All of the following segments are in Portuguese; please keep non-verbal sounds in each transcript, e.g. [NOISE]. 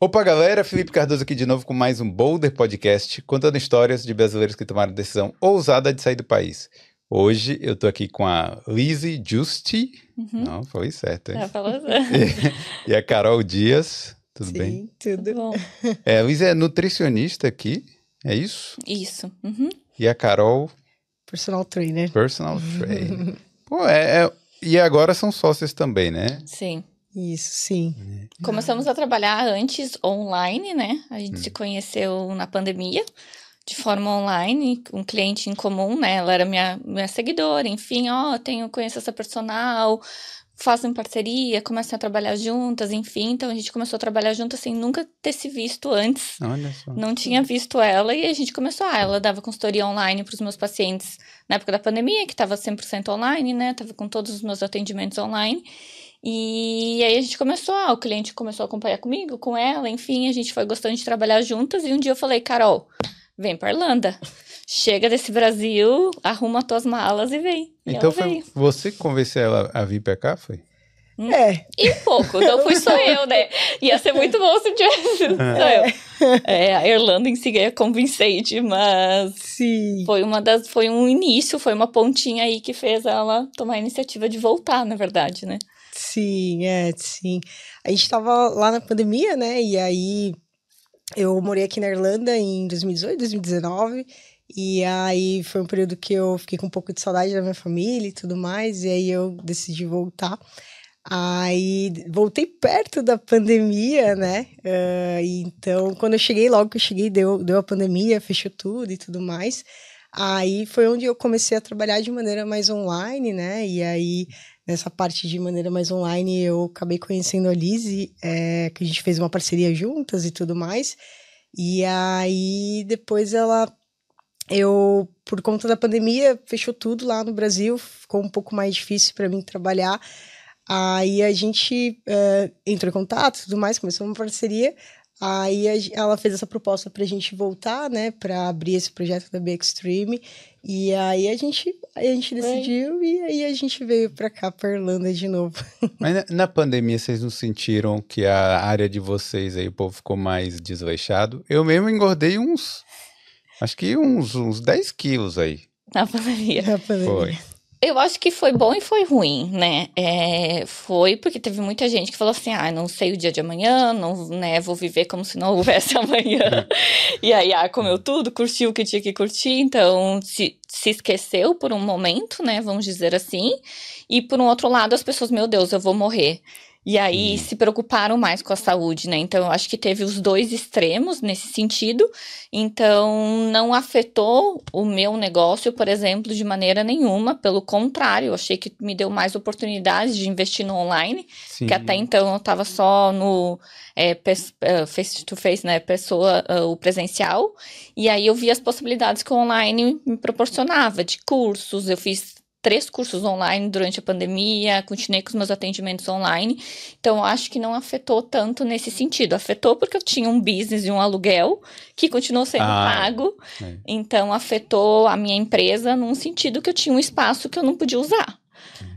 Opa, galera, Felipe Cardoso aqui de novo com mais um Boulder Podcast, contando histórias de brasileiros que tomaram decisão ousada de sair do país. Hoje eu tô aqui com a Lizzie Justi, Uhum. não, foi certo, hein? Tá falando? E, e a Carol Dias, tudo Sim, bem? tudo. Bom, É, a Lizzie é nutricionista aqui, é isso? isso. Uhum. E a Carol, Personal trainer. personal trainer. Pô, é, é- E agora são sócios também, né? Sim. Isso, sim. Começamos a trabalhar antes online, né? A gente Hum. se conheceu na pandemia, de forma online, um cliente em comum, né? Ela era minha, minha seguidora, enfim, ó, tenho, conheço essa personal, fazem parceria, começam a trabalhar juntas, enfim. Então a gente começou a trabalhar juntas sem nunca ter se visto antes. Olha só. Não tinha visto ela e a gente começou. Ah, ela dava consultoria online para os meus pacientes na época da pandemia, que estava 100% online, né? Tava com todos os meus atendimentos online. E aí a gente começou, ah, o cliente começou a acompanhar comigo, com ela, enfim, a gente foi gostando de trabalhar juntas. E um dia eu falei, Carol, vem para Irlanda. Chega desse Brasil, arruma tuas malas e vem. E Então foi veio. você que convenceu ela a vir pra cá, foi? É, E pouco, então fui só [LAUGHS] eu, né? Ia ser muito bom se tivesse só eu. É, a Irlanda em si é convincente, mas sim. Foi uma das, foi um início, foi uma pontinha aí que fez ela tomar a iniciativa de voltar, na verdade, né? Sim, é, sim. A gente tava lá na pandemia, né? E aí eu morei aqui na Irlanda em 2018, 2019. E aí foi um período que eu fiquei com um pouco de saudade da minha família e tudo mais. E aí eu decidi voltar. Aí voltei perto da pandemia, né? E então, quando eu cheguei, logo que eu cheguei, deu, deu a pandemia, fechou tudo e tudo mais. Aí foi onde eu comecei a trabalhar de maneira mais online, né? E aí, nessa parte de maneira mais online, eu acabei conhecendo a Lizzie, é, que a gente fez uma parceria juntas e tudo mais. E aí, depois ela. Eu, por conta da pandemia, fechou tudo lá no Brasil, ficou um pouco mais difícil para mim trabalhar. Aí a gente eh, entrou em contato tudo mais, começou uma parceria. Aí a ela fez essa proposta pra gente voltar, né, pra abrir esse projeto da Be Extreme. E aí a gente, a gente decidiu e aí a gente veio pra cá, pra Irlanda de novo. [LAUGHS] Mas na, na pandemia vocês não sentiram que a área de vocês aí, o povo ficou mais desleixado? Eu mesmo engordei uns, acho que uns, uns 10 quilos aí. Na pandemia. Na pandemia. Foi. Eu acho que foi bom e foi ruim, né? É, foi porque teve muita gente que falou assim: ah, não sei o dia de amanhã, não, né, vou viver como se não [LAUGHS] houvesse amanhã. [LAUGHS] e aí, ah, comeu tudo, curtiu o que tinha que curtir, então se, se esqueceu por um momento, né? Vamos dizer assim. E por um outro lado, as pessoas, meu Deus, eu vou morrer. E aí Hum. se preocuparam mais com a saúde, né? Então eu acho que teve os dois extremos nesse sentido. Então não afetou o meu negócio, por exemplo, de maneira nenhuma. Pelo contrário, eu achei que me deu mais oportunidades de investir no online, Sim. que até então eu estava só no é, é, face to face, né? Pessoa, ah, o presencial. E aí eu vi as possibilidades que o online me proporcionava de cursos. Eu fiz três cursos online durante a pandemia, continuei com os meus atendimentos online. Então, eu acho que não afetou tanto nesse sentido. Afetou porque eu tinha um business e um aluguel que continuou sendo Ah, pago. é. Então, afetou a minha empresa num sentido que eu tinha um espaço que eu não podia usar.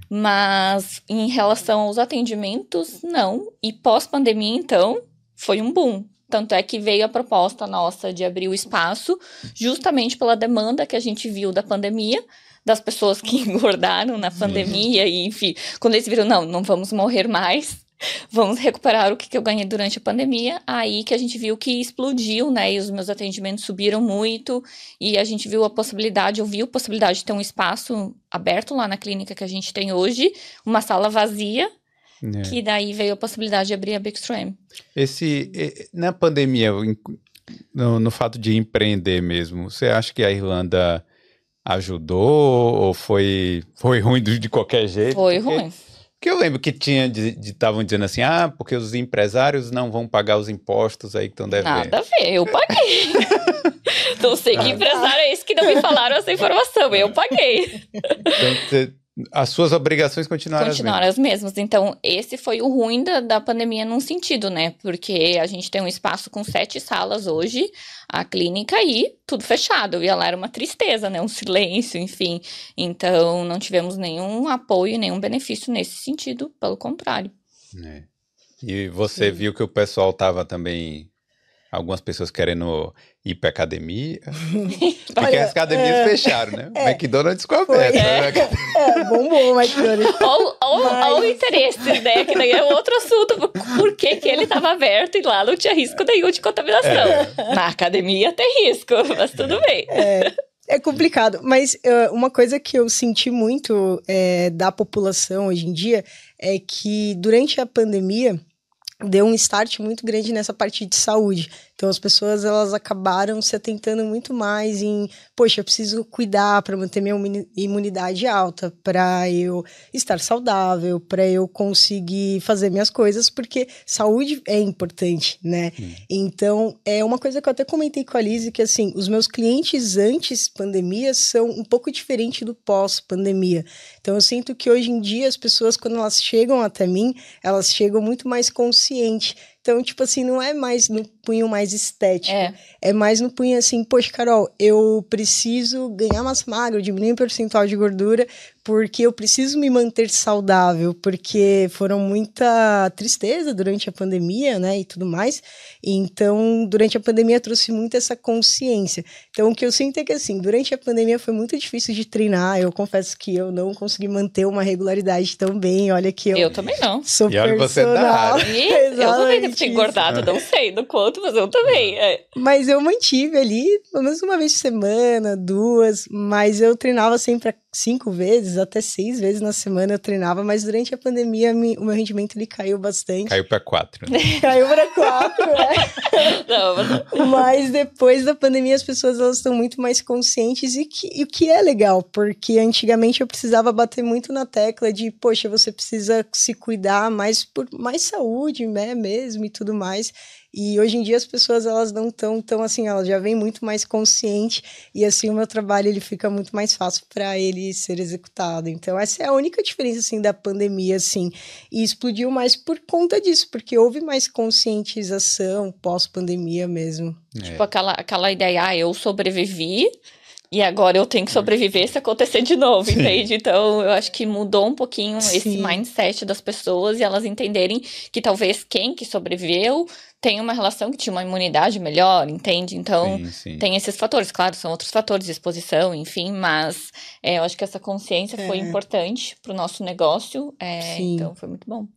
Mas em relação aos atendimentos, não. E pós-pandemia, então, foi um boom. Tanto é que veio a proposta nossa de abrir o espaço, justamente pela demanda que a gente viu da pandemia, das pessoas que [LAUGHS] engordaram na pandemia, e enfim, quando eles viram, não, não vamos morrer mais, vamos recuperar o que eu ganhei durante a pandemia, aí que a gente viu que explodiu, né, e os meus atendimentos subiram muito, e a gente viu a possibilidade, eu vi a possibilidade de ter um espaço aberto lá na clínica que a gente tem hoje, uma sala vazia, É. que daí veio a possibilidade de abrir a Big. Esse, na pandemia, em- no, no fato de empreender mesmo, você acha que a Irlanda ajudou ou foi, foi ruim de qualquer jeito? Foi Porque- ruim. Porque eu lembro que tinha estavam dizendo assim, ah, porque os empresários não vão pagar os impostos aí que estão devendo. Nada a ver, eu paguei. [LAUGHS] Não sei que empresário é esse que não me falaram essa informação, eu paguei. Então, as suas obrigações continuaram, Continuaram as mesmas. Então, esse foi o ruim da, da pandemia num sentido, né? Porque a gente tem um espaço com sete salas hoje, a clínica aí, tudo fechado. E ela era uma tristeza, né? Um silêncio, enfim. Então, não tivemos nenhum apoio, nenhum benefício nesse sentido, pelo contrário. as mesmas. É. E você Sim. viu que o pessoal tava também algumas pessoas querendo ir pra academia. [LAUGHS] Porque as academias é, fecharam, né? É, McDonald's ficou aberto. É, né? é, bombom o McDonald's. Ou, ou, Mas... ou interesse, né? Que daí é outro assunto. Por que, que ele estava aberto e lá não tinha risco nenhum de contaminação? É. Na academia tem risco, mas tudo bem. É. É complicado, mas uh, uma coisa que eu senti muito é, da população hoje em dia é que durante a pandemia deu um start muito grande nessa parte de saúde. Então as pessoas elas acabaram se atentando muito mais em, poxa, eu preciso cuidar para manter minha imunidade alta, para eu estar saudável, para eu conseguir fazer minhas coisas, porque saúde é importante, né? Hum. Então, é uma coisa que eu até comentei com a Lise que assim, os meus clientes antes pandemia são um pouco diferente do pós pandemia. Então eu sinto que hoje em dia as pessoas quando elas chegam até mim, elas chegam muito mais conscientes então, tipo assim, não é mais no punho mais estético. É. é mais no punho assim, poxa, Carol, eu preciso ganhar massa magra, diminuir o percentual de gordura, porque eu preciso me manter saudável, porque foram muita tristeza durante a pandemia, né, e tudo mais. Então, durante a pandemia trouxe muito essa consciência. Então, o que eu sinto é que assim, durante a pandemia foi muito difícil de treinar. Eu confesso que eu não consegui manter uma regularidade tão bem. Olha que eu Eu também não. Sou e olha você da área. eu também devo ter engordado, não sei do quanto, mas eu também. É. Mas eu mantive ali, pelo menos uma vez por semana, duas, mas eu treinava sempre cinco vezes, até seis vezes na semana eu treinava, mas durante a pandemia o meu rendimento ele caiu bastante. Caiu para quatro. Né? [LAUGHS] caiu para quatro, é. [LAUGHS] Não, mas... mas... depois da pandemia as pessoas elas estão muito mais conscientes e, que, e o que é legal, porque antigamente eu precisava bater muito na tecla de, poxa, você precisa se cuidar mais por mais saúde, né, mesmo e tudo mais. E hoje em dia as pessoas elas não estão tão assim, elas já vêm muito mais consciente e assim o meu trabalho ele fica muito mais fácil para ele ser executado. Então essa é a única diferença assim da pandemia assim. E explodiu mais por conta disso, porque houve mais conscientização pós-pandemia mesmo. É. Tipo aquela aquela ideia, ah, eu sobrevivi, e agora eu tenho que sobreviver se acontecer de novo, Sim. entende? Então, eu acho que mudou um pouquinho Sim. esse mindset das pessoas e elas entenderem que talvez quem que sobreviveu tem uma relação que tinha uma imunidade melhor, entende? Então, sim. tem esses fatores. Claro, são outros fatores, exposição, enfim, mas é, eu acho que essa consciência é. foi importante para o nosso negócio, é, então foi muito bom.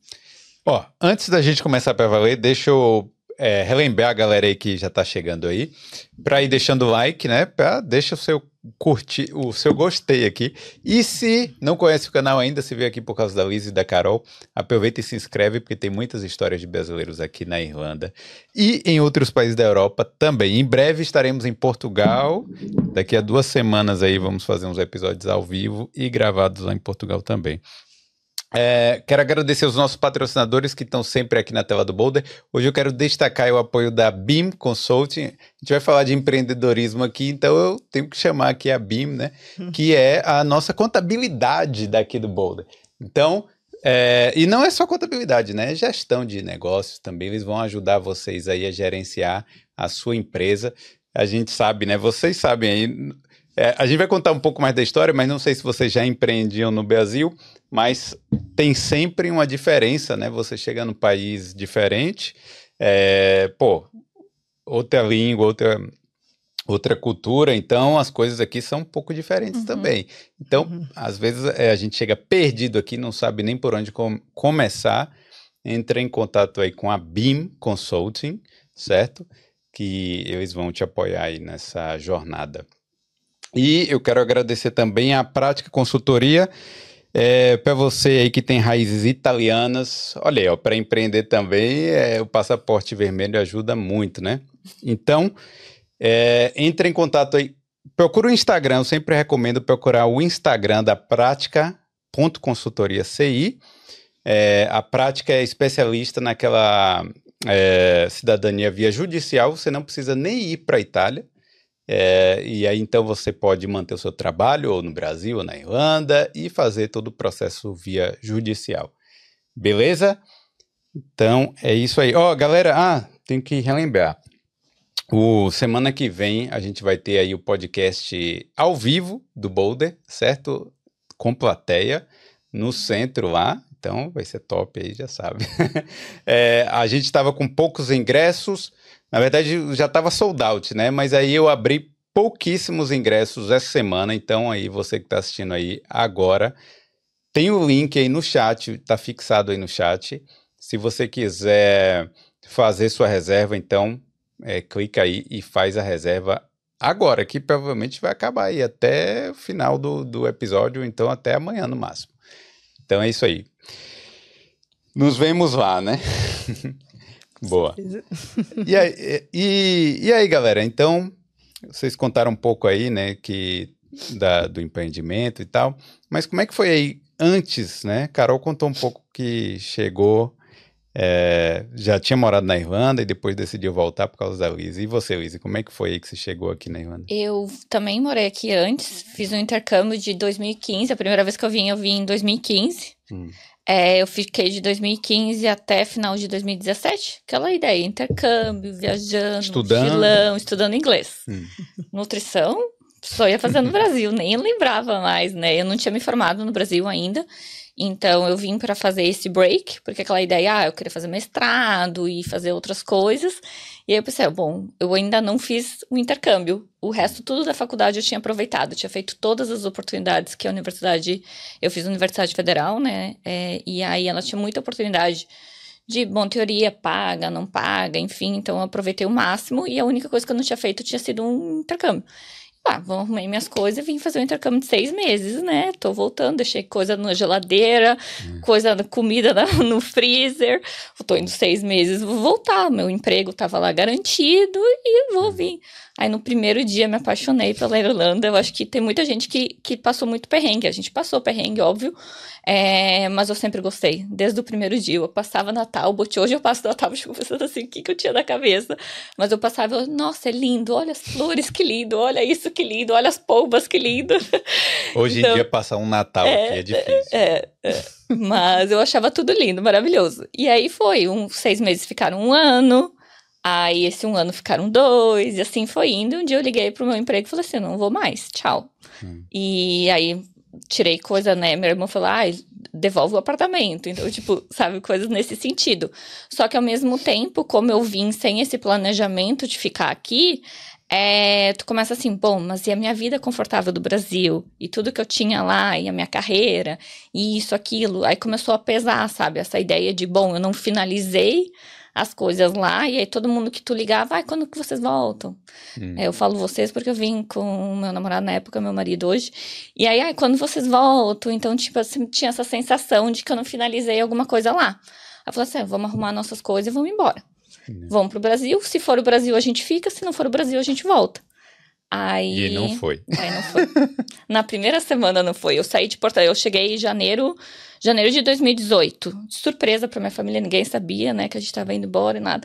Ó, antes da gente começar para valer, deixa eu é, relembrar a galera aí que já tá chegando aí, para ir deixando o like, né? Pra, deixa o seu curtir, o seu gostei aqui. E se não conhece o canal ainda, se veio aqui por causa da Liz e da Carol, aproveita e se inscreve, porque tem muitas histórias de brasileiros aqui na Irlanda e em outros países da Europa também. Em breve estaremos em Portugal. Daqui a duas semanas aí vamos fazer uns episódios ao vivo e gravados lá em Portugal também. É, quero agradecer os nossos patrocinadores que estão sempre aqui na tela do Boulder. Hoje eu quero destacar o apoio da BIM Consulting. A gente vai falar de empreendedorismo aqui, então eu tenho que chamar aqui a BIM, né? Hum. [LAUGHS] Que é a nossa contabilidade daqui do Boulder. Então, é, e não é só contabilidade, né? É gestão de negócios também. Eles vão ajudar vocês aí a gerenciar a sua empresa. A gente sabe, né? Vocês sabem aí. É, a gente vai contar um pouco mais da história, mas não sei se vocês já empreendiam no Brasil mas tem sempre uma diferença, né? Você chega num país diferente, é, pô, outra língua, outra, outra cultura, então as coisas aqui são um pouco diferentes uhum. também. Então, uhum. às vezes é, a gente chega perdido aqui, não sabe nem por onde com, começar. Entra em contato aí com a BIM Consulting, certo? Que eles vão te apoiar aí nessa jornada. E eu quero agradecer também a Prática Consultoria, é, para você aí que tem raízes italianas, olha aí, para empreender também, é, o passaporte vermelho ajuda muito, né? Então, é, entre em contato aí. Procura o Instagram, eu sempre recomendo procurar o Instagram da Prática.consultoria CI. É, a prática é especialista naquela cidadania via judicial, você não precisa nem ir para a Itália. É, e aí então você pode manter o seu trabalho ou no Brasil ou na Irlanda e fazer todo o processo via judicial. Beleza? Então é isso aí. Ó, oh, galera, ah, tenho que relembrar. O semana que vem a gente vai ter aí o podcast ao vivo do Boulder, certo? Com plateia no centro lá. Então vai ser top aí, já sabe. [LAUGHS] é, a gente estava com poucos ingressos, na verdade já estava sold out, né? Mas aí eu abri pouquíssimos ingressos essa semana, então aí você que está assistindo aí agora, tem o link aí no chat, tá fixado aí no chat. Se você quiser fazer sua reserva, então é, clica aí e faz a reserva agora, que provavelmente vai acabar aí até o final do, do episódio, então até amanhã no máximo. Então é isso aí. Nos vemos lá, né? [LAUGHS] Boa. E aí, e, e aí, galera? Então, vocês contaram um pouco aí, né, que da, do empreendimento e tal, mas como é que foi aí antes, né? Carol contou um pouco que chegou, é, já tinha morado na Irlanda e depois decidiu voltar por causa da Liz. E você, Liz, como é que foi aí que você chegou aqui na Irlanda? Eu também morei aqui antes, fiz um intercâmbio de 2015. A primeira vez que eu vim, eu vim em 2015. Hum. É, eu fiquei de 2015 até final de 2017. Aquela ideia, intercâmbio, viajando, estudando, estudando inglês. Hum. Nutrição, só ia fazer no [LAUGHS] Brasil, nem lembrava mais, né? Eu não tinha me formado no Brasil ainda. Então eu vim para fazer esse break, porque aquela ideia, ah, eu queria fazer mestrado e fazer outras coisas. E aí eu pensei, bom, eu ainda não fiz o intercâmbio. O resto tudo da faculdade eu tinha aproveitado, eu tinha feito todas as oportunidades que a universidade, eu fiz Universidade Federal, né? É, e aí ela tinha muita oportunidade de, bom, teoria paga, não paga, enfim, então eu aproveitei o máximo e a única coisa que eu não tinha feito tinha sido um intercâmbio. Ah, vou arrumar minhas coisas e vim fazer um intercâmbio de seis meses, né? Tô voltando, deixei coisa na geladeira, hum. coisa, comida [LAUGHS] no freezer. Tô indo seis meses, vou voltar. Meu emprego tava lá garantido e vou hum. vir. Aí no primeiro dia me apaixonei pela Irlanda. Eu acho que tem muita gente que, que passou muito perrengue. A gente passou perrengue, óbvio. É, mas eu sempre gostei, desde o primeiro dia. Eu passava Natal, hoje eu passo Natal, [LAUGHS] tipo, pensando assim, o que, que eu tinha na cabeça. Mas eu passava, eu, nossa, é lindo, olha as flores, que lindo, olha isso, que lindo, olha as polvas, que lindo. [LAUGHS] Hoje então, em dia passar um Natal é, aqui é difícil. É, é, mas eu achava tudo lindo, maravilhoso. E aí foi, um, seis meses ficaram um ano, Aí esse um ano ficaram dois, e assim foi indo. Um dia eu liguei pro meu emprego e falei assim: não vou mais, tchau. Hum. E aí tirei coisa, né? Meu irmão falou: ah, devolve o apartamento. Então, tipo, sabe, coisas nesse sentido. Só que ao mesmo tempo, como eu vim sem esse planejamento de ficar aqui, é, tu começa assim, bom, mas e a minha vida confortável do Brasil? E tudo que eu tinha lá, e a minha carreira, e isso, aquilo. Aí começou a pesar, sabe? Essa ideia de, bom, eu não finalizei as coisas lá, e aí todo mundo que tu ligava, ai, quando que vocês voltam? Hum. É, eu falo vocês porque eu vim com o meu namorado na época, meu marido hoje, e aí, ai, quando vocês voltam? Então, tipo, assim, tinha essa sensação de que eu não finalizei alguma coisa lá. Aí eu falei assim, ah, vamos arrumar nossas coisas e vamos embora. Hum. Vamos pro Brasil, se for o Brasil a gente fica, se não for o Brasil a gente volta. Aí, e não foi. Aí não foi. [LAUGHS] Na primeira semana não foi. Eu saí de Porto eu cheguei em janeiro, janeiro de 2018. De surpresa para minha família, ninguém sabia, né, que a gente estava indo embora e nada.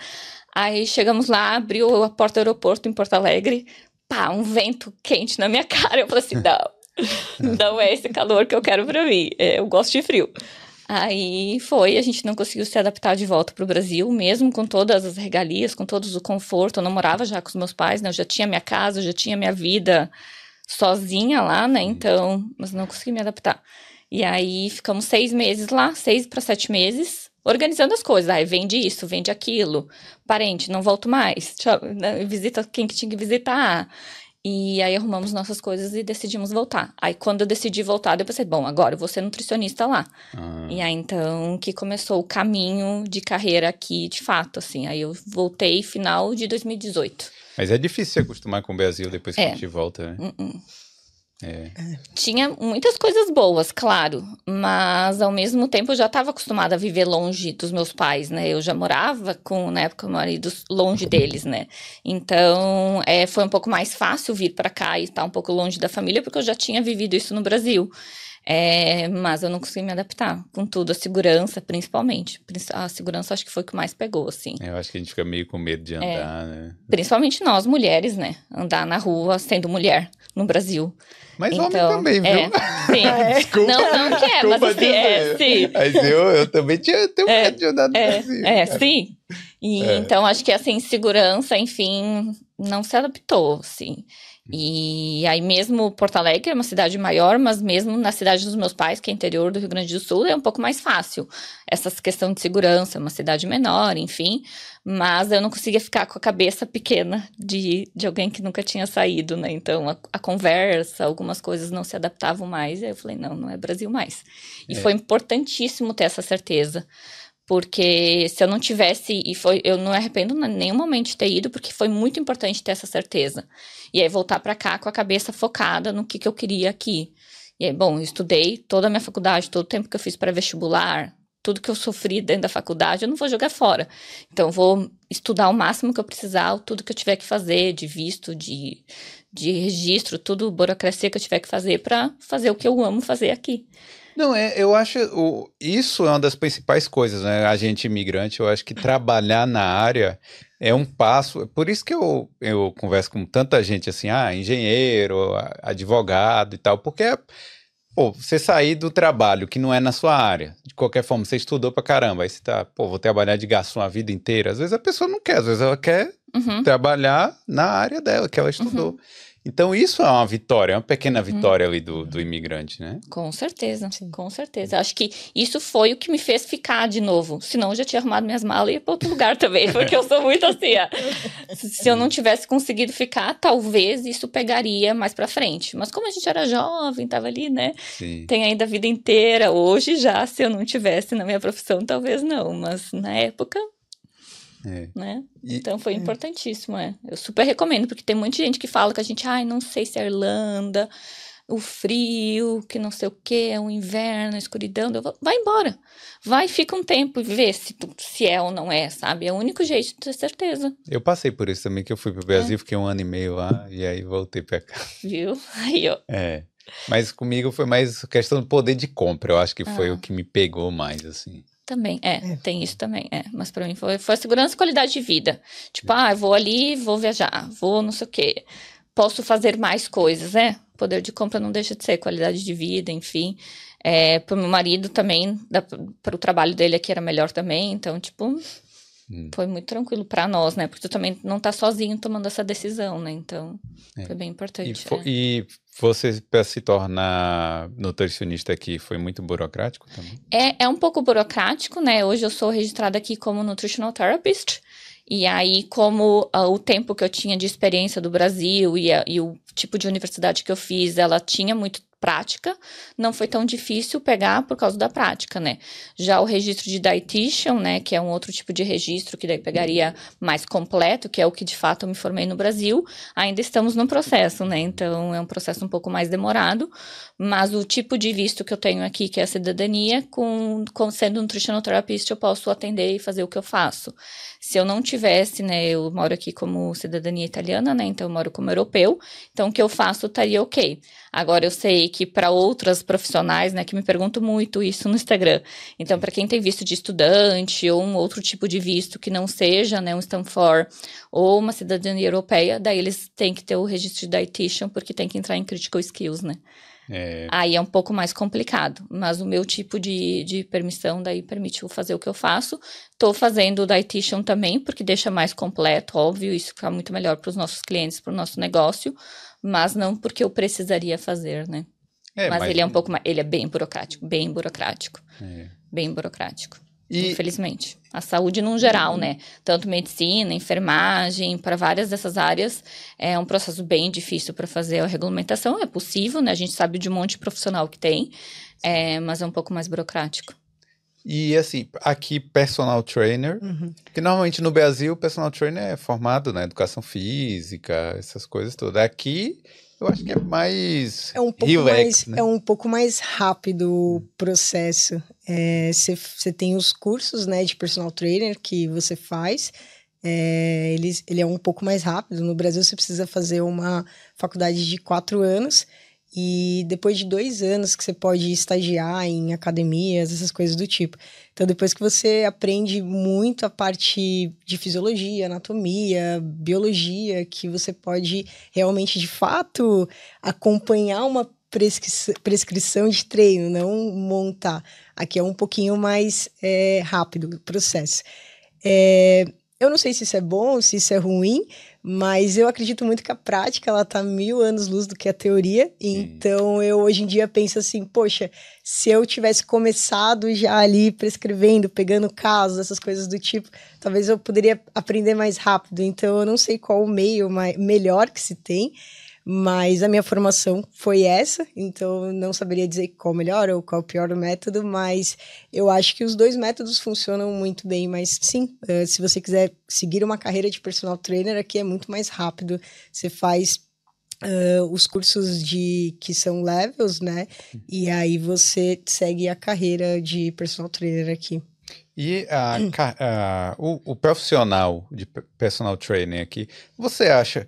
Aí chegamos lá, abriu a porta do aeroporto em Porto Alegre, pá, um vento quente na minha [LAUGHS] cara. Eu falei assim, [LAUGHS] não, não é esse calor que eu quero para mim. É, eu gosto de frio. Aí foi, a gente não conseguiu se adaptar de volta para o Brasil, mesmo com todas as regalias, com todo o conforto. Eu não morava já com os meus pais, né? Eu já tinha minha casa, eu já tinha minha vida sozinha lá, né? Então, mas não consegui me adaptar. E aí ficamos seis meses lá, seis para sete meses, organizando as coisas. Aí vende isso, vende aquilo. Parente, não volto mais. Tchau, né? visita quem que tinha que visitar. E aí arrumamos nossas coisas e decidimos voltar. Aí quando eu decidi voltar, eu pensei, bom, agora eu vou ser nutricionista lá. Ah. E aí então que começou o caminho de carreira aqui, de fato, assim. Aí eu voltei final de 2018. Mas é difícil se acostumar com o Brasil depois que é. a gente volta, né? Uh -uh. É. Tinha muitas coisas boas, claro, mas ao mesmo tempo eu já estava acostumada a viver longe dos meus pais, né? Eu já morava com, na época, marido longe deles, né? Então, é, foi um pouco mais fácil vir para cá e estar um pouco longe da família, porque eu já tinha vivido isso no Brasil. É, mas eu não consegui me adaptar com tudo, a segurança, principalmente. A segurança acho que foi o que mais pegou, assim. Eu acho que a gente fica meio com medo de é. andar, é, né? Principalmente nós, mulheres, né? Andar na rua sendo mulher no Brasil. Mas então, homem também, viu? É, sim. É. [LAUGHS] Desculpa, não, não que é, mas assim, é, sim. Mas eu, eu também tinha, tenho é, medo de andar no é, Brasil. É, sim. E, é. Então, acho que essa insegurança, enfim, não se adaptou, assim. E aí mesmo Porto Alegre é uma cidade maior, mas mesmo na cidade dos meus pais, que é interior do Rio Grande do Sul, é um pouco mais fácil. Essa questão de segurança, é uma cidade menor, enfim. Mas eu não conseguia ficar com a cabeça pequena de, de alguém que nunca tinha saído, né? Então a, a conversa, algumas coisas não se adaptavam mais. E aí eu falei, não, não é Brasil mais. E é. foi importantíssimo ter essa certeza porque se eu não tivesse, e foi, eu não arrependo em nenhum momento de ter ido, porque foi muito importante ter essa certeza. E aí voltar para cá com a cabeça focada no que, que eu queria aqui. E aí, bom, eu estudei toda a minha faculdade, todo o tempo que eu fiz para vestibular, tudo que eu sofri dentro da faculdade, eu não vou jogar fora. Então, eu vou estudar o máximo que eu precisar, tudo que eu tiver que fazer, de visto, de, de registro, tudo, burocracia que eu tiver que fazer para fazer o que eu amo fazer aqui. Não, é, eu acho o, isso é uma das principais coisas, né? A gente imigrante, eu acho que trabalhar na área é um passo. Por isso que eu, eu converso com tanta gente assim, ah, engenheiro, advogado e tal, porque é, pô, você sair do trabalho que não é na sua área, de qualquer forma, você estudou pra caramba, aí você tá, pô, vou trabalhar de garçom a vida inteira. Às vezes a pessoa não quer, às vezes ela quer uhum. trabalhar na área dela, que ela estudou. Uhum. Então, isso é uma vitória, é uma pequena vitória hum. ali do, do imigrante, né? Com certeza, Sim. com certeza. Acho que isso foi o que me fez ficar de novo. Senão, eu já tinha arrumado minhas malas e ia para outro lugar também, [LAUGHS] porque eu sou muito assim. Ó. Se eu não tivesse conseguido ficar, talvez isso pegaria mais para frente. Mas como a gente era jovem, tava ali, né? Sim. Tem ainda a vida inteira. Hoje já, se eu não tivesse na minha profissão, talvez não. Mas na época, é. Né? E, então foi é. importantíssimo, é. Eu super recomendo, porque tem muita gente que fala que a gente, ai, não sei se é Irlanda, o frio, que não sei o que, é o inverno, a escuridão. Vou, vai embora. Vai, fica um tempo e vê se, se é ou não é, sabe? É o único jeito de ter certeza. Eu passei por isso também, que eu fui pro Brasil, é. fiquei um ano e meio lá, e aí voltei pra cá. Viu? [LAUGHS] Aí, ó. É. Mas comigo foi mais questão do poder de compra, eu acho que foi ah. o que me pegou mais, assim. Também, é, é, tem isso também, é. Mas para mim foi, foi segurança e qualidade de vida. Tipo, ah, vou ali, vou viajar, vou não sei o quê. Posso fazer mais coisas, né? Poder de compra não deixa de ser qualidade de vida, enfim. É, pro meu marido também, para o trabalho dele aqui era melhor também. Então, tipo, hum. foi muito tranquilo para nós, né? Porque tu também não tá sozinho tomando essa decisão, né? Então, é. foi bem importante. E, é. e você, para se tornar nutricionista aqui, foi muito burocrático também? É, é um pouco burocrático, né? Hoje eu sou registrada aqui como Nutritional Therapist. E aí, como uh, o tempo que eu tinha de experiência do Brasil e, a, e o tipo de universidade que eu fiz, ela tinha muito prática, não foi tão difícil pegar por causa da prática, né? Já o registro de dietitian, né, que é um outro tipo de registro que daí pegaria mais completo, que é o que de fato eu me formei no Brasil, ainda estamos no processo, né? Então é um processo um pouco mais demorado, mas o tipo de visto que eu tenho aqui, que é a cidadania, com, com sendo nutritional therapist, eu posso atender e fazer o que eu faço. Se eu não tivesse, né, eu moro aqui como cidadania italiana, né? Então eu moro como europeu, então o que eu faço estaria ok. Agora eu sei que para outras profissionais, né, que me perguntam muito isso no Instagram. Então, para quem tem visto de estudante ou um outro tipo de visto que não seja, né, um Stanford ou uma cidadania europeia, daí eles têm que ter o registro de dietitian porque tem que entrar em critical skills, né? É... Aí é um pouco mais complicado, mas o meu tipo de, de permissão daí permitiu fazer o que eu faço. Estou fazendo o dietitian também, porque deixa mais completo, óbvio, isso fica muito melhor para os nossos clientes, para o nosso negócio mas não porque eu precisaria fazer, né? É, mas, mas, ele é um pouco mais. Ele é bem burocrático, bem burocrático. É. Bem burocrático. E... Infelizmente. A saúde num geral, né? Tanto medicina, enfermagem, para várias dessas áreas, é um processo bem difícil para fazer a regulamentação. É possível, né? A gente sabe de um monte de profissional que tem, é, mas é um pouco mais burocrático. E assim, aqui personal trainer, uhum. que normalmente no Brasil o personal trainer é formado na educação física, essas coisas todas. Aqui eu acho que é mais é um pouco relax, mais né? é um pouco mais rápido o processo. Você é, tem os cursos, né, de personal trainer que você faz. É, ele, ele é um pouco mais rápido. No Brasil você precisa fazer uma faculdade de quatro anos e depois de dois anos que você pode estagiar em academias, essas coisas do tipo. Então, depois que você aprende muito a parte de fisiologia, anatomia, biologia, que você pode realmente, de fato, acompanhar uma prescri prescrição de treino, não montar. Aqui é um pouquinho mais é, rápido o processo. É, eu não sei se isso é bom, se isso é ruim, mas eu acredito muito que a prática ela tá mil anos luz do que a teoria. Então eu hoje em dia penso assim, poxa, se eu tivesse começado já ali prescrevendo, pegando casos, essas coisas do tipo, talvez eu poderia aprender mais rápido. Então eu não sei qual o meio mais, melhor que se tem. Mas a minha formação foi essa, então não saberia dizer qual melhor ou qual o pior método, mas eu acho que os dois métodos funcionam muito bem. Mas sim, uh, se você quiser seguir uma carreira de personal trainer, aqui é muito mais rápido. Você faz Uh, os cursos de que são levels, né? E aí você segue a carreira de personal trainer aqui. E a, a, o, o, profissional de personal trainer aqui, você acha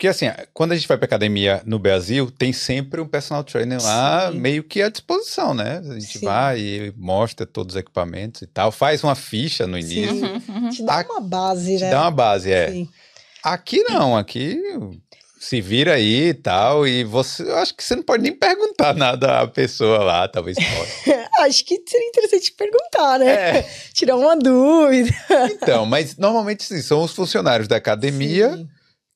porque assim, quando a gente vai pra academia no Brasil, tem sempre um personal trainer lá Sim. meio que à disposição, né? A gente Sim. vai e mostra todos os equipamentos e tal, faz uma ficha no início. Sim. Uhum, uhum. Te dá uma base, te né? dá uma base, é. Sim. Aqui não, aqui se vira aí e tal, e você, eu acho que você não pode nem perguntar nada à pessoa lá, talvez pode. [LAUGHS] acho que seria interessante perguntar, né? É. [LAUGHS] Tirar uma dúvida. Então, mas normalmente sim, são os funcionários da academia sim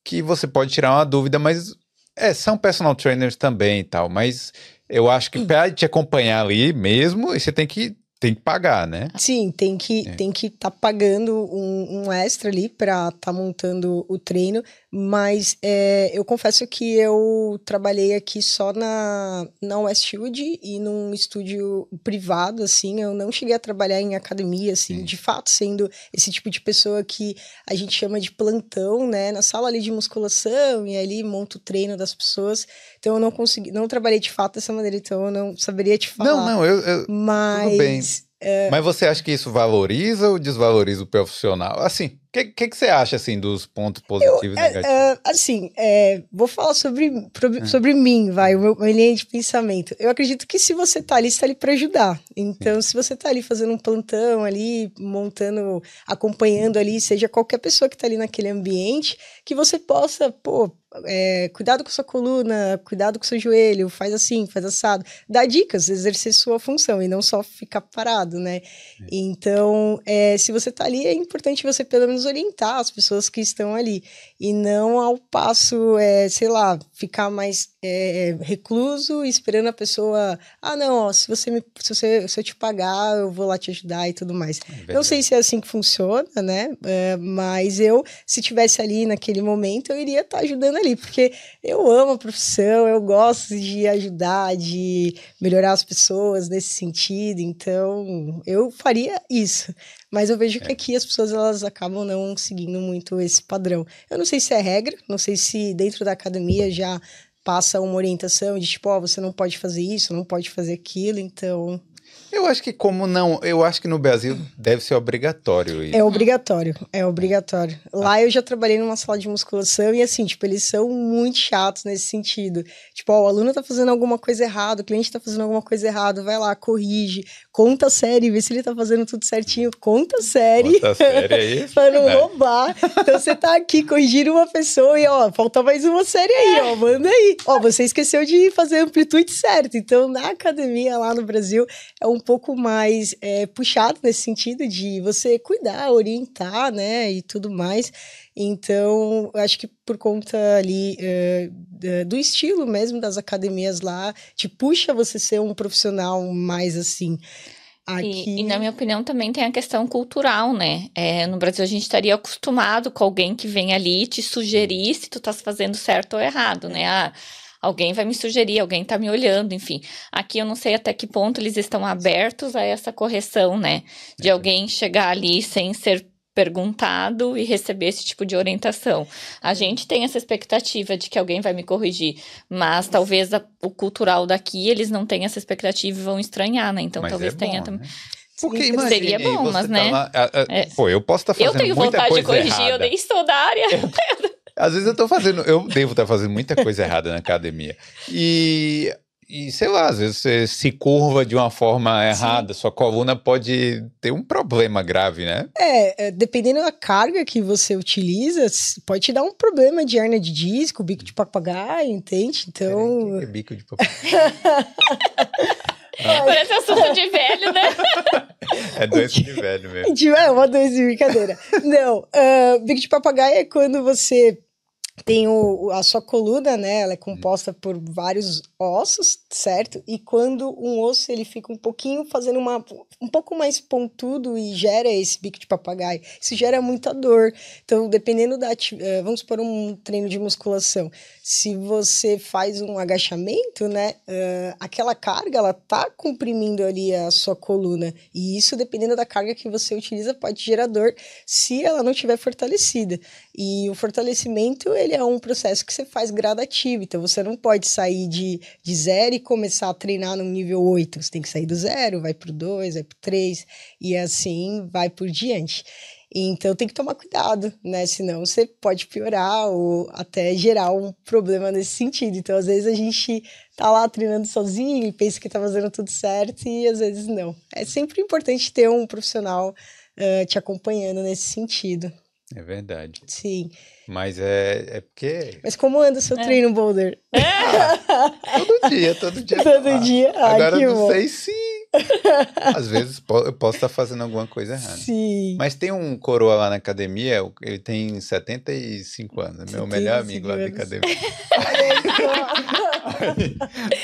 que você pode tirar uma dúvida, mas é, são personal trainers também e tal, mas eu acho que para te acompanhar ali mesmo, você tem que tem que pagar, né? Sim, tem que é. tem que estar tá pagando um, um, extra ali para estar tá montando o treino, mas é, eu confesso que eu trabalhei aqui só na, na Westwood e num estúdio privado, assim, eu não cheguei a trabalhar em academia, assim, Sim. de fato, sendo esse tipo de pessoa que a gente chama de plantão, né, na sala ali de musculação e ali monta o treino das pessoas, então eu não consegui, não trabalhei de fato dessa maneira, então eu não saberia te falar. Não, não, eu, eu mas... tudo bem. Mas você acha que isso valoriza ou desvaloriza o profissional? Assim, que, que, que você acha, assim, dos pontos positivos eu, e é, negativos? É, assim, é, vou falar sobre, é. sobre mim, vai, o meu, minha linha de pensamento. Eu acredito que se você tá ali, você tá ali para ajudar. Então, Sim. se você tá ali fazendo um plantão ali, montando, acompanhando ali, seja qualquer pessoa que tá ali naquele ambiente, que você possa, pô, é, cuidado com sua coluna, cuidado com seu joelho, faz assim, faz assado. Dá dicas, exercer sua função e não só ficar parado, né? É. Então, é, se você tá ali, é importante você pelo menos orientar as pessoas que estão ali e não ao passo, é, sei lá, ficar mais é, recluso esperando a pessoa, ah, não, ó, se você me, se, você, se eu te pagar, eu vou lá te ajudar e tudo mais. É não sei se é assim que funciona, né? É, mas eu, se tivesse ali naquele momento, eu iria estar tá ajudando ali, porque eu amo a profissão, eu gosto de ajudar, de melhorar as pessoas nesse sentido, então eu faria isso. Mas eu vejo que é. aqui as pessoas elas acabam não seguindo muito esse padrão. Eu não sei se é regra, não sei se dentro da academia já passa uma orientação de tipo, ó, oh, você não pode fazer isso, não pode fazer aquilo, então eu acho que como não, eu acho que no Brasil deve ser obrigatório isso. É obrigatório, é obrigatório. Lá eu já trabalhei numa sala de musculação e assim, tipo, eles são muito chatos nesse sentido. Tipo, ó, o aluno tá fazendo alguma coisa errada, o cliente tá fazendo alguma coisa errada, vai lá, corrige, conta a série, vê se ele tá fazendo tudo certinho, conta a série. Conta a série aí. [LAUGHS] pra não é. roubar. Então você tá aqui corrigindo uma pessoa e ó, falta mais uma série aí, ó, manda aí. Ó, você esqueceu de fazer a amplitude certa. Então na academia lá no Brasil é um pouco mais é, puxado nesse sentido de você cuidar, orientar, né, e tudo mais. Então, acho que por conta ali é, do estilo mesmo das academias lá, te puxa você ser um profissional mais assim. Aqui... E, e, na minha opinião também tem a questão cultural, né? É, no Brasil a gente estaria acostumado com alguém que vem ali te sugerir se tu tá fazendo certo ou errado, né? Ah, alguém vai me sugerir, alguém tá me olhando, enfim. Aqui eu não sei até que ponto eles estão abertos a essa correção, né? De alguém chegar ali sem ser perguntado e receber esse tipo de orientação. A gente tem essa expectativa de que alguém vai me corrigir, mas talvez a, o cultural daqui eles não tenham essa expectativa e vão estranhar, né? Então mas talvez é tenha também. Né? Porque imagine, Seria bom, mas tá né? Lá, a, a, é. Pô, eu posso estar tá fazendo muita coisa errada. Eu tenho vontade de corrigir, errada. eu nem estou da área. [LAUGHS] [LAUGHS] Às vezes eu tô fazendo, eu devo estar fazendo muita coisa errada na academia. E, e sei lá, às vezes você se curva de uma forma errada, Sim. sua coluna pode ter um problema grave, né? É, é, dependendo da carga que você utiliza, pode te dar um problema de hernia de disco, bico de papagaio, entende? Então. É, bico de [LAUGHS] papagaio. Parece assunto de velho, né? [LAUGHS] É doença de velho mesmo. [LAUGHS] É uma doença de brincadeira. Não, uh, bico de papagaio é quando você tem o, a sua coluna, né? Ela é composta por vários ossos, certo? E quando um osso ele fica um pouquinho fazendo uma um pouco mais pontudo e gera esse bico de papagaio, isso gera muita dor. Então, dependendo da uh, vamos por um treino de musculação, se você faz um agachamento, né? Uh, aquela carga ela tá comprimindo ali a sua coluna e isso dependendo da carga que você utiliza pode gerar dor se ela não estiver fortalecida. E o fortalecimento ele é um processo que você faz gradativo, então você não pode sair de, de zero e começar a treinar no nível 8. Você tem que sair do zero, vai pro 2, vai pro 3 e assim vai por diante. Então tem que tomar cuidado, né? Senão você pode piorar ou até gerar um problema nesse sentido. Então, às vezes, a gente tá lá treinando sozinho e pensa que tá fazendo tudo certo e às vezes não. É sempre importante ter um profissional uh, te acompanhando nesse sentido. É verdade. Sim. Mas é, é porque. Mas como anda o seu é. treino, Boulder? Ah, [LAUGHS] todo dia, todo dia. todo dia. Ah, Agora eu não bom. sei se. [LAUGHS] Às vezes eu posso estar fazendo alguma coisa errada. Sim. Mas tem um coroa lá na academia, ele tem 75 anos, é meu melhor amigo lá da academia. [LAUGHS]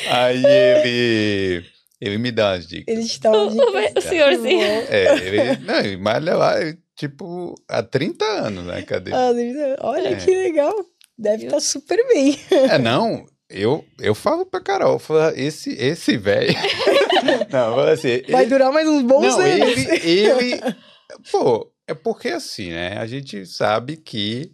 aí, aí ele. Ele me dá as dicas. Ele te dá umas dicas. O senhorzinho. É, ele. Não, ele malha lá, ele, tipo, há 30 anos na academia. Ah, olha É. que legal. Deve estar super bem. É, não, eu, eu falo pra Carol, eu falo, esse, esse velho. [LAUGHS] não, eu falo assim. Vai ele- durar mais uns bons não, anos. ele, ele. Pô, é porque assim, né? A gente sabe que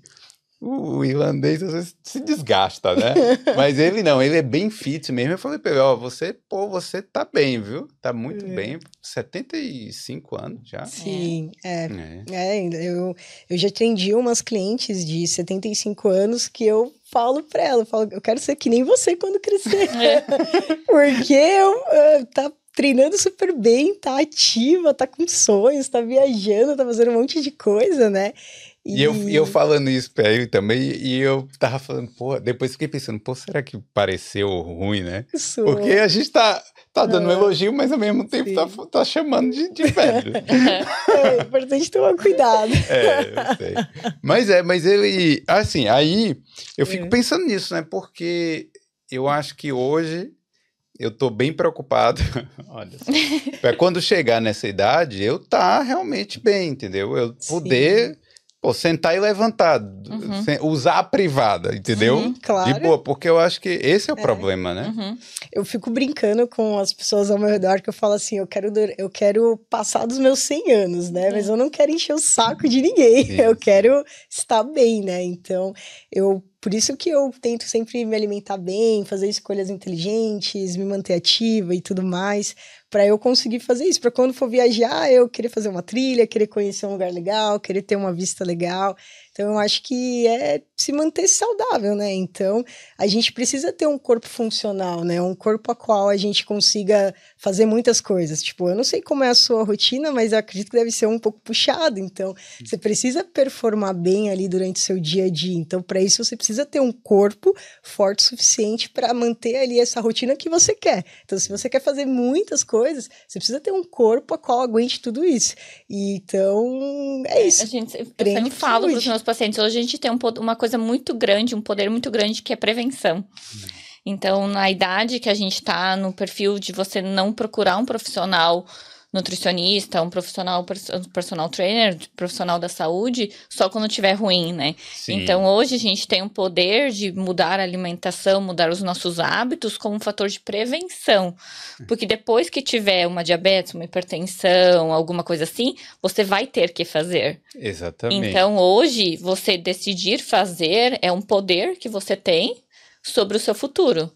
o irlandês às vezes se desgasta, né? [LAUGHS] Mas ele não, ele é bem fit mesmo. Eu falei pra ele, ó, você, pô, você tá bem, viu? Tá muito É. bem. 75 anos já. Sim, é. É. É, eu, eu já atendi umas clientes de 75 anos que eu falo pra ela, eu falo, eu quero ser que nem você quando crescer. [LAUGHS] É. [LAUGHS] Porque eu, eh, tá treinando super bem, tá ativa, tá com sonhos, tá viajando, tá fazendo um monte de coisa, né? E eu, e eu falando isso pra ele também, e eu tava falando, pô, depois fiquei pensando, pô, será que pareceu ruim, né? Sou. Porque a gente tá, tá dando um elogio, mas ao mesmo tempo tá, tá chamando de, de velho. [LAUGHS] É importante tomar cuidado. [LAUGHS] É, eu sei. Mas é, mas ele. Assim, aí eu fico É. pensando nisso, né? Porque eu acho que hoje eu tô bem preocupado. [LAUGHS] Olha só. Pra quando chegar nessa idade, eu tá realmente bem, entendeu? Eu Sim. Pô, sentar e levantar, Uhum. sem- usar a privada, entendeu? Sim, Claro. De boa, porque eu acho que esse é o É. problema, né? Uhum. Eu fico brincando com as pessoas ao meu redor que eu falo assim, eu quero, eu quero passar dos meus 100 anos, né? Mas eu não quero encher o saco de ninguém. Sim. [LAUGHS] Eu quero estar bem, né? Então, eu por isso que eu tento sempre me alimentar bem, fazer escolhas inteligentes, me manter ativa e tudo mais, para eu conseguir fazer isso, para quando for viajar, eu querer fazer uma trilha, querer conhecer um lugar legal, querer ter uma vista legal. Então, eu acho que é se manter saudável, né? Então, a gente precisa ter um corpo funcional, né? Um corpo a qual a gente consiga fazer muitas coisas. Tipo, eu não sei como é a sua rotina, mas eu acredito que deve ser um pouco puxado. Então, você precisa performar bem ali durante o seu dia a dia. Então, para isso, você precisa ter um corpo forte o suficiente para manter ali essa rotina que você quer. Então, se você quer fazer muitas coisas, você precisa ter um corpo a qual aguente tudo isso. E, então, é A isso. gente, eu sempre falo para os meus pacientes, hoje a gente tem um uma coisa muito grande, um poder muito grande que é prevenção. Então, na idade que a gente está, no perfil de você não procurar um profissional nutricionista, um profissional, um personal trainer, profissional da saúde, só quando tiver ruim, né? Sim. Então, hoje a gente tem o poder de mudar a alimentação, mudar os nossos hábitos como um fator de prevenção. Porque depois que tiver uma diabetes, uma hipertensão, alguma coisa assim, você vai ter que fazer. Exatamente. Então, hoje, você decidir fazer é um poder que você tem sobre o seu futuro.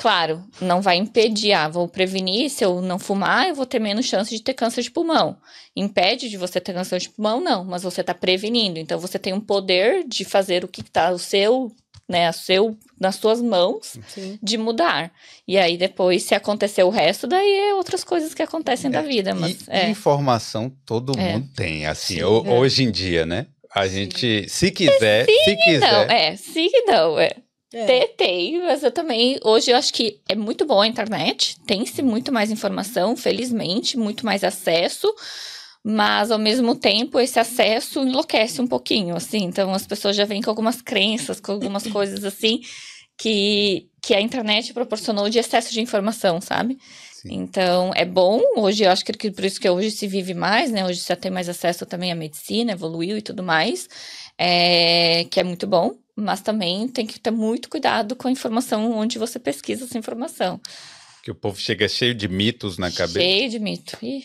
Claro, não vai impedir, ah, vou prevenir, se eu não fumar, eu vou ter menos chance de ter câncer de pulmão. Impede de você ter câncer de pulmão? Não, mas você está prevenindo. Então, você tem um poder de fazer o que está o seu, né, o seu, nas suas mãos, Sim. de mudar. E aí, depois, se acontecer o resto, daí é outras coisas que acontecem da vida, mas E é. informação todo É. mundo tem, assim, Sim, é. hoje em dia, né? A gente, se quiser, se quiser, Não, é, sim e não, é. É. Tem, mas eu também. Hoje eu acho que é muito bom a internet. Tem-se muito mais informação, felizmente, muito mais acesso. Mas ao mesmo tempo, esse acesso enlouquece um pouquinho, assim. Então as pessoas já vêm com algumas crenças, com algumas [LAUGHS] coisas assim que, que a internet proporcionou de excesso de informação, sabe? Sim. Então, é bom. Hoje, eu acho que por isso que hoje se vive mais, né? Hoje você tem mais acesso também à medicina, evoluiu e tudo mais, é, que é muito bom. Mas também tem que ter muito cuidado com a informação onde você pesquisa essa informação. Que o povo chega cheio de mitos na cabeça. Cheio de mito. Ih,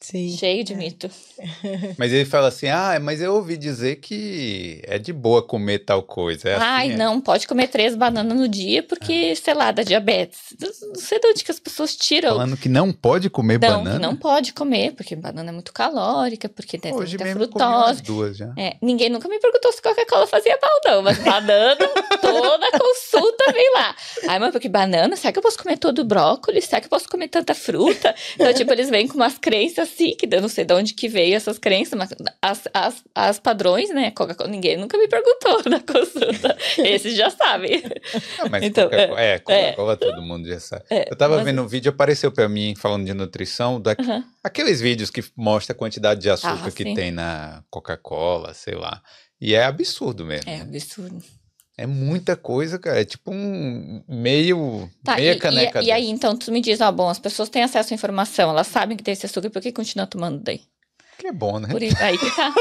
Sim. cheio de mito. [LAUGHS] Mas ele fala assim: ah, mas eu ouvi dizer que é de boa comer tal coisa. É Ai, assim, é? não, pode comer três bananas no dia porque, sei lá, dá diabetes. Não sei de onde que as pessoas tiram. Falando que não pode comer Não, banana. que não pode comer, porque banana é muito calórica, porque tem Hoje muita mesmo eu comi umas frutose. duas já. É, ninguém nunca me perguntou se Coca-Cola fazia mal, não, mas banana, [LAUGHS] toda consulta vem lá. Ai, mas porque banana, será que eu posso comer todo o brócolis? Será que eu posso comer tanta fruta? Então, tipo, eles vêm com umas crenças assim, que eu não sei de onde que veio essas crenças, mas as, as, as padrões, né? Coca-Cola, ninguém nunca me perguntou [LAUGHS] na consulta. Esses já sabem. Ah, mas Então, Coca-Cola, é, Coca-Cola todo mundo já sabe. É, Eu tava mas- vendo um vídeo, apareceu pra mim falando de nutrição, da, Aham. aqueles vídeos que mostra a quantidade de açúcar Ah, que sim. tem na Coca-Cola, sei lá. E é absurdo mesmo. É né? absurdo. É muita coisa, cara. É tipo um meio. Tá, meia e, caneca. e, e aí, então, tu me diz, ó, bom, as pessoas têm acesso à informação, elas sabem que tem esse açúcar, por que continua tomando daí? Que é bom, né? Por isso, aí que tá.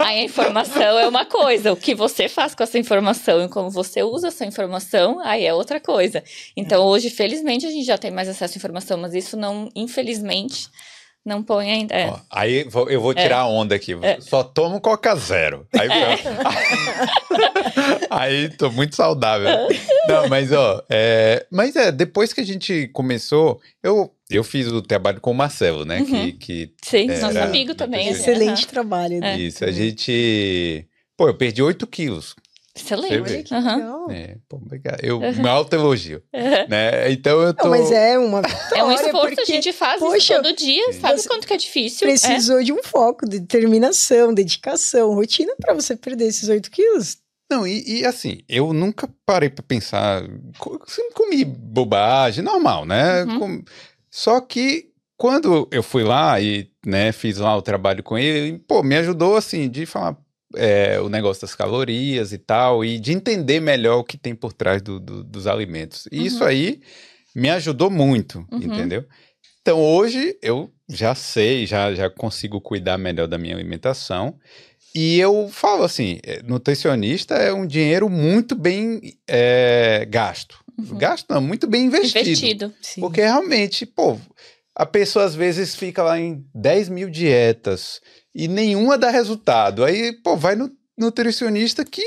Aí a informação é uma coisa, o que você faz com essa informação e como você usa essa informação, aí é outra coisa. Então, hoje, felizmente, a gente já tem mais acesso à informação, mas isso não, infelizmente, não põe ainda. É. Ó, aí vou- eu vou tirar a onda aqui. Só tomo Coca Zero. Aí, É. [LAUGHS] aí tô muito saudável. Não, mas ó, é, mas é, depois que a gente começou, eu, eu fiz o trabalho com o Marcelo, né? Uhum. Que, que Sim, É, nosso era- amigo também. assim, Excelente aham. trabalho. né? isso, a gente. Pô, eu perdi 8 quilos. Excelente. Legal. É, pô, obrigado. Eu, um alto elogio. Aham. [LAUGHS] Né? Então eu tô. Não, mas é uma É um esforço, porque a gente faz isso poxa, todo dia, sabe quanto que é difícil? É. precisou de um foco, de determinação, dedicação, rotina pra você perder esses 8 quilos. Não, e, e assim, eu nunca parei pra pensar. Sempre comi bobagem, normal, né? Uhum. Com- Só que quando eu fui lá e né, fiz lá o trabalho com ele, pô, me ajudou assim de falar é, o negócio das calorias e tal, e de entender melhor o que tem por trás do- do- dos alimentos. E isso Uhum. aí me ajudou muito, Uhum. entendeu? Então hoje eu já sei, já, já consigo cuidar melhor da minha alimentação. E eu falo assim, é, nutricionista é um dinheiro muito bem é, gasto. Uhum. Gasto não, muito bem investido. Investido. Sim. Porque realmente, pô, a pessoa às vezes fica lá em 10 mil dietas e nenhuma dá resultado. Aí, pô, vai no nutricionista que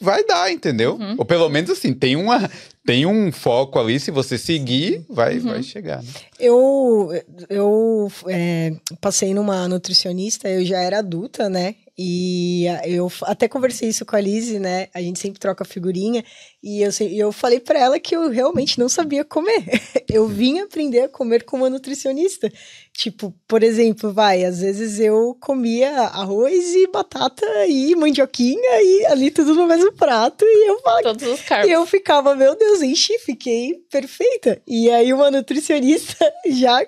vai dar, entendeu? Uhum. Ou pelo menos assim, tem, uma, tem um foco ali, se você seguir, vai, Uhum. vai chegar. Né? Eu, eu é, passei numa nutricionista, eu já era adulta, né? E eu até conversei isso com a Lizzie, né? A gente sempre troca figurinha. E eu, eu falei pra ela que eu realmente não sabia comer. [LAUGHS] Eu vim aprender a comer com uma nutricionista. Tipo, por exemplo, vai, às vezes eu comia arroz e batata e mandioquinha e ali tudo no mesmo prato. E eu Todos os carbos. e eu ficava, meu Deus, enchi, fiquei perfeita. E aí uma nutricionista [LAUGHS] já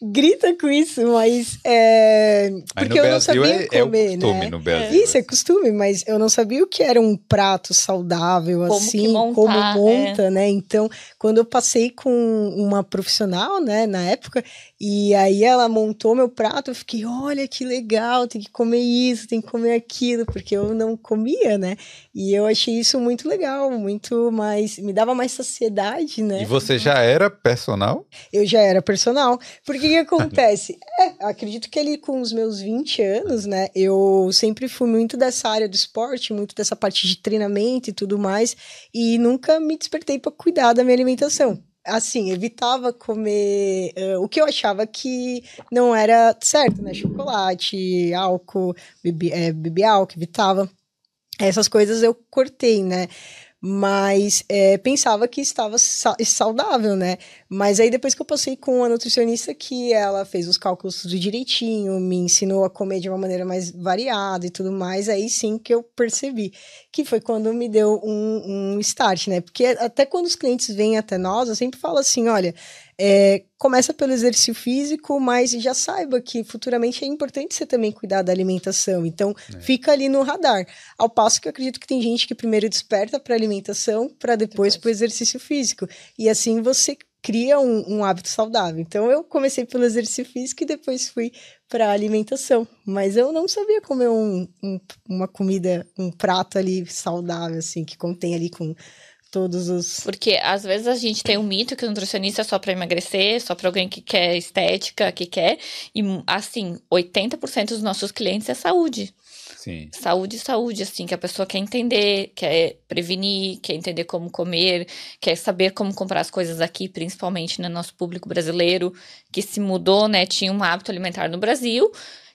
grita com isso, mas é. Porque eu não sabia é, é o comer, costume né? no Brasil. Isso é costume, mas eu não sabia o que era um prato saudável, Como assim, montar, como é. monta, né? Então, quando eu passei com uma profissional, né, na época, e aí ela montou meu prato, eu fiquei, olha que legal, tem que comer isso, tem que comer aquilo, porque eu não comia, né? E eu achei isso muito legal, muito mais, me dava mais saciedade, né? E você já era personal? Eu já era personal. Porque o que acontece? [LAUGHS] É, acredito que ali com os meus 20 anos, né, eu sempre fui muito dessa área do esporte, muito dessa parte de treinamento e tudo mais, e nunca me despertei para cuidar da minha alimentação. Assim, evitava comer eh, o que eu achava que não era certo, né? Chocolate, álcool, bebi, eh, bebi álcool, evitava. Essas coisas eu cortei, né? mas é, pensava que estava sa saudável, né? Mas aí depois que eu passei com a nutricionista, que ela fez os cálculos tudo direitinho, me ensinou a comer de uma maneira mais variada e tudo mais, aí sim que eu percebi. Que foi quando me deu um, um start, né? Porque até quando os clientes vêm até nós, eu sempre falo assim: olha, é, começa pelo exercício físico, mas já saiba que futuramente é importante você também cuidar da alimentação. Então, é. fica ali no radar. Ao passo que eu acredito que tem gente que primeiro desperta para alimentação, para depois para o exercício físico. E assim você cria um, um, hábito saudável. Então, eu comecei pelo exercício físico e depois fui para alimentação. Mas eu não sabia comer um, um, uma comida, um prato ali saudável, assim, que contém ali com todos os. Porque às vezes a gente tem um mito que o nutricionista é só para emagrecer, só para alguém que quer estética, que quer. E assim, 80% dos nossos clientes é saúde. Sim. Saúde, saúde, assim, que a pessoa quer entender, quer prevenir, quer entender como comer, quer saber como comprar as coisas aqui, principalmente no nosso público brasileiro, que se mudou, né? Tinha um hábito alimentar no Brasil,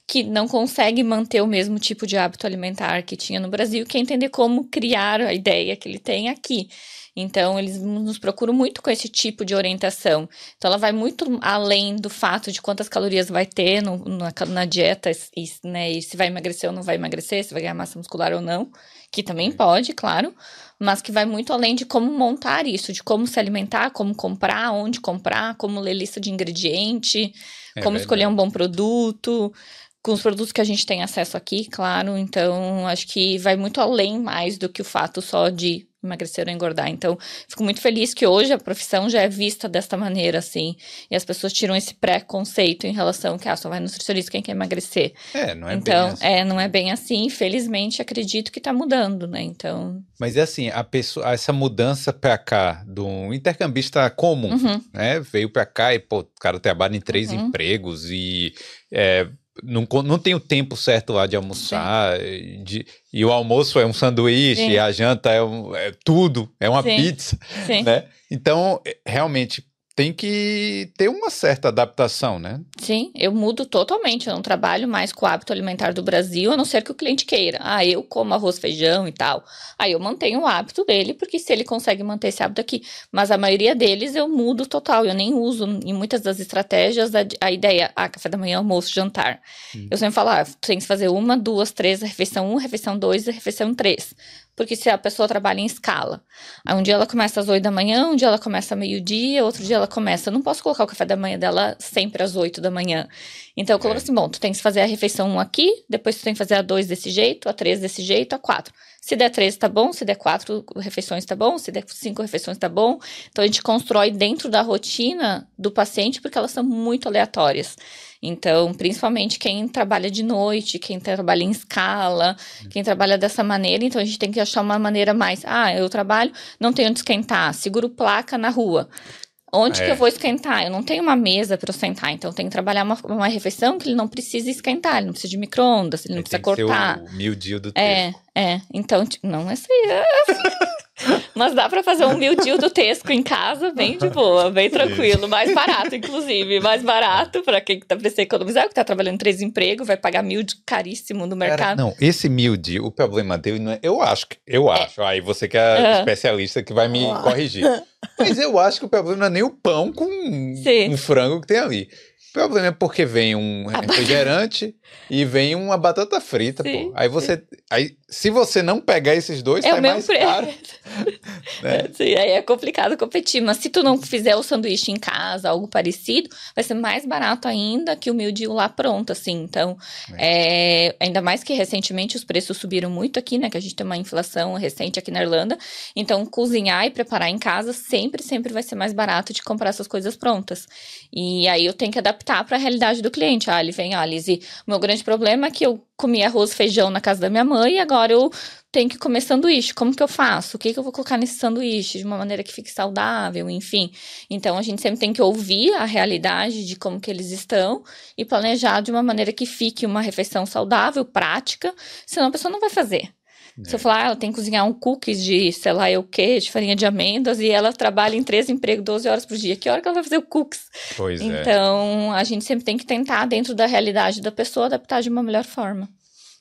que não consegue manter o mesmo tipo de hábito alimentar que tinha no Brasil, quer entender como criar a ideia que ele tem aqui. Então, eles nos procuram muito com esse tipo de orientação. Então, ela vai muito além do fato de quantas calorias vai ter no, na, na, dieta, e, né, e se vai emagrecer ou não vai emagrecer, se vai ganhar massa muscular ou não, que também pode, claro, mas que vai muito além de como montar isso, de como se alimentar, como comprar, onde comprar, como ler lista de ingrediente, é como verdade. escolher um bom produto, com os produtos que a gente tem acesso aqui, claro. Então, acho que vai muito além mais do que o fato só de emagrecer ou engordar. Então, fico muito feliz que hoje a profissão já é vista desta maneira, assim. E as pessoas tiram esse preconceito em relação que, ah, só vai nutricionista quem quer emagrecer. É, não é então, bem assim. é, não é bem assim. Infelizmente, acredito que tá mudando, né? Então... Mas é assim, a pessoa, essa mudança pra cá, de um intercambista comum, uhum. né? Veio pra cá e, pô, o cara trabalha em três uhum. empregos e... É, não, não tem o tempo certo lá de almoçar. De, e o almoço é um sanduíche, e a janta é, um, é tudo, é uma Sim. pizza. Sim. Né? Então, é, realmente, tem que ter uma certa adaptação, né? Sim, eu mudo totalmente. Eu não trabalho mais com o hábito alimentar do Brasil, a não ser que o cliente queira. Ah, eu como arroz, feijão e tal. Aí eu mantenho o hábito dele, porque se ele consegue manter esse hábito aqui. Mas a maioria deles eu mudo total. Eu nem uso em muitas das estratégias a, a ideia, ah, café da manhã, almoço, jantar. Hum. Eu sempre falo, ah, tem que fazer uma, duas, três, refeição um, refeição dois e refeição três porque se a pessoa trabalha em escala, aí um dia ela começa às 8 da manhã, um dia ela começa meio-dia, outro dia ela começa. Eu não posso colocar o café da manhã dela sempre às 8 da manhã. Então eu coloco é. assim: bom, tu tem que fazer a refeição 1 aqui, depois tu tem que fazer a 2 desse jeito, a 3 desse jeito, a 4. Se der 3 tá bom, se der 4 refeições tá bom, se der 5 refeições tá bom. Então a gente constrói dentro da rotina do paciente porque elas são muito aleatórias. Então, principalmente quem trabalha de noite, quem trabalha em escala, quem trabalha dessa maneira, então a gente tem que achar uma maneira mais. Ah, eu trabalho, não tenho onde esquentar, seguro placa na rua. Onde é. que eu vou esquentar? Eu não tenho uma mesa para eu sentar, então tenho que trabalhar uma, uma refeição que ele não precisa esquentar, ele não precisa de micro-ondas, ele não precisa cortar. o mil dia do É, é. Então, não é isso aí. [LAUGHS] Mas dá para fazer um mil do Tesco em casa, bem de boa, bem tranquilo. Mais barato, inclusive. Mais barato para quem tá precisando economizar, que tá trabalhando em três empregos, vai pagar mil caríssimo no mercado. Cara, não, esse mil o problema dele não é. Eu acho, eu é. acho. É. Aí você que é uhum. especialista que vai me corrigir. Mas eu acho que o problema não é nem o pão com um frango que tem ali. O problema é porque vem um refrigerante [LAUGHS] e vem uma batata frita, Sim. pô. Aí você. Aí, se você não pegar esses dois, é sai mais preço. caro. [LAUGHS] [LAUGHS] né? Sim, aí é complicado competir. Mas se tu não fizer o sanduíche em casa, algo parecido, vai ser mais barato ainda que o mil dia lá pronto, assim. Então, é. É, ainda mais que recentemente os preços subiram muito aqui, né? Que a gente tem uma inflação recente aqui na Irlanda. Então, cozinhar e preparar em casa sempre, sempre vai ser mais barato de comprar essas coisas prontas. E aí eu tenho que adaptar adaptar para a realidade do cliente. Ah, ele vem, ah, Lizzie, o meu grande problema é que eu comi arroz e feijão na casa da minha mãe e agora eu tenho que comer sanduíche. Como que eu faço? O que, que eu vou colocar nesse sanduíche de uma maneira que fique saudável, enfim. Então a gente sempre tem que ouvir a realidade de como que eles estão e planejar de uma maneira que fique uma refeição saudável, prática, senão a pessoa não vai fazer. Se eu falar, ah, ela tem que cozinhar um cookies de, sei lá, o quê, de farinha de amêndoas, e ela trabalha em três empregos, 12 horas por dia. Que hora que ela vai fazer o cookies? Pois então, é. a gente sempre tem que tentar, dentro da realidade da pessoa, adaptar de uma melhor forma.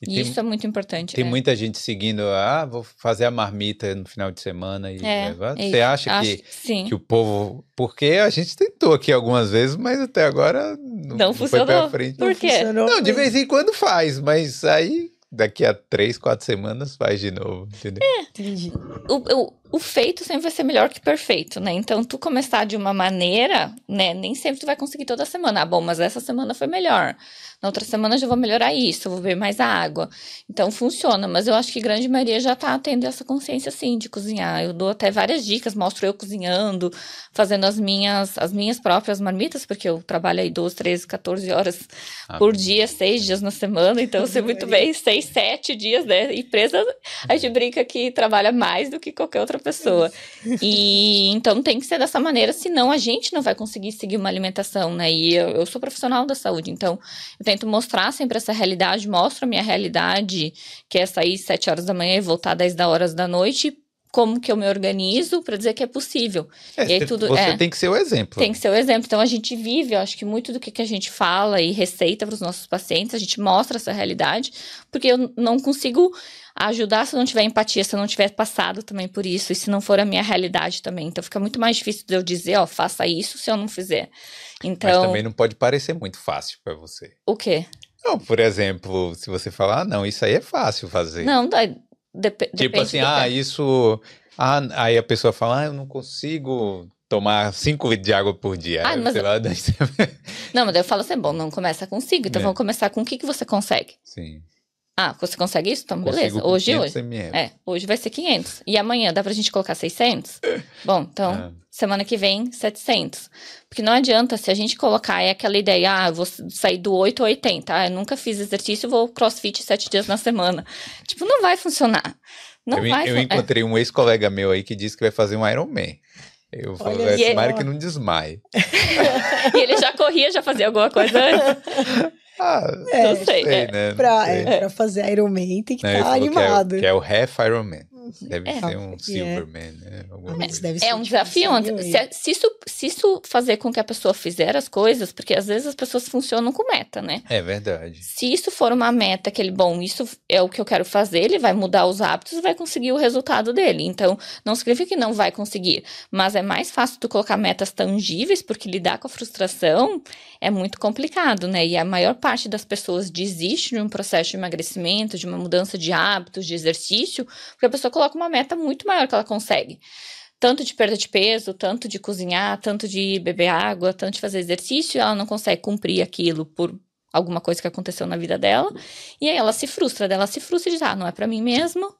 E tem- Isso é muito importante. Tem é. muita gente seguindo, ah, vou fazer a marmita no final de semana e É, levar. é Você isso. acha Acho que, sim. que o povo. Porque a gente tentou aqui algumas vezes, mas até agora não, Não foi pra funcionou. frente. Por quê? funcionou, Não, de vez em quando faz, mas aí daqui a três, quatro semanas faz de novo, entendeu? Entendi. o, o, o feito sempre vai ser melhor que perfeito, né? Então, tu começar de uma maneira, né? Nem sempre tu vai conseguir toda semana. Ah, bom, mas essa semana foi melhor. Na outra semana eu já vou melhorar isso, eu vou beber mais água. Então, funciona. Mas eu acho que a grande maioria já tá tendo essa consciência, sim, de cozinhar. Eu dou até várias dicas, mostro eu cozinhando, fazendo as minhas, as minhas próprias marmitas, porque eu trabalho aí 12, 13, 14 horas Ah, por dia, seis dias na semana, então eu sei muito bem, seis, sete dias, né? Empresa, a gente brinca que trabalha mais do que qualquer outra pessoa. E então tem que ser dessa maneira, senão a gente não vai conseguir seguir uma alimentação, né? E eu, eu sou profissional da saúde, então eu tento mostrar sempre essa realidade, mostro a minha realidade, que é sair sete horas da manhã e voltar dez da horas da noite. Como que eu me organizo para dizer que é possível. É, aí você- tudo- você é. tem que ser o exemplo. Tem que ser o exemplo. Então a gente vive, eu acho que muito do que, que a gente fala e receita para os nossos pacientes, a gente mostra essa realidade, porque eu não consigo ajudar se eu não tiver empatia, se eu não tiver passado também por isso, e se não for a minha realidade também. Então fica muito mais difícil de eu dizer, ó, faça isso se eu não fizer. Mas Então, também não pode parecer muito fácil pra você. o quê? Não, por exemplo, se você falar, ah, não, isso aí é fácil fazer. Não, dá, dep Tipo depende assim, ah, que. isso. Ah, aí a pessoa fala, ah, eu não consigo tomar 5 litros de água por dia. Ah, mas- vai, [LAUGHS] daí Não, mas daí eu falo assim, bom, não começa consigo, então É. vamos começar com o que, que você consegue. Sim. Ah, você consegue isso? Então, beleza. Hoje, 500 hoje. ml. É, hoje vai ser 500. E amanhã dá pra gente colocar 600? [LAUGHS] Bom, então, Ah. semana que vem, 700. Porque não adianta, se a gente colocar, é aquela ideia, ah, eu vou sair do 8 ao 80. Ah, eu nunca fiz exercício, vou crossfit sete dias na semana. Tipo, não vai funcionar. Não eu, vai eu fun- é. encontrei um ex-colega meu aí que disse que vai fazer um Iron Man. Eu falei, Olha é, tomara que não desmaie. [LAUGHS] E ele já corria, já fazia alguma coisa antes. [LAUGHS] Ah, É, eu sei. é. né? Pra, Sei. é, pra fazer Iron Man tem que estar que é animado. Que é, o half Iron Man. Deve É. ser um É. Silverman, né? Ser É um difícil, desafio. Se, se isso, se isso fazer com que a pessoa fizer as coisas, porque às vezes as pessoas funcionam com meta, né? É verdade. Se isso for uma meta que ele, bom, isso é o que eu quero fazer, ele vai mudar os hábitos e vai conseguir o resultado dele. Então, não significa que não vai conseguir, mas é mais fácil tu colocar metas tangíveis, porque lidar com a frustração é muito complicado, né? E a maior parte das pessoas desiste de um processo de emagrecimento, de uma mudança de hábitos, de exercício, porque a pessoa coloca uma meta muito maior que ela consegue. Tanto de perda de peso, tanto de cozinhar, tanto de beber água, tanto de fazer exercício, ela não consegue cumprir aquilo por alguma coisa que aconteceu na vida dela. E aí ela se frustra, daí ela se frustra e diz: ah, não é pra mim mesmo.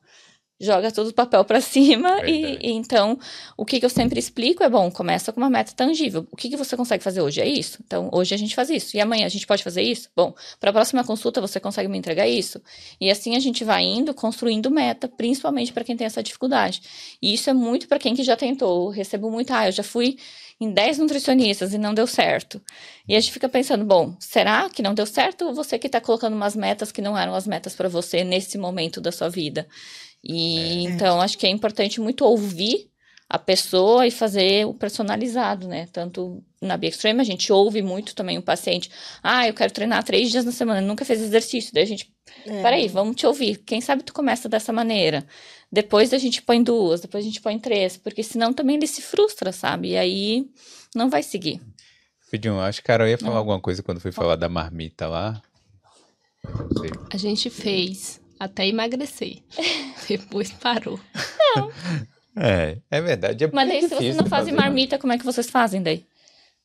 Joga todo o papel pra cima e, e então o que, que eu sempre explico é bom, começa com uma meta tangível. O que, que você consegue fazer hoje? É isso. Então, hoje a gente faz isso. E amanhã a gente pode fazer isso? Bom, para a próxima consulta você consegue me entregar isso? E assim a gente vai indo, construindo meta, principalmente para quem tem essa dificuldade. E isso é muito para quem que já tentou. Eu recebo muito, ah, eu já fui em 10 nutricionistas e não deu certo. E a gente fica pensando, bom, será que não deu certo ou você que está colocando umas metas que não eram as metas para você nesse momento da sua vida? E então acho que é importante muito ouvir a pessoa e fazer o personalizado, né? Tanto na Be Extreme, a gente ouve muito também o paciente. Ah, eu quero treinar três dias na semana, nunca fez exercício. Daí a gente, É. peraí, vamos te ouvir. Quem sabe tu começa dessa maneira. Depois a gente põe duas, depois a gente põe três, porque senão também ele se frustra, sabe? E aí não vai seguir. Filhinho, acho que a Carol ia falar Não. alguma coisa quando foi falar da marmita lá. A gente fez até emagrecer. [LAUGHS] Depois parou. É, é verdade. É Mas daí, se vocês não fazem fazer marmita, como é que vocês fazem daí?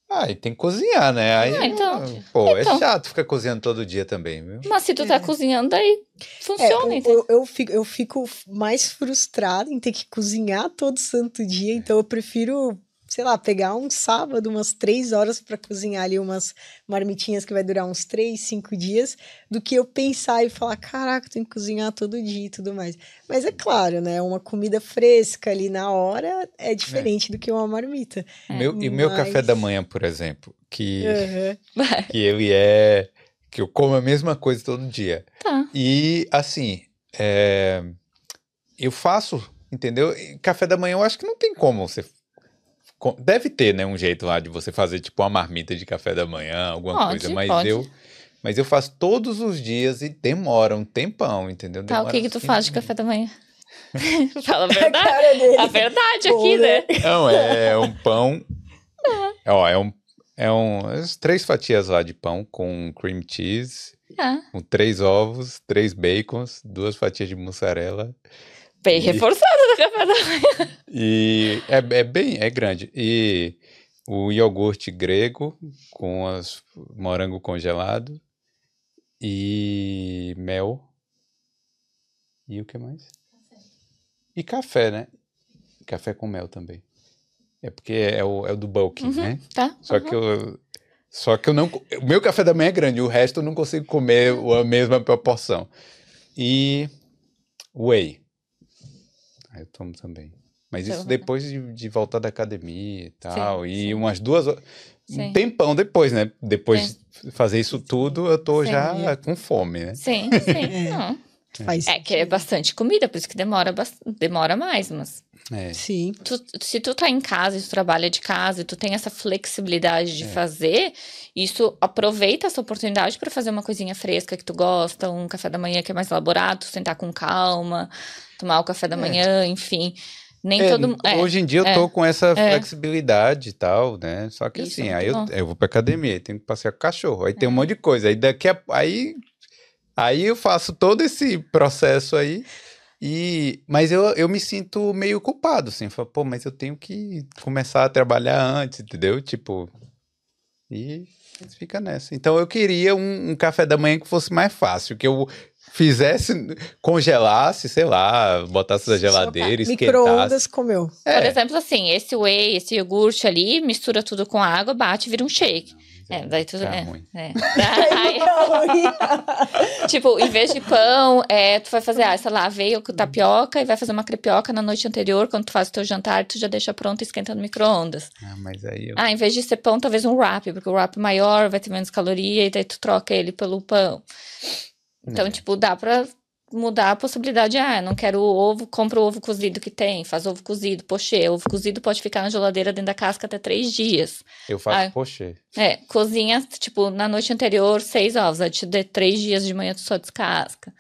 Ah, e tem que cozinhar, né? Aí, Ah, então- Pô, então. é chato ficar cozinhando todo dia também, viu? Mas se tu tá cozinhando, daí É, funciona, eu, entendeu? eu, eu fico, eu fico mais frustrada em ter que cozinhar todo santo dia, então eu prefiro, sei lá, pegar um sábado, umas três horas para cozinhar ali umas marmitinhas que vai durar uns três, cinco dias, do que eu pensar e falar, caraca, tem que cozinhar todo dia e tudo mais. Mas é claro, né? Uma comida fresca ali na hora é diferente do que uma marmita. Meu, e o meu mas- café da manhã, por exemplo, que, Aham. que ele é. que eu como a mesma coisa todo dia. Tá. E assim, é, eu faço, entendeu? E Café da manhã eu acho que não tem como você. Deve ter, né, um jeito lá de você fazer tipo uma marmita de café da manhã, alguma Pode, coisa, mas pode. eu Mas eu faço todos os dias e demora um tempão, entendeu? Tá, o Demora que que tu 15 faz de café da manhã? [LAUGHS] Fala a [LAUGHS] verdade. dele. A verdade Bom, aqui, né? Não, é um pão. [LAUGHS] Ó, é um. É um. as Três fatias lá de pão com cream cheese, Ah, com três ovos, três bacons, duas fatias de mussarela. Bem E- reforçado no café da manhã. E é, é bem, é grande. E o iogurte grego com as morango congelado e mel. E o que mais? E café, né? Café com mel também. É porque é o, é o do bulking, né? Tá? Só que eu só que eu não o meu café da manhã é grande, o resto eu não consigo comer a mesma proporção. E whey. Aí eu tomo também. Mas isso depois de, de voltar da academia e tal. Sim, e sim. umas duas horas. Um tempão depois, né? Depois de fazer isso tudo, eu tô Sim. já com fome, né? Sim, sim. [LAUGHS] Não. Faz É que é bastante comida, por isso que demora, demora mais, mas É. Sim. tu- se tu tá em casa, e tu trabalha de casa e tu tem essa flexibilidade É. de fazer, isso aproveita essa oportunidade para fazer uma coisinha fresca que tu gosta, um café da manhã que é mais elaborado, sentar com calma, tomar o café da manhã, enfim. Nem É, todo é, hoje em dia eu é, tô com essa é. flexibilidade e tal, né? Só que Isso assim, é aí eu, eu vou pra academia, tenho que passear com o cachorro, aí tem um monte de coisa. Aí daqui a, aí, aí eu faço todo esse processo aí. E, mas eu, eu me sinto meio culpado, assim. Falo, Pô, mas eu tenho que começar a trabalhar antes, entendeu? Tipo. E fica nessa. Então eu queria um, um café da manhã que fosse mais fácil, que eu fizesse, congelasse, sei lá, botasse na geladeira, esquentasse. Micro-ondas comeu. Por É. exemplo, assim, esse whey, esse iogurte ali, mistura tudo com água, bate e vira um shake. É, daí tu. Tá é, ruim. é. [LAUGHS] Tipo, em vez de pão, é, tu vai fazer, ah, sei lá, aveia com tapioca e vai fazer uma crepioca na noite anterior, quando tu faz o teu jantar, tu já deixa pronto e esquenta no micro-ondas. Ah, mas aí eu... Ah, em vez de ser pão, talvez um wrap, porque o wrap maior vai ter menos caloria e daí tu troca ele pelo pão. Então, É. tipo, dá pra mudar a possibilidade. Ah, não quero o ovo, compra o ovo cozido que tem, faz ovo cozido. Poxa, ovo cozido pode ficar na geladeira dentro da casca até três dias. Eu faço Ah. pochê. É, cozinha, tipo, na noite anterior, seis ovos. Aí te dê três dias de manhã, tu só descasca.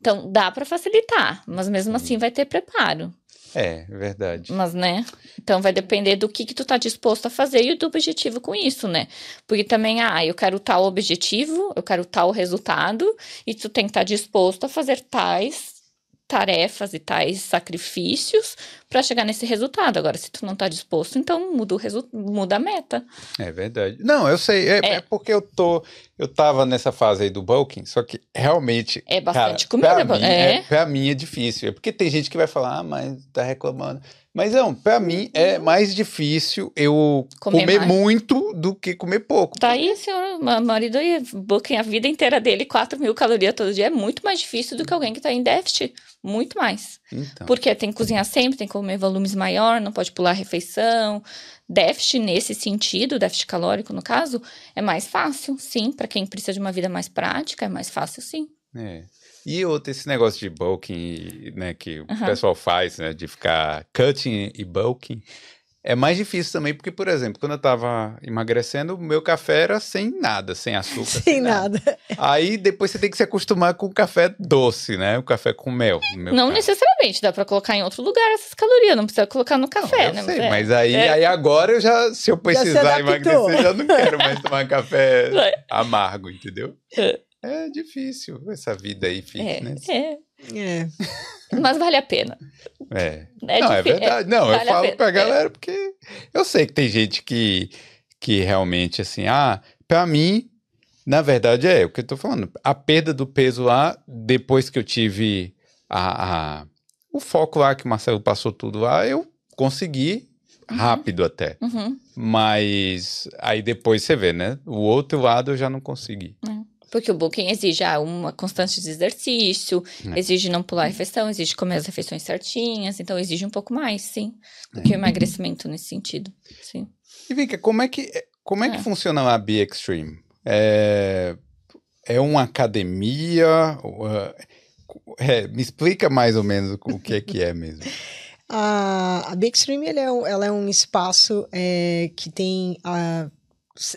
Então, dá pra facilitar, mas mesmo assim vai ter preparo. É, verdade. Mas, né? Então vai depender do que, que tu tá disposto a fazer e do objetivo com isso, né? Porque também, ah, eu quero tal objetivo, eu quero tal resultado, e tu tem que estar disposto a fazer tais tarefas e tais sacrifícios para chegar nesse resultado. Agora, se tu não tá disposto, então muda o resu- muda a meta. É verdade. Não, eu sei. É, É. é porque eu tô. Eu tava nessa fase aí do bulking, só que realmente. É bastante cara, comida, Pra mim, é. é. Pra mim é difícil. É porque tem gente que vai falar, ah, mas tá reclamando. Mas não, pra mim é mais difícil eu Comer comer, muito do que comer pouco. Tá aí, senhor, ma- marido aí, booking a vida inteira dele, 4 mil calorias todo dia, é muito mais difícil do que alguém que tá em déficit. Muito mais. Então, Porque tem que cozinhar sempre, tem que comer volumes maior, não pode pular refeição. Déficit nesse sentido, déficit calórico no caso, é mais fácil, sim. Para quem precisa de uma vida mais prática, é mais fácil, sim. é. E outro, esse negócio de bulking, né, que o pessoal faz, né, de ficar cutting e bulking, é mais difícil também, porque, por exemplo, quando eu tava emagrecendo, o meu café era sem nada, sem açúcar. Sem nada. Aí depois você tem que se acostumar com o café doce, né? O café com mel. no meu não caso. necessariamente, dá para colocar em outro lugar essas calorias, não precisa colocar no Não, café, eu né? sei, é- mas aí, é. aí agora eu já, se eu precisar emagrecer, já não quero mais tomar café [LAUGHS] É. amargo, entendeu? É. É difícil essa vida aí fitness. É, é. É. Mas vale a pena. É. É não, é difí- verdade. Não, vale a eu falo pena. pra É. galera porque eu sei que tem gente que, que realmente, assim, ah, pra mim, na verdade é o que eu tô falando. A perda do peso lá, depois que eu tive a, a- o foco lá que o Marcelo passou tudo lá, eu consegui rápido até. Uhum. Mas aí depois você vê, né? O outro lado eu já não consegui. Porque o booking exige ah, uma constante de exercício, É. exige não pular a refeição, exige comer as refeições certinhas, então exige um pouco mais, sim, do que o emagrecimento nesse sentido. Sim. E Vika, como é que, como é que É. funciona a Be Extreme? É, é uma academia? É, é, me explica mais ou menos o que é que é mesmo. [LAUGHS] A, a Big Stream ela é, um, ela é um espaço é, que tem a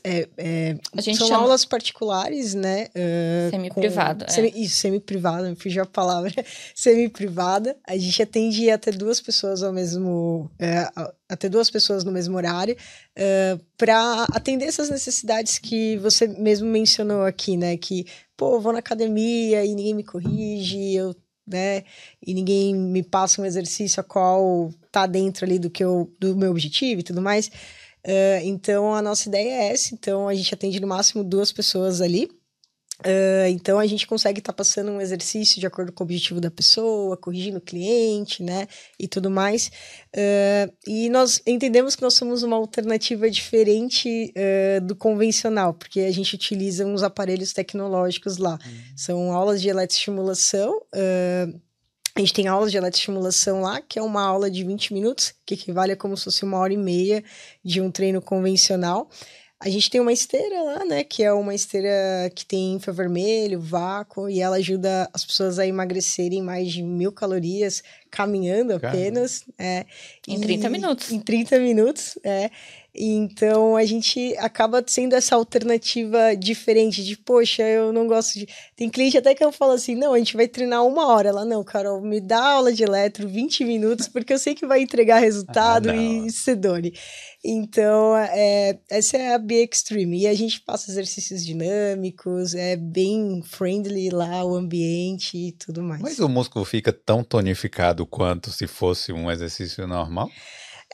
é, é, A gente são chama aulas particulares, né? ah, semi-privado. com- é. Semi, isso, semi-privada, me fugiu a palavra. [LAUGHS] semi-privada. A gente atende até duas pessoas ao mesmo. a- até duas pessoas no mesmo horário, para atender essas necessidades que você mesmo mencionou aqui, né? Que, pô, vou na academia e ninguém me corrige, eu. Né? E ninguém me passa um exercício a qual tá dentro ali do que eu, do meu objetivo e tudo mais. Ah, então a nossa ideia é essa. Então a gente atende no máximo duas pessoas ali. Ah, então a gente consegue estar passando um exercício de acordo com o objetivo da pessoa, corrigindo o cliente, né? E tudo mais. Ah, e nós entendemos que nós somos uma alternativa diferente ah, do convencional, porque a gente utiliza uns aparelhos tecnológicos lá. São aulas de eletroestimulação. ah, a gente tem aulas de eletroestimulação lá, que é uma aula de 20 minutos, que equivale a como se fosse uma hora e meia de um treino convencional. A gente tem uma esteira lá, né? Que é uma esteira que tem infravermelho, vácuo, e ela ajuda as pessoas a emagrecerem mais de mil calorias caminhando Caramba. apenas. É, Em E- 30 minutos. Em 30 minutos, é. Então a gente acaba sendo essa alternativa diferente de, poxa, eu não gosto de. Tem cliente até que eu falo assim: não, a gente vai treinar uma hora. Ela, não, Carol, me dá aula de eletro 20 minutos, porque eu sei que vai entregar resultado Ah, e sedone. Então, é, essa é a Be Extreme. E a gente passa exercícios dinâmicos, é bem friendly lá o ambiente e tudo mais. Mas o músculo fica tão tonificado quanto se fosse um exercício normal?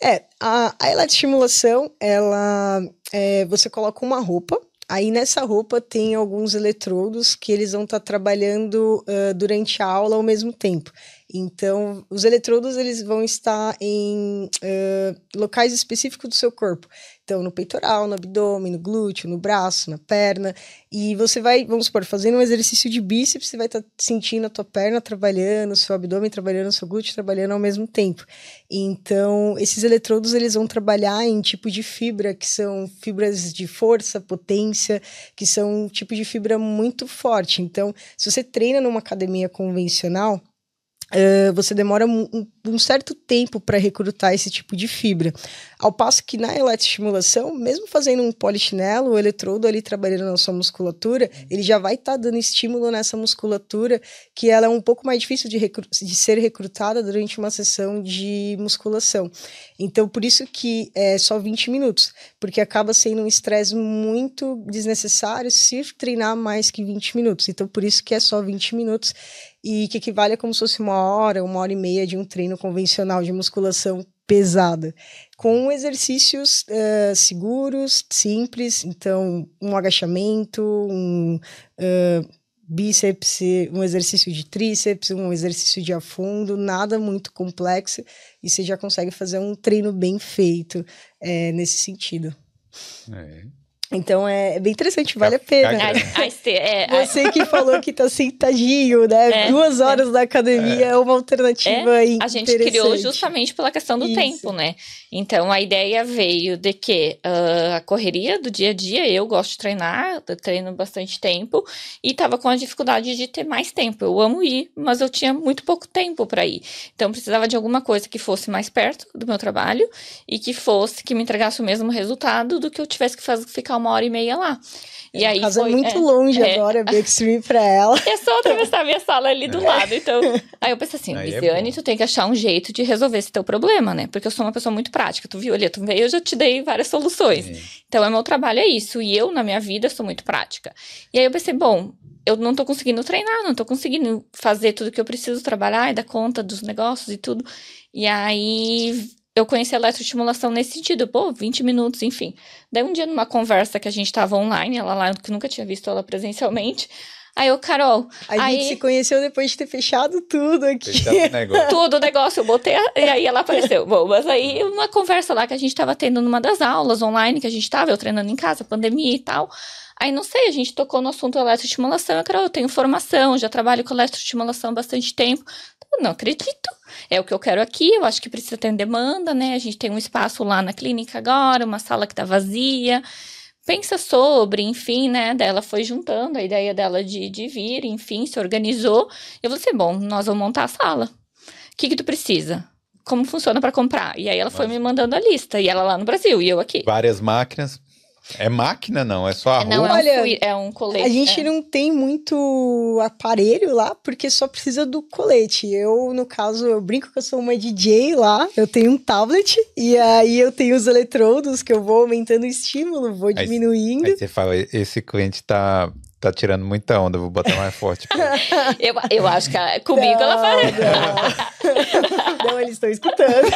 É, a, a eletroestimulação, ela, é, você coloca uma roupa, aí nessa roupa tem alguns eletrodos que eles vão estar trabalhando ah, durante a aula ao mesmo tempo. Então, os eletrodos, eles vão estar em ah, locais específicos do seu corpo. Então, no peitoral, no abdômen, no glúteo, no braço, na perna. E você vai, vamos supor, fazendo um exercício de bíceps, você vai estar sentindo a tua perna trabalhando, o seu abdômen trabalhando, o seu glúteo trabalhando ao mesmo tempo. Então, esses eletrodos eles vão trabalhar em tipo de fibra, que são fibras de força, potência, que são um tipo de fibra muito forte. Então, se você treina numa academia convencional, eh, você demora um, um- certo tempo para recrutar esse tipo de fibra. Ao passo que na eletroestimulação, mesmo fazendo um polichinelo, o eletrodo ali trabalhando na sua musculatura, ele já vai estar dando estímulo nessa musculatura, que ela é um pouco mais difícil de, de ser recrutada durante uma sessão de musculação. Então, por isso que é só 20 minutos, porque acaba sendo um estresse muito desnecessário se treinar mais que 20 minutos. Então, por isso que é só 20 minutos e que equivale a como se fosse uma hora, uma hora e meia de um treino convencional de musculação pesada, com exercícios eh, seguros, simples, então um agachamento, um eh, bíceps, um exercício de tríceps, um exercício de afundo, nada muito complexo, e você já consegue fazer um treino bem feito eh, nesse sentido. É. Então é, é bem interessante, vale a pena. é, Você que falou que tá sentadinho, né? É, Duas horas na academia é, uma alternativa aí a gente criou justamente pela questão do Isso. tempo, né? Então a ideia veio de que ah, a correria do dia a dia, eu gosto de treinar, eu treino bastante tempo e tava com a dificuldade de ter mais tempo. Eu amo ir, mas eu tinha muito pouco tempo para ir. Então precisava de alguma coisa que fosse mais perto do meu trabalho e que fosse que me entregasse o mesmo resultado do que eu tivesse que fazer, ficar uma hora e meia lá. E aí Casa foi, é muito é. longe é. agora, Big Extreme pra ela. É só atravessar a minha sala ali do lado. Então, [LAUGHS] aí eu pensei assim, é Lisiane, tu tem que achar um jeito de resolver esse teu problema, né? Porque eu sou uma pessoa muito prática. Tu viu ali, tu veio, eu já te dei várias soluções. Então, é meu trabalho é isso. E eu, na minha vida, sou muito prática. E aí eu pensei, bom, eu não tô conseguindo treinar, não tô conseguindo fazer tudo que eu preciso trabalhar e dar conta dos negócios e tudo. E aí eu conheci a eletroestimulação nesse sentido, pô, 20 minutos, enfim. Daí um dia numa conversa que a gente tava online, ela lá, que eu nunca tinha visto ela presencialmente. Aí eu, Carol, A Aí- gente se conheceu depois de ter fechado tudo aqui. Fechar esse negócio. [LAUGHS] tudo o negócio, eu botei, a- e aí ela apareceu. Bom, mas aí uma conversa lá que a gente tava tendo numa das aulas online que a gente tava, eu treinando em casa, pandemia e tal. Aí não sei, a gente tocou no assunto eletroestimulação. Eu, Carol, eu tenho formação, já trabalho com eletroestimulação há bastante tempo. Eu não acredito. É o que eu quero aqui, eu acho que precisa ter demanda, né? A gente tem um espaço lá na clínica agora, uma sala que tá vazia. Pensa sobre, enfim, né? Daí ela foi juntando a ideia dela de, de vir, enfim, se organizou. Eu falei assim, bom, nós vamos montar a sala. O que que tu precisa? Como funciona para comprar? E aí ela foi me mandando a lista. E ela lá no Brasil e eu aqui. Várias máquinas. É máquina, não, é só a Não, é roupa. um, Olha, fui- é um colete. A gente é. não tem muito aparelho lá, porque só precisa do colete. Eu, no caso, eu brinco que eu sou uma DJ lá, eu tenho um tablet, e aí eu tenho os eletrodos que eu vou aumentando o estímulo, vou Aí- diminuindo. Aí você fala, esse cliente tá, tá tirando muita onda, vou botar mais forte. [LAUGHS] Eu, eu acho que comigo ela faz. [LAUGHS] Não, eles estão escutando.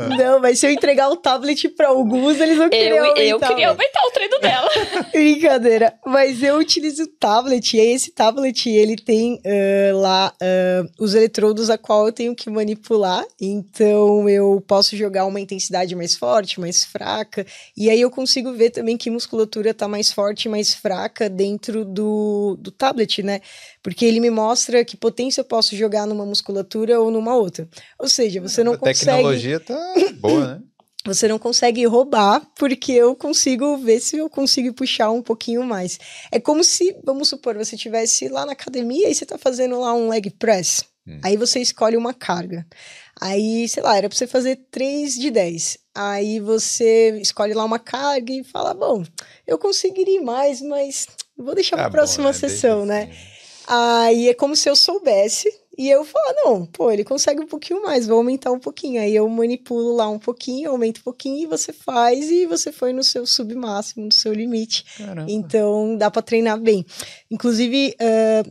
[LAUGHS] não, mas se eu entregar o tablet para alguns, eles vão querer Eu, eu aumentar, queria né? aumentar o treino dela. [LAUGHS] Brincadeira. Mas eu utilizo o tablet, e aí esse tablet, ele tem ah, lá ah, os eletrodos a qual eu tenho que manipular. Então, eu posso jogar uma intensidade mais forte, mais fraca. E aí eu consigo ver também que musculatura tá mais forte e mais fraca dentro do, do tablet, né? Porque ele me mostra que potência eu posso jogar numa musculatura ou numa outra. Ou seja, você não a consegue... tecnologia tá boa, né? [CLEARS THROAT] Você não consegue roubar, porque eu consigo ver se eu consigo puxar um pouquinho mais. É como se, vamos supor, você estivesse lá na academia e você tá fazendo lá um leg press. Hum. Aí você escolhe uma carga. Aí, sei lá, era pra você fazer 3 de 10. Aí você escolhe lá uma carga e fala: bom, eu conseguiria ir mais, mas vou deixar Tá pra bom, próxima né? Deixa sessão, né? assim. Aí é como se eu soubesse e eu falar, não, pô, ele consegue um pouquinho mais, vou aumentar um pouquinho. Aí eu manipulo lá um pouquinho, aumento um pouquinho e você faz e você foi no seu submáximo, no seu limite. Caramba. Então dá pra treinar bem. Inclusive, ah,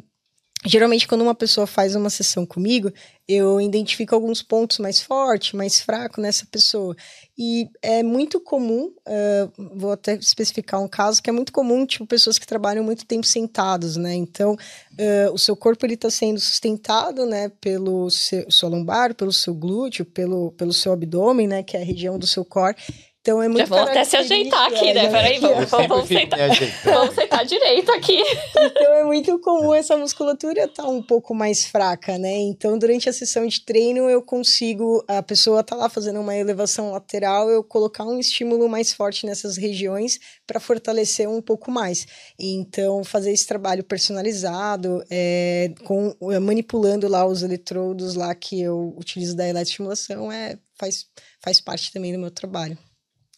geralmente quando uma pessoa faz uma sessão comigo, eu identifico alguns pontos mais fortes, mais fracos nessa pessoa. E é muito comum, ah, vou até especificar um caso, que é muito comum, tipo, pessoas que trabalham muito tempo sentados, né? Então, ah, o seu corpo, ele tá sendo sustentado, né, pelo seu, sua lombar, pelo seu glúteo, pelo, pelo seu abdômen, né, que é a região do seu core. Então, é muito Já vamos até se ajeitar aqui, né? é, Peraí, já- vamos, vamos, vamos sentar. Vamos sentar direito aqui. Então é muito comum essa musculatura estar um pouco mais fraca, né? Então, durante a sessão de treino, eu consigo, a pessoa tá lá fazendo uma elevação lateral, eu colocar um estímulo mais forte nessas regiões para fortalecer um pouco mais. Então, fazer esse trabalho personalizado, é, com, manipulando lá os eletrodos lá que eu utilizo da eletroestimulação, é, faz, faz parte também do meu trabalho.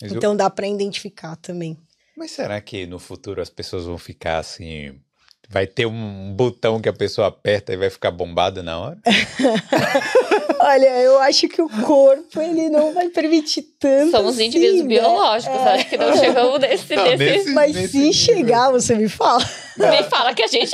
Mas, eu- Então, dá para identificar também. mas será que no futuro as pessoas vão ficar assim. Vai ter um botão que a pessoa aperta e vai ficar bombada na hora? [LAUGHS] Olha, eu acho que o corpo ele não vai permitir tanto. Somos assim, indivíduos né? biológicos, acho que não chegamos nesse. Não, nesse... nesse- Mas nesse se nível. chegar, você me fala. Me fala que a gente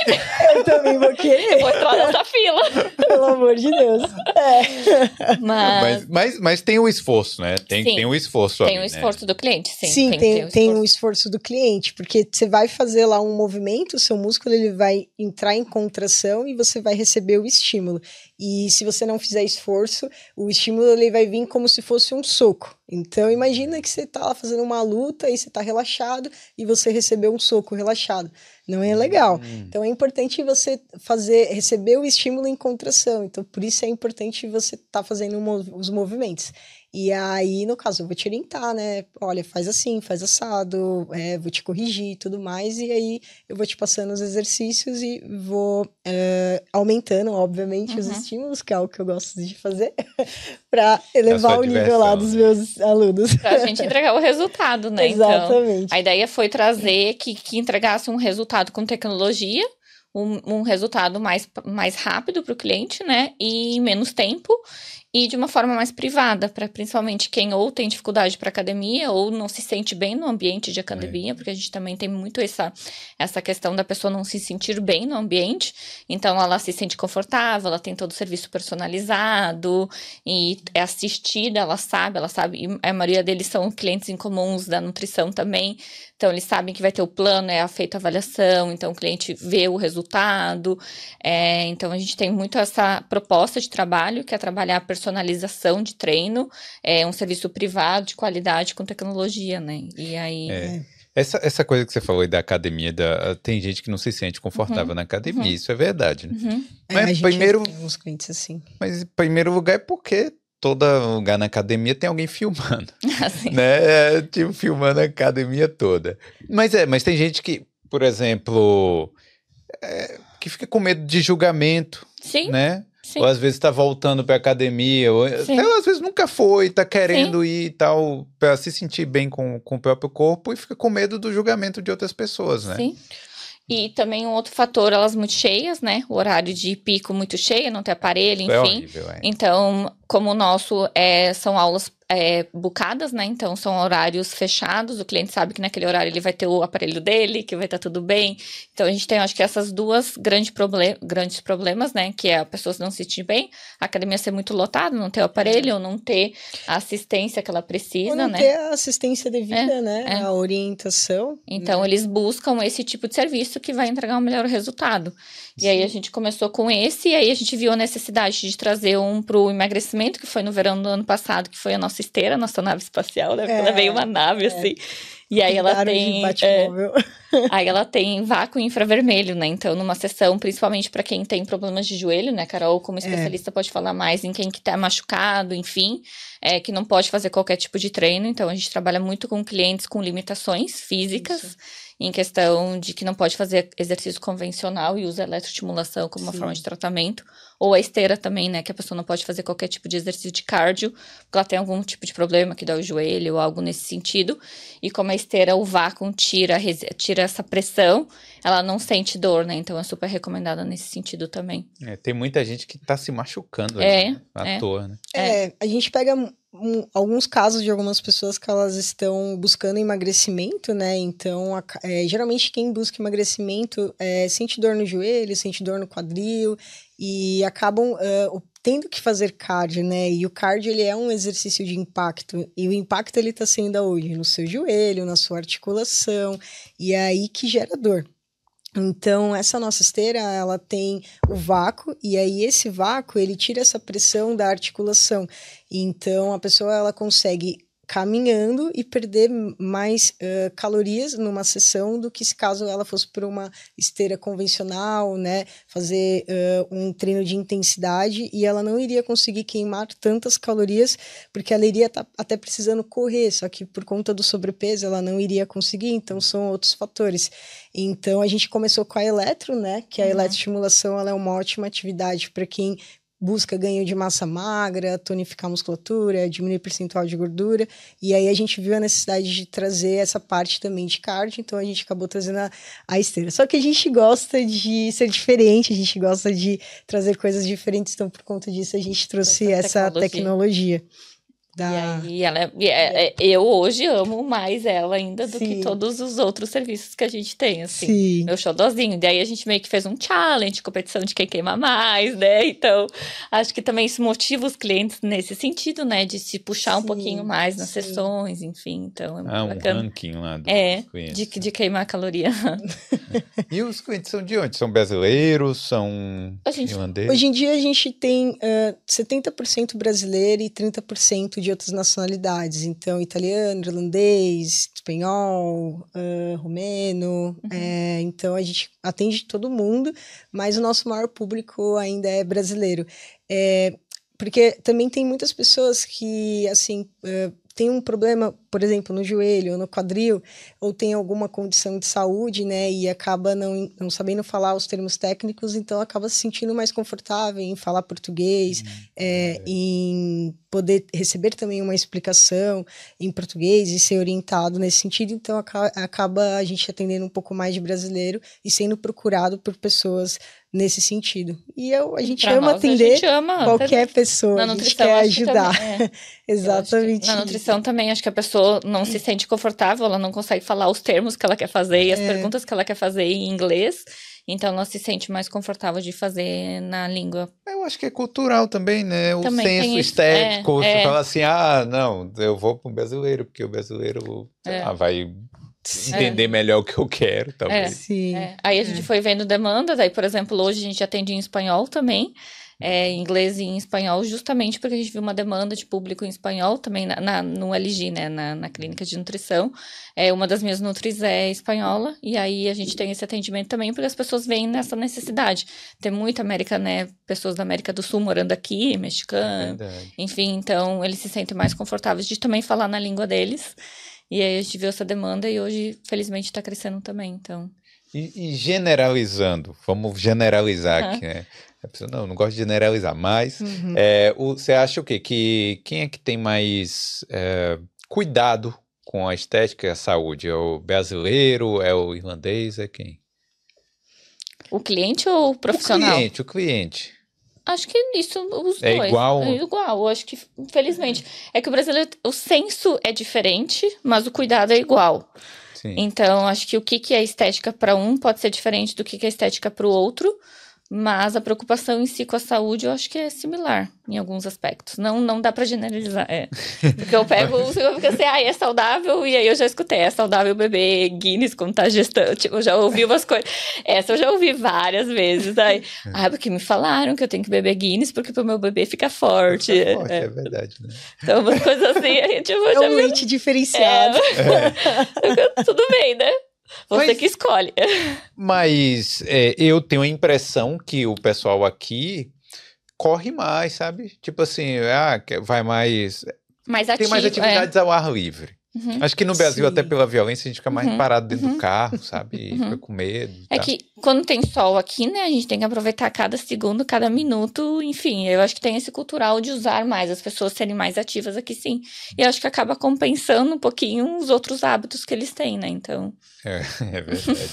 Eu também vou eu querer, vou entrar nessa fila. pelo amor de Deus. É. Mas, Mas, mas, mas tem o esforço, né? Tem, Sim. tem o esforço tem ali, o né? esforço do cliente, sim. Sim, tem, ter tem, o o esforço do cliente, porque você vai fazer lá um movimento, o seu músculo ele vai entrar em contração e você vai receber o estímulo. E se você não fizer esforço, o estímulo ele vai vir como se fosse um soco. Então imagina que você tá lá fazendo uma luta e você tá relaxado e você recebeu um soco relaxado. Não é legal. Hum. Então é importante você fazer, receber o estímulo em contração. Então por isso é importante você estar fazendo mo- os movimentos. E aí, no caso, eu vou te orientar, né? Olha, faz assim, faz assado, é, vou te corrigir e tudo mais. E aí eu vou te passando os exercícios e vou é, aumentando, obviamente, os Uhum. estímulos, que é algo que eu gosto de fazer, [LAUGHS] para elevar sua o nível lá diversão, dos né? meus alunos. Pra gente entregar o resultado, né? [LAUGHS] Então, Exatamente. a ideia foi trazer que, que entregasse um resultado com tecnologia, um, um resultado mais, mais rápido para o cliente, né? E em menos tempo e de uma forma mais privada, para principalmente quem ou tem dificuldade para academia ou não se sente bem no ambiente de academia, porque a gente também tem muito essa, essa questão da pessoa não se sentir bem no ambiente. Então ela se sente confortável, ela tem todo o serviço personalizado e é assistida, ela sabe, ela sabe. E a maioria deles são clientes incomuns da nutrição também. Então, eles sabem que vai ter o plano, é feita a avaliação, então o cliente vê o resultado. É, então, a gente tem muito essa proposta de trabalho, que é trabalhar a personalização de treino, é um serviço privado de qualidade com tecnologia, né? E aí. É. Essa, essa coisa que você falou aí da academia, da, tem gente que não se sente confortável na academia, uhum. isso é verdade, né? Uhum. É, Mas gente primeiro- tem uns clientes assim. Mas em primeiro lugar é porque todo lugar na academia tem alguém filmando, [LAUGHS] Assim. né? É, tipo, filmando a academia toda. Mas é, mas tem gente que, por exemplo, é, que fica com medo de julgamento, Sim, né? Sim. Ou às vezes tá voltando pra academia, ou Sim. até às vezes nunca foi, tá querendo ir e tal, pra se sentir bem com, com o próprio corpo e fica com medo do julgamento de outras pessoas, né? Sim. E também um outro fator, elas muito cheias, né? O horário de pico muito cheio, não ter aparelho, Isso é enfim. horrível, é. Então, como o nosso é, são aulas é, bucadas, né? Então, são horários fechados. O cliente sabe que naquele horário ele vai ter o aparelho dele, que vai estar tudo bem. Então, a gente tem, acho que, essas duas grandes, proble grandes problemas, né? Que é a pessoa não se sentir bem, a academia ser muito lotada, não ter o aparelho, ou não ter a assistência que ela precisa, Ou não né? ter a assistência devida, né? é. A orientação. Então, eles buscam esse tipo de serviço que vai entregar um melhor resultado. E aí, a gente começou com esse, e aí a gente viu a necessidade de trazer um para o emagrecimento, que foi no verão do ano passado, que foi a nossa esteira, a nossa nave espacial, né? Porque É, ela veio uma nave, assim. E aí ela tem. é. [LAUGHS] aí ela tem vácuo infravermelho, né? Então, numa sessão, principalmente para quem tem problemas de joelho, né? Carol, como especialista, pode falar mais em quem que tá machucado, enfim, é, que não pode fazer qualquer tipo de treino. Então, a gente trabalha muito com clientes com limitações físicas Isso. em questão de que não pode fazer exercício convencional e usa eletroestimulação como uma Sim. forma de tratamento. Ou a esteira também, né? Que a pessoa não pode fazer qualquer tipo de exercício de cardio, porque ela tem algum tipo de problema que dá o joelho ou algo nesse sentido. E como a esteira, o vácuo tira, a resi- tira essa pressão, ela não sente dor, né? Então é super recomendada nesse sentido também. É, tem muita gente que tá se machucando É, né? à é. toa, né? É, a gente pega um- alguns casos de algumas pessoas que elas estão buscando emagrecimento, né? Então, a é, geralmente quem busca emagrecimento é, sente dor no joelho, sente dor no quadril e acabam é, o- tendo que fazer cardio, né? E o cardio ele é um exercício de impacto e o impacto ele está sendo aonde? No seu joelho, na sua articulação e é aí que gera dor. Então, essa nossa esteira, ela tem o vácuo, e aí esse vácuo, ele tira essa pressão da articulação. Então, a pessoa, ela consegue caminhando e perder mais uh, calorias numa sessão do que se caso ela fosse por uma esteira convencional, né, fazer uh, um treino de intensidade e ela não iria conseguir queimar tantas calorias porque ela iria estar tá até precisando correr, só que por conta do sobrepeso ela não iria conseguir, então são outros fatores. Então a gente começou com a eletro, né, que a Uhum. eletroestimulação ela é uma ótima atividade para quem busca ganho de massa magra, tonificar a musculatura, diminuir o percentual de gordura. E aí a gente viu a necessidade de trazer essa parte também de cardio, então a gente acabou trazendo a, a esteira. Só que a gente gosta de ser diferente, a gente gosta de trazer coisas diferentes, então por conta disso a gente trouxe Essa essa tecnologia. Da... E aí, ela é- e é- é- eu hoje amo mais ela ainda do Sim. que todos os outros serviços que a gente tem, assim. Sim. Meu xodózinho. Daí a gente meio que fez um challenge, competição de quem queima mais, né? Então, acho que também isso motiva os clientes nesse sentido, né? De se puxar um Sim, pouquinho mais nas sim. sessões, enfim. Então, é muito Ah, um bacana. ranking lá do É, clientes. De, de queimar caloria. [LAUGHS] E os clientes são de onde? São brasileiros? São A gente- irlandeses? Hoje em dia a gente tem ah, 70% brasileiro e 30% de outras nacionalidades. Então, italiano, irlandês, espanhol, ah, romeno. é, então, a gente atende todo mundo, mas o nosso maior público ainda é brasileiro. É, porque também tem muitas pessoas que, assim, ah, tem um problema, por exemplo, no joelho ou no quadril, ou tem alguma condição de saúde, né, e acaba não, não sabendo falar os termos técnicos, então acaba se sentindo mais confortável em falar português, é, em poder receber também uma explicação em português e ser orientado nesse sentido, então aca- acaba a gente atendendo um pouco mais de brasileiro e sendo procurado por pessoas nesse sentido. E eu, a gente Pra ama nós, atender A gente ama. qualquer pessoa, Na a gente nutrição, quer ajudar. também, é. [LAUGHS] Acho que Exatamente. Na nutrição também, acho que a pessoa não se sente confortável, ela não consegue falar os termos que ela quer fazer e as É. perguntas que ela quer fazer em inglês. Então, ela se sente mais confortável de fazer na língua. Eu acho que é cultural também, né? O Também senso estético. É, Você é. fala assim, ah, não, eu vou pro brasileiro, porque o brasileiro sei É. lá, vai entender melhor o que eu quero, talvez. Sim. É. Aí a gente foi vendo demanda, daí, por exemplo, hoje a gente atende em espanhol também. É, em inglês e em espanhol, justamente porque a gente viu uma demanda de público em espanhol também na, na- no LG, né, na, na clínica de nutrição. É, uma das minhas nutris é espanhola, e aí a gente tem esse atendimento também, porque as pessoas veem nessa necessidade. Tem muita América, né, pessoas da América do Sul morando aqui, É mexicano, enfim, então eles se sentem mais confortáveis de também falar na língua deles. E aí a gente viu essa demanda e hoje, felizmente, está crescendo também, então... E, e generalizando, vamos generalizar aqui, né? Não, não gosto de generalizar, mas Uhum. é, o- você acha o quê? Que quem é que tem mais é, cuidado com a estética e a saúde? É o brasileiro? É o irlandês? É quem? O cliente ou o O profissional? cliente, o cliente. Acho que isso, os É dois. igual? É igual, eu acho que, infelizmente. É que o brasileiro, o senso é diferente, mas o cuidado é igual. Sim. Então, acho que o que, que é estética para um pode ser diferente do que, que é estética para o outro, mas a preocupação em si com a saúde eu acho que é similar em alguns aspectos. Não, não dá para generalizar. É. Porque eu pego, [LAUGHS] eu fico assim, ah, é saudável, e aí eu já escutei, é saudável beber Guinness quando tá gestando. Tipo, eu já ouvi umas coisas. Essa eu já ouvi várias vezes. Aí, ah, porque me falaram que eu tenho que beber Guinness porque pro meu bebê fica forte. É forte, É. é verdade, né? Então, umas coisas assim, tipo, eu É já um leite diferenciado. É. [LAUGHS] Tudo bem, né? Você Mas- que escolhe. Mas é, eu tenho a impressão que o pessoal aqui corre mais, sabe? Tipo assim, ah, que- vai mais. Mais Tem ativo. mais é. atividades ao ar livre. Uhum. Acho que no Brasil, Sim. até pela violência, a gente fica mais Uhum, parado dentro uhum. do carro, sabe? E Uhum. fica com medo. e É tal. que quando tem sol aqui, né, a gente tem que aproveitar cada segundo, cada minuto, enfim, eu acho que tem esse cultural de usar mais, as pessoas serem mais ativas aqui sim. E eu acho que acaba compensando um pouquinho os outros hábitos que eles têm, né? Então, É, [LAUGHS] é verdade.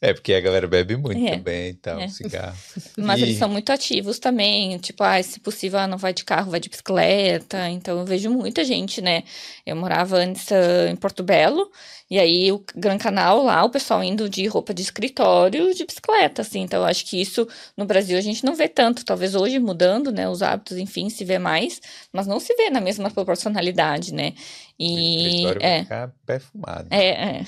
é porque a galera bebe muito É. também e tal, É. cigarro. mas E- eles são muito ativos também, tipo, ah, se possível, ah, não vai de carro, vai de bicicleta. Então eu vejo muita gente, né? Eu morava antes ah, em Porto Belo, e aí o Gran Canal lá, o pessoal indo de roupa de escritório, de bicicleta, assim. Então eu acho que isso no Brasil a gente não vê tanto. Talvez hoje mudando, né? Os hábitos, enfim, se vê mais, mas não se vê na mesma proporcionalidade, né? E é. vai ficar perfumado. É, é.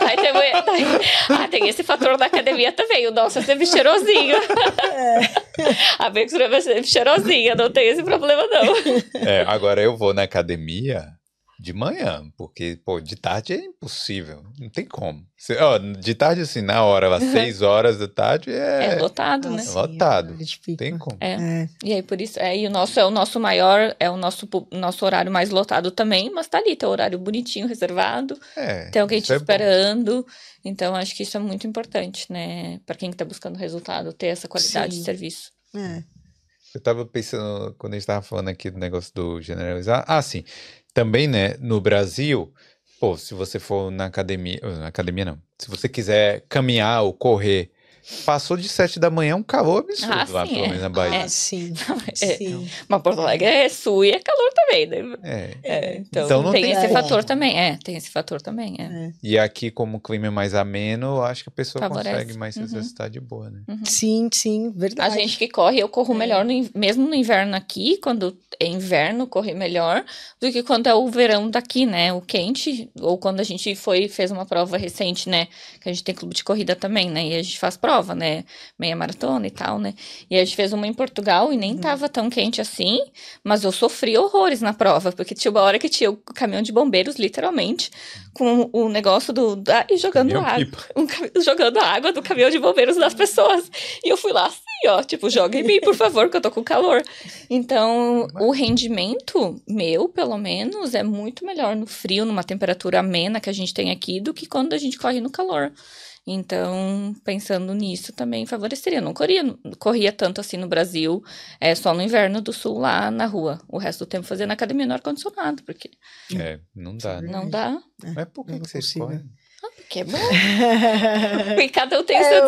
Aí tem, tem- ah, tem esse fator da academia também. O nosso é sempre cheirosinho. [LAUGHS] A Becos é sempre cheirosinha, não tem esse problema, não. É, agora eu vou na academia de manhã, porque, pô, de tarde é impossível. Não tem como. Cê- ó, de tarde, assim, na hora, lá, seis horas da tarde, É é. lotado, né? Lotado. é de pico. tem como. É. É. E aí, por isso, é, e o nosso é o nosso maior, é o nosso, nosso horário mais lotado também, mas tá ali, tem o horário bonitinho, reservado, É, tem alguém te é bom. esperando. Então, acho que isso é muito importante, né? Pra quem tá buscando resultado, ter essa qualidade Sim. de serviço. É. Eu tava pensando, quando a gente tava falando aqui do negócio do generalizar. Ah, sim. Também, né, no Brasil, pô, se você for na academia. Na academia não. Se você quiser caminhar ou correr, passou de sete da manhã, um calor absurdo Ah, lá, sim, pelo é. menos na Bahia. Ah, sim. [LAUGHS] É. Sim. Mas Porto Alegre é sul e é calor também, né? É. É, então, Então não tem, tem esse como. fator também, é, tem esse fator também, é. E aqui, como o clima é mais ameno, eu acho que a pessoa Favorece. consegue mais se Uhum. exercitar de boa, né? Sim, sim, A verdade. gente que corre, eu corro É. melhor, no in- mesmo no inverno aqui, quando é inverno, correr melhor do que quando é o verão daqui, né? O quente, ou quando a gente foi fez uma prova recente, né? Que a gente tem clube de corrida também, né? E a gente faz prova, né? Meia maratona e tal, né? E a gente fez uma em Portugal e nem tava tão quente assim, mas eu sofri horrores na prova, porque tinha uma hora que tinha o caminhão de bombeiros, literalmente, com o negócio do. da- e jogando água. um [LAUGHS] jogando água do caminhão de bombeiros nas pessoas. E eu fui lá assim, ó, tipo, joga em mim, por favor, que eu tô com calor. Então, o rendimento meu, pelo menos, é muito melhor no frio, numa temperatura amena que a gente tem aqui, do que quando a gente corre no calor. Então, pensando nisso, também favoreceria. Eu não corria, corria tanto assim no Brasil, é só no inverno do sul lá na rua. O resto do tempo fazia na academia no ar-condicionado, porque É, não dá, né? não dá. Mas por que, não que vocês correm? Porque é bom. Porque [LAUGHS] cada um tem É, seu.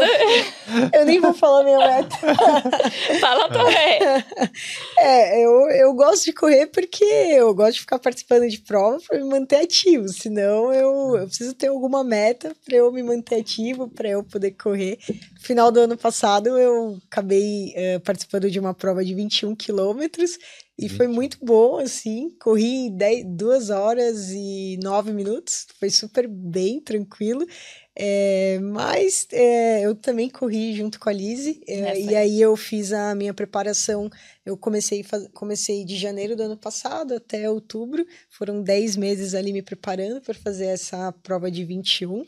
eu nem vou falar minha meta. [LAUGHS] Fala também. [LAUGHS] É, eu, eu gosto de correr porque eu gosto de ficar participando de prova para me manter ativo. Senão eu, eu preciso ter alguma meta para eu me manter ativo, para eu poder correr. Final do ano passado eu acabei eh, participando de uma prova de 21 quilômetros e foi 21. muito bom, assim. Corri em 10, 2 horas e 9 minutos, foi super bem, tranquilo. É, mas é, eu também corri junto com a Lizzie, é, Nessa e aí. aí eu fiz a minha preparação. Eu comecei, faz, comecei de janeiro do ano passado até outubro, foram 10 meses ali me preparando para fazer essa prova de 21.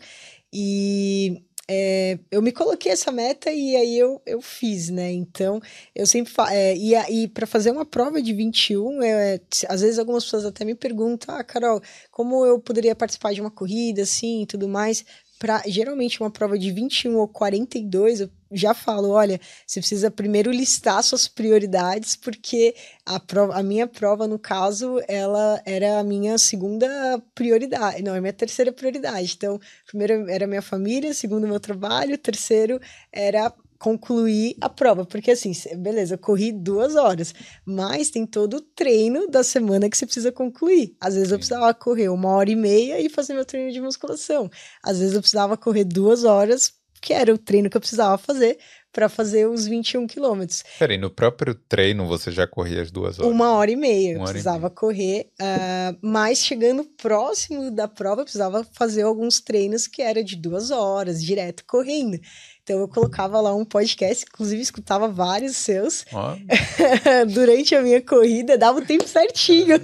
E é, eu me coloquei essa meta e aí eu, eu fiz, né? Então, eu sempre fa é, e, e para fazer uma prova de 21, é, t- às vezes algumas pessoas até me perguntam, ah, Carol, como eu poderia participar de uma corrida assim e tudo mais? Para geralmente uma prova de 21 ou 42, eu já falo, olha, você precisa primeiro listar suas prioridades, porque a, prova, a minha prova, no caso, ela era a minha segunda prioridade, não, é a minha terceira prioridade. Então, primeiro era minha família, segundo meu trabalho, terceiro era concluir a prova, porque assim, beleza, eu corri duas horas, mas tem todo o treino da semana que você precisa concluir. Às vezes eu precisava correr uma hora e meia e fazer meu treino de musculação. Às vezes eu precisava correr duas horas, que era o treino que eu precisava fazer para fazer os 21 quilômetros. Peraí, no próprio treino você já corria as duas horas? Uma hora e meia. Uma eu precisava correr, uh, mas chegando próximo da prova, eu precisava fazer alguns treinos que era de duas horas, direto correndo. Então eu colocava lá um podcast, inclusive escutava vários seus oh. [LAUGHS] durante a minha corrida, dava o tempo certinho.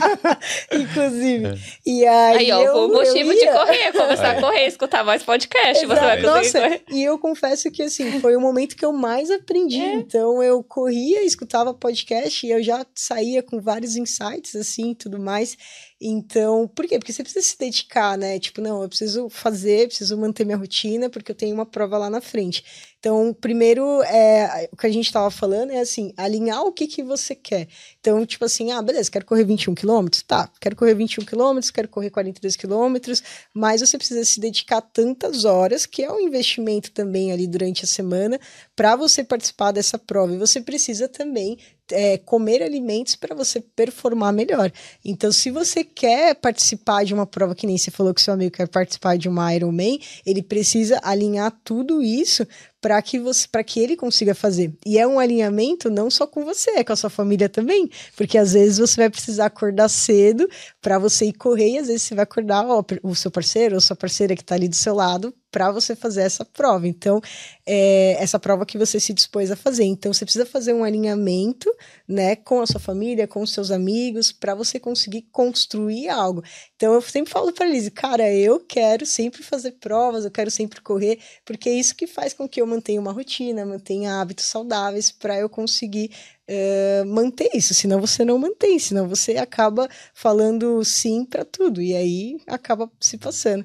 [LAUGHS] inclusive. É. E aí, aí ó, eu, o motivo de correr, [LAUGHS] começar é. a correr, escutar mais podcast, Exato. você vai Nossa, correr. E eu confesso que assim, foi o momento que eu mais aprendi. É. Então eu corria, escutava podcast e eu já saía com vários insights assim, tudo mais. Então, por quê? Porque você precisa se dedicar, né? Tipo, não, eu preciso fazer, preciso manter minha rotina, porque eu tenho uma prova lá na frente. Então, primeiro, é, o que a gente estava falando é assim, alinhar o que, que você quer. Então, tipo assim, ah, beleza, quero correr 21 quilômetros? Tá, quero correr 21 quilômetros, quero correr 42 quilômetros, mas você precisa se dedicar tantas horas, que é um investimento também ali durante a semana, para você participar dessa prova. E você precisa também é, comer alimentos para você performar melhor. Então, se você quer participar de uma prova que nem você falou que seu amigo quer participar de uma Ironman, ele precisa alinhar tudo isso para que você para que ele consiga fazer. E é um alinhamento não só com você, é com a sua família também, porque às vezes você vai precisar acordar cedo para você ir correr e às vezes você vai acordar ó, o seu parceiro ou sua parceira que está ali do seu lado para você fazer essa prova. Então, é essa prova que você se dispôs a fazer. Então, você precisa fazer um alinhamento, né, com a sua família, com os seus amigos, para você conseguir construir algo. Então, eu sempre falo para eles, cara, eu quero sempre fazer provas, eu quero sempre correr, porque é isso que faz com que eu mantenha uma rotina, mantenha hábitos saudáveis para eu conseguir uh, manter isso. Senão você não mantém, senão você acaba falando sim para tudo e aí acaba se passando.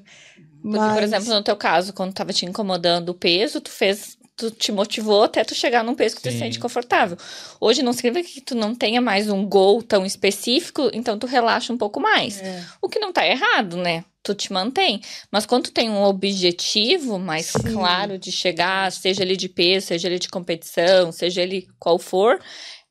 Porque, Mas... por exemplo, no teu caso, quando tava te incomodando o peso, tu fez tu te motivou até tu chegar num peso que tu se sente confortável. Hoje não significa que tu não tenha mais um gol tão específico, então tu relaxa um pouco mais. É. O que não tá errado, né? Tu te mantém. Mas quando tu tem um objetivo mais Sim. claro de chegar, seja ele de peso, seja ele de competição, seja ele qual for,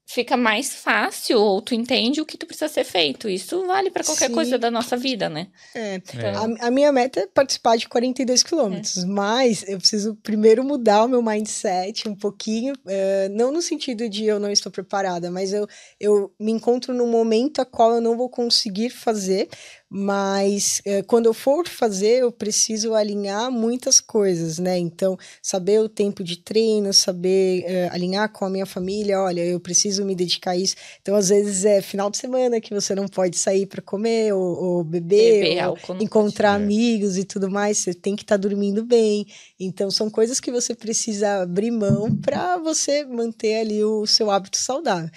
fica mais fácil ou tu entende o que tu precisa ser feito. Isso vale para qualquer Sim. coisa da nossa vida, né? É. Então... A, a, minha meta é participar de 42 quilômetros, é. mas eu preciso primeiro mudar o meu mindset um pouquinho, uh, não no sentido de eu não estou preparada, mas eu, eu me encontro num momento a qual eu não vou conseguir fazer, mas é, quando eu for fazer, eu preciso alinhar muitas coisas, né? Então, saber o tempo de treino, saber é, alinhar com a minha família, olha, eu preciso me dedicar a isso. Então, às vezes é final de semana que você não pode sair para comer ou, ou beber, beber ou encontrar pode. amigos e tudo mais, você tem que estar tá dormindo bem. Então, são coisas que você precisa abrir mão para você manter ali o seu hábito saudável.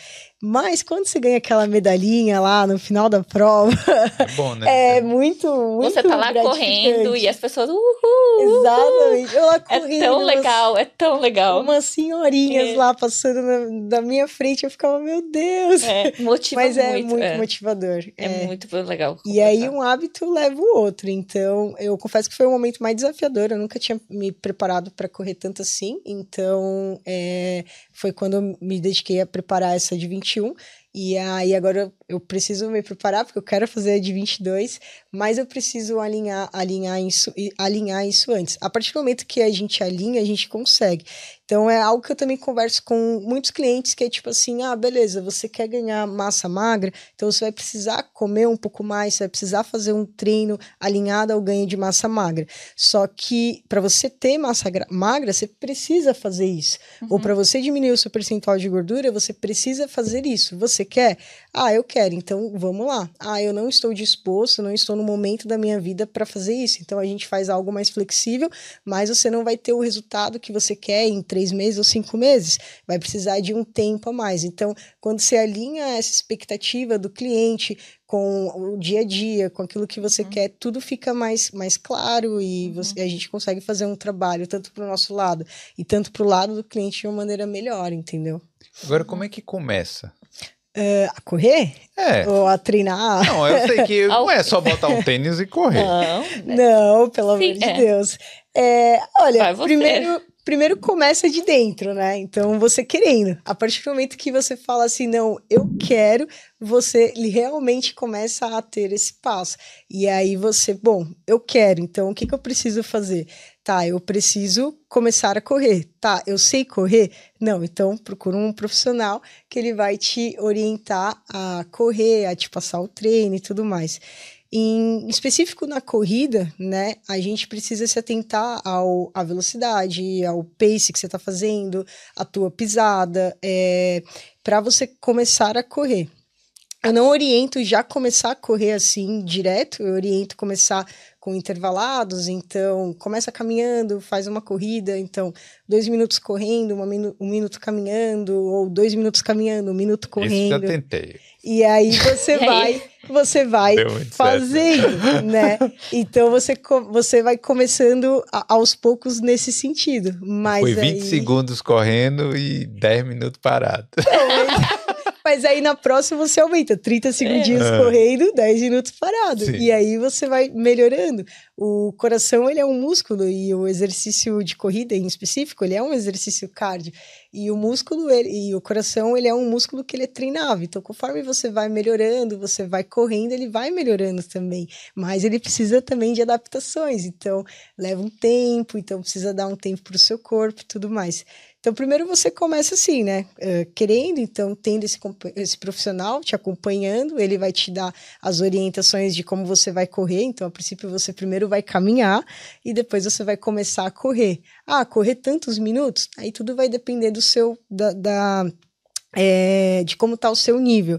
Mas quando você ganha aquela medalhinha lá no final da prova, é, bom, né? [LAUGHS] é muito, muito Você tá lá correndo e as pessoas, uhul! Exatamente. Eu lá correndo. É tão legal, é tão legal. Umas senhorinhas é. lá passando na, da minha frente, eu ficava, meu Deus! É, [LAUGHS] motiva Mas muito, é muito é. motivador. É, é, muito legal. E aí um hábito leva o outro. Então, eu confesso que foi um momento mais desafiador. Eu nunca tinha me preparado para correr tanto assim. Então, é, foi quando eu me dediquei a preparar essa de 21. E aí agora eu preciso me preparar, porque eu quero fazer a de 22, mas eu preciso alinhar, alinhar, isso, alinhar isso antes. A partir do momento que a gente alinha, a gente consegue. Então é algo que eu também converso com muitos clientes que é tipo assim: ah, beleza, você quer ganhar massa magra, então você vai precisar comer um pouco mais, você vai precisar fazer um treino alinhado ao ganho de massa magra. Só que para você ter massa magra, você precisa fazer isso. Uhum. Ou para você diminuir o seu percentual de gordura, você precisa fazer isso. Você quer? Ah, eu quero, então vamos lá. Ah, eu não estou disposto, não estou no momento da minha vida para fazer isso. Então a gente faz algo mais flexível, mas você não vai ter o resultado que você quer em três meses ou cinco meses. Vai precisar de um tempo a mais. Então, quando você alinha essa expectativa do cliente com o dia a dia, com aquilo que você Uhum. quer, tudo fica mais, mais claro e você- a gente consegue fazer um trabalho tanto para o nosso lado e tanto para o lado do cliente de uma maneira melhor, entendeu? Agora, como é que começa? Eh, a correr É. ou a treinar? Não, eu sei que [LAUGHS] não é só botar um tênis e correr. Não, né? Não, pelo Sim, amor de é. Deus. É, olha, primeiro, primeiro começa de dentro, né? Então, você querendo. A partir do momento que você fala assim, não, eu quero, você realmente começa a ter esse passo. E aí você, bom, eu quero, então o que, que eu preciso fazer? Tá, eu preciso começar a correr. Tá, eu sei correr? Não, então procura um profissional que ele vai te orientar a correr, a te passar o treino e tudo mais. Em específico na corrida, né, a gente precisa se atentar ao, à velocidade, ao pace que você está fazendo, a tua pisada, é, para você começar a correr. Eu não oriento já começar a correr assim direto, eu oriento começar com intervalados, então começa caminhando, faz uma corrida, então dois minutos correndo, uma minu um minuto caminhando, ou dois minutos caminhando, um minuto Esse já correndo. tentei. E aí você [LAUGHS] E aí? vai, você vai fazendo, né? Então você, você vai começando a- aos poucos nesse sentido. Mas Foi 20 aí, segundos correndo e 10 minutos parado. [LAUGHS] Mas aí na próxima você aumenta 30 segundinhos É. correndo, 10 minutos parado. Sim. E aí você vai melhorando. O coração, ele é um músculo e o exercício de corrida em específico, ele é um exercício cardio. E o músculo, ele, e o coração, ele é um músculo que ele é treinável. Então, conforme você vai melhorando, você vai correndo, ele vai melhorando também. Mas ele precisa também de adaptações. Então, leva um tempo, então precisa dar um tempo para o seu corpo e tudo mais. Então, primeiro você começa assim, né? Eh, querendo, então, tendo esse, esse profissional te acompanhando, ele vai te dar as orientações de como você vai correr. Então, a princípio, você primeiro vai caminhar e depois você vai começar a correr. Ah, correr tantos minutos? Aí tudo vai depender do seu, da, da, eh, de como está o seu nível.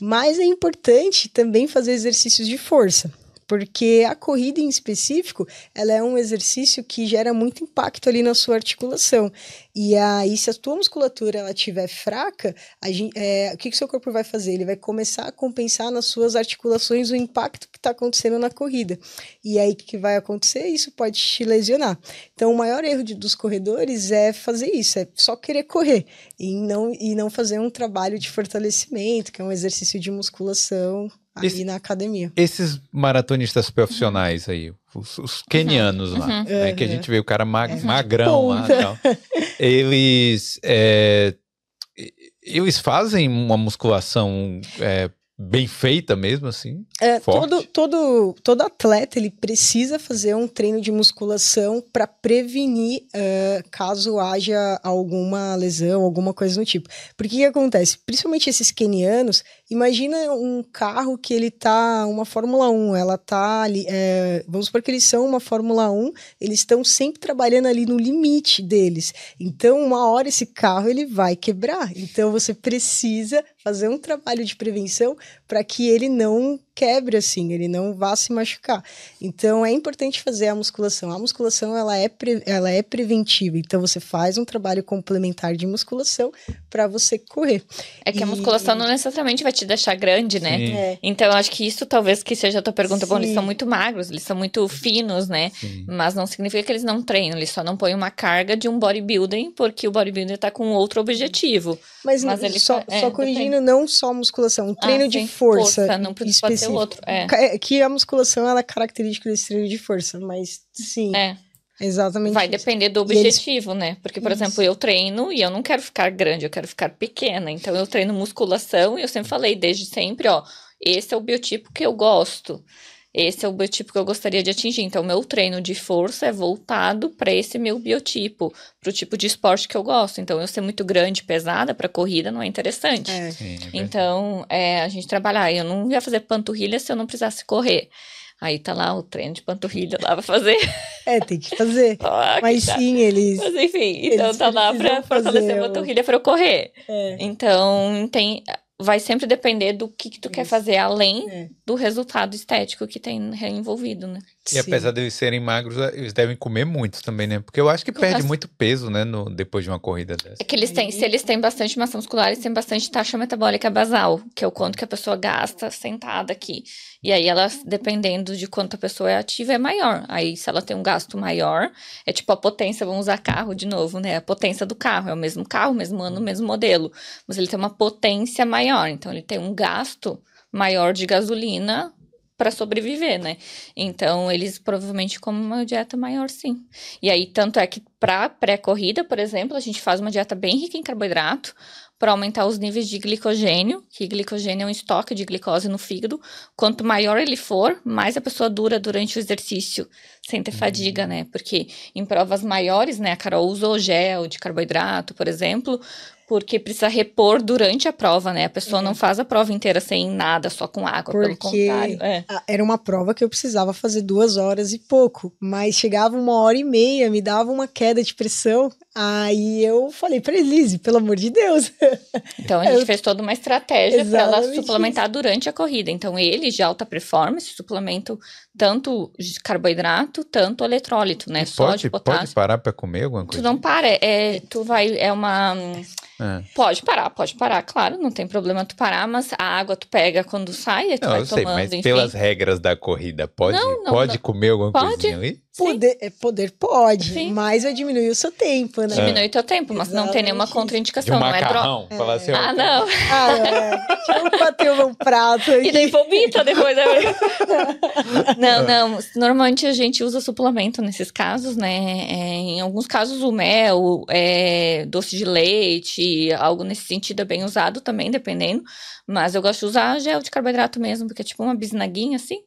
Mas é importante também fazer exercícios de força. Porque a corrida em específico, ela é um exercício que gera muito impacto ali na sua articulação. E aí, se a tua musculatura ela estiver fraca, a gen- é, o que, que o seu corpo vai fazer? Ele vai começar a compensar nas suas articulações o impacto que está acontecendo na corrida. E aí, o que, que vai acontecer? Isso pode te lesionar. Então, o maior erro de- dos corredores é fazer isso, é só querer correr e não, e não fazer um trabalho de fortalecimento, que é um exercício de musculação ali Esse- na academia. Esses maratonistas profissionais aí, os, os kenianos lá, Uhum. né, que a Uhum. gente vê o cara mag- magrão lá e Ponta. tal. Eles, é, eles fazem uma musculação é, bem feita mesmo, assim? É, todo, todo, todo atleta ele precisa fazer um treino de musculação para prevenir eh, caso haja alguma lesão, alguma coisa do tipo. Porque o que acontece? Principalmente esses kenianos, imagina um carro que ele tá uma Fórmula 1, ela tá ali, eh, vamos supor que eles são uma Fórmula 1, eles estão sempre trabalhando ali no limite deles. Então, uma hora esse carro ele vai quebrar. Então, você precisa fazer um trabalho de prevenção para que ele não quebre assim, ele não vá se machucar. Então é importante fazer a musculação. A musculação ela é, pre- ela é preventiva. Então você faz um trabalho complementar de musculação para você correr. É que a E- musculação não necessariamente vai te deixar grande, né? Sim, É, Então, eu acho que isso talvez que seja a tua pergunta. Bom, eles Sim. são muito magros, eles são muito finos, né? sim. Mas não significa que eles não treinam, eles só não põem uma carga de um bodybuilding, porque o bodybuilder tá com outro objetivo. mas, Mas não- ele só, fa- é, só corrigindo, não só musculação, um treino Ah, de sim, força. Não precisa específico. outro. É. É Que a musculação ela é característica desse treino de força, mas sim, É, exatamente. vai isso. depender do E eles- objetivo, né? Porque, por Isso. exemplo, eu treino e eu não quero ficar grande, eu quero ficar pequena. Então, eu treino musculação e eu sempre falei, desde sempre, ó, esse é o biotipo que eu gosto. Esse é o biotipo que eu gostaria de atingir. Então, meu treino de força é voltado para esse meu biotipo, para o tipo de esporte que eu gosto. Então, eu ser muito grande, pesada para corrida não é interessante. É. Sim, é. Então, é, a gente trabalhar. Eu não ia fazer panturrilha se eu não precisasse correr. Aí tá lá o treino de panturrilha lá pra fazer. É, tem que fazer. [LAUGHS] Ah, Mas sim, eles. Mas enfim, então Eles tá lá pra fortalecer fazer a o- panturrilha pra eu correr. É, Então, tem, vai sempre depender do que, que tu quer Isso. fazer além é. do resultado estético que tem envolvido, né? E Sim. apesar de eles serem magros, eles devem comer muito também, né? Porque eu acho que perde muito peso, né? No, depois de uma corrida dessa. É que eles têm, se eles têm bastante massa muscular, eles têm bastante taxa metabólica basal, que é o quanto que a pessoa gasta sentada aqui. E aí ela, dependendo de quanto a pessoa é ativa, é maior. Aí se ela tem um gasto maior, é tipo a potência, vamos usar carro de novo, né? A potência do carro, é o mesmo carro, mesmo ano, mesmo modelo. Mas ele tem uma potência maior, então ele tem um gasto maior de gasolina para sobreviver, né? Então, eles provavelmente comem uma dieta maior, sim. E aí, tanto é que para pré-corrida, por exemplo, a gente faz uma dieta bem rica em carboidrato para aumentar os níveis de glicogênio, que glicogênio é um estoque de glicose no fígado. Quanto maior ele for, mais a pessoa dura durante o exercício, sem ter fadiga, né? Porque em provas maiores, né, a Carol usou gel de carboidrato, por exemplo, porque precisa repor durante a prova, né? A pessoa não faz a prova inteira sem nada, só com água, pelo Porque contrário. É. era uma prova que eu precisava fazer duas horas e pouco, mas chegava uma hora e meia, me dava uma queda de pressão. Aí eu falei pra Elise, pelo amor de Deus. [LAUGHS] Então a gente Eu- fez toda uma estratégia para ela suplementar durante a corrida. Então ele de alta performance suplemento tanto de carboidrato, tanto eletrólito, né? E Só pode, de pode potássio. parar pra comer alguma Tu coisa? não para, é, tu vai, é uma, Ah. pode parar, pode parar, claro, não tem problema tu parar, mas a água tu pega quando sai, tu Não, vai eu sei, tomando, mas enfim. pelas regras da corrida, pode, Não, não, pode comer alguma Pode. coisinha ali? Poder, é, poder pode, Sim. mas vai diminuir o seu tempo, né? Diminui teu tempo, mas não tem nenhuma Exatamente. Contraindicação, um não é droga. macarrão? Falar assim, Ah, não. Ah, é. Eu bater o meu prato aqui. E daí vomita depois. Né? [LAUGHS] não, não. Normalmente a gente usa suplemento nesses casos, né? É, em alguns casos o mel, é, doce de leite, algo nesse sentido é bem usado também, dependendo. Mas eu gosto de usar gel de carboidrato mesmo, porque é tipo uma bisnaguinha assim.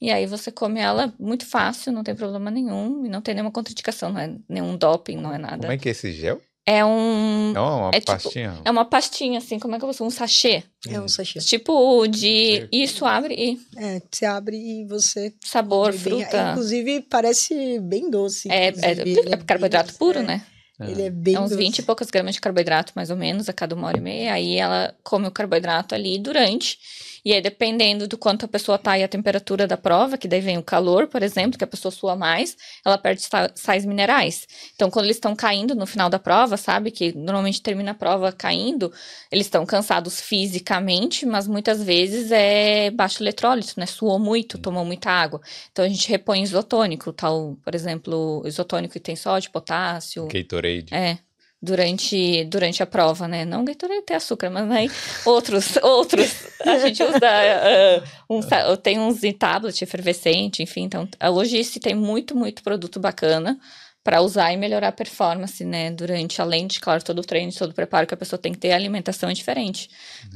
E aí você come ela muito fácil, não tem problema nenhum. E não tem nenhuma contraindicação, não é nenhum doping, não é nada. como é que é esse gel? É um... É uma É tipo- pastinha? É uma pastinha, assim, como é que eu vou Um sachê. É um sachê. Tipo de... Isso, abre e... É, você abre e você. Sabor, bem- fruta. Inclusive, parece bem doce. É, é. Ele é carboidrato puro, é, né? Ele é bem É uns doce. 20 e poucas gramas de carboidrato, mais ou menos, a cada uma hora e meia. Aí ela come o carboidrato ali durante. E aí, dependendo do quanto a pessoa tá e a temperatura da prova, que daí vem o calor, por exemplo, que a pessoa sua mais, ela perde sa- sais minerais. Então, quando eles estão caindo no final da prova, sabe? Que normalmente termina a prova caindo, eles estão cansados fisicamente, mas muitas vezes é baixo eletrólito, né? Suou muito, tomou muita água. Então, a gente repõe isotônico, tal, por exemplo, isotônico que tem sódio, potássio. Gatorade. É, durante, durante a prova, né? Não Gatorade tem açúcar, mas aí outros, outros. A gente usa, ah, um, tem uns em tablet efervescente, enfim. Então, a se tem muito, muito produto bacana para usar e melhorar a performance, né? Durante, além de, claro, todo o treino, todo o preparo que a pessoa tem que ter, a alimentação é diferente.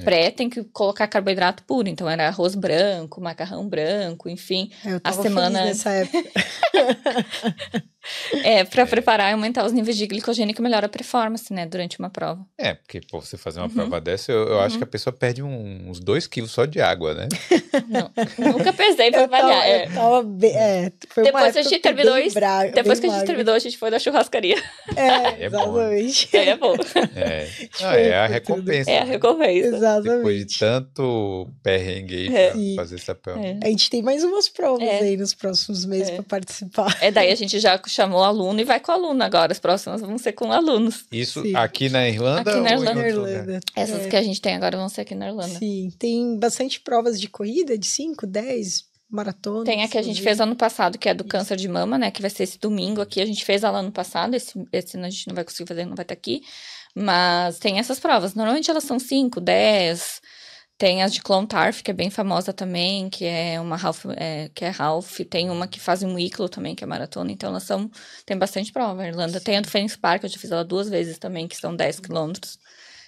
Pré tem que colocar carboidrato puro, então era arroz branco, macarrão branco, enfim. Eu a tava semana- feliz nessa época. [LAUGHS] [LAUGHS] É, para preparar e aumentar os níveis de glicogênio que melhora a performance, né? Durante uma prova. É, porque pô, você fazer uma Uhum. prova dessa, eu, eu acho que a pessoa perde um- uns 2 quilos só de água, né? [LAUGHS] Não, nunca pesei pra avaliar. é. eu tava bem. É, foi uma Depois a gente terminou bem isso- bra- Depois que a gente terminou, a gente foi na churrascaria. É, [LAUGHS] É bom, né? exatamente. Aí é bom. É, Tipo, Ah, é a tudo. recompensa. É a né? recompensa. Depois de Exatamente. tanto perrengue aí É. pra fazer essa prova. É. A gente tem mais umas provas É. aí nos próximos meses É. pra participar. É, daí a gente já chamou o aluno e vai com o aluno agora. As próximas vão ser com alunos. Isso Sim. aqui na Irlanda? Aqui na ou em Irlanda. outro lugar? Irlanda. Essas É. que a gente tem agora vão ser aqui na Irlanda. Sim, tem bastante provas de corrida, de 5, 10, maratona. Tem a que a gente fez ano passado, que é do câncer de mama, né? Que vai ser esse domingo aqui. A gente fez ela ano passado. Esse, esse a gente não vai conseguir fazer, não vai estar aqui. Mas tem essas provas. Normalmente elas são 5, 10. Tem as de Clontarf, que é bem famosa também, que é uma half, é, que é half. Tem uma que faz um Wicklow também, que é maratona. Então elas são. Tem bastante prova. A Irlanda tem a do Phoenix Park, eu já fiz ela duas vezes também, que são 10 quilômetros.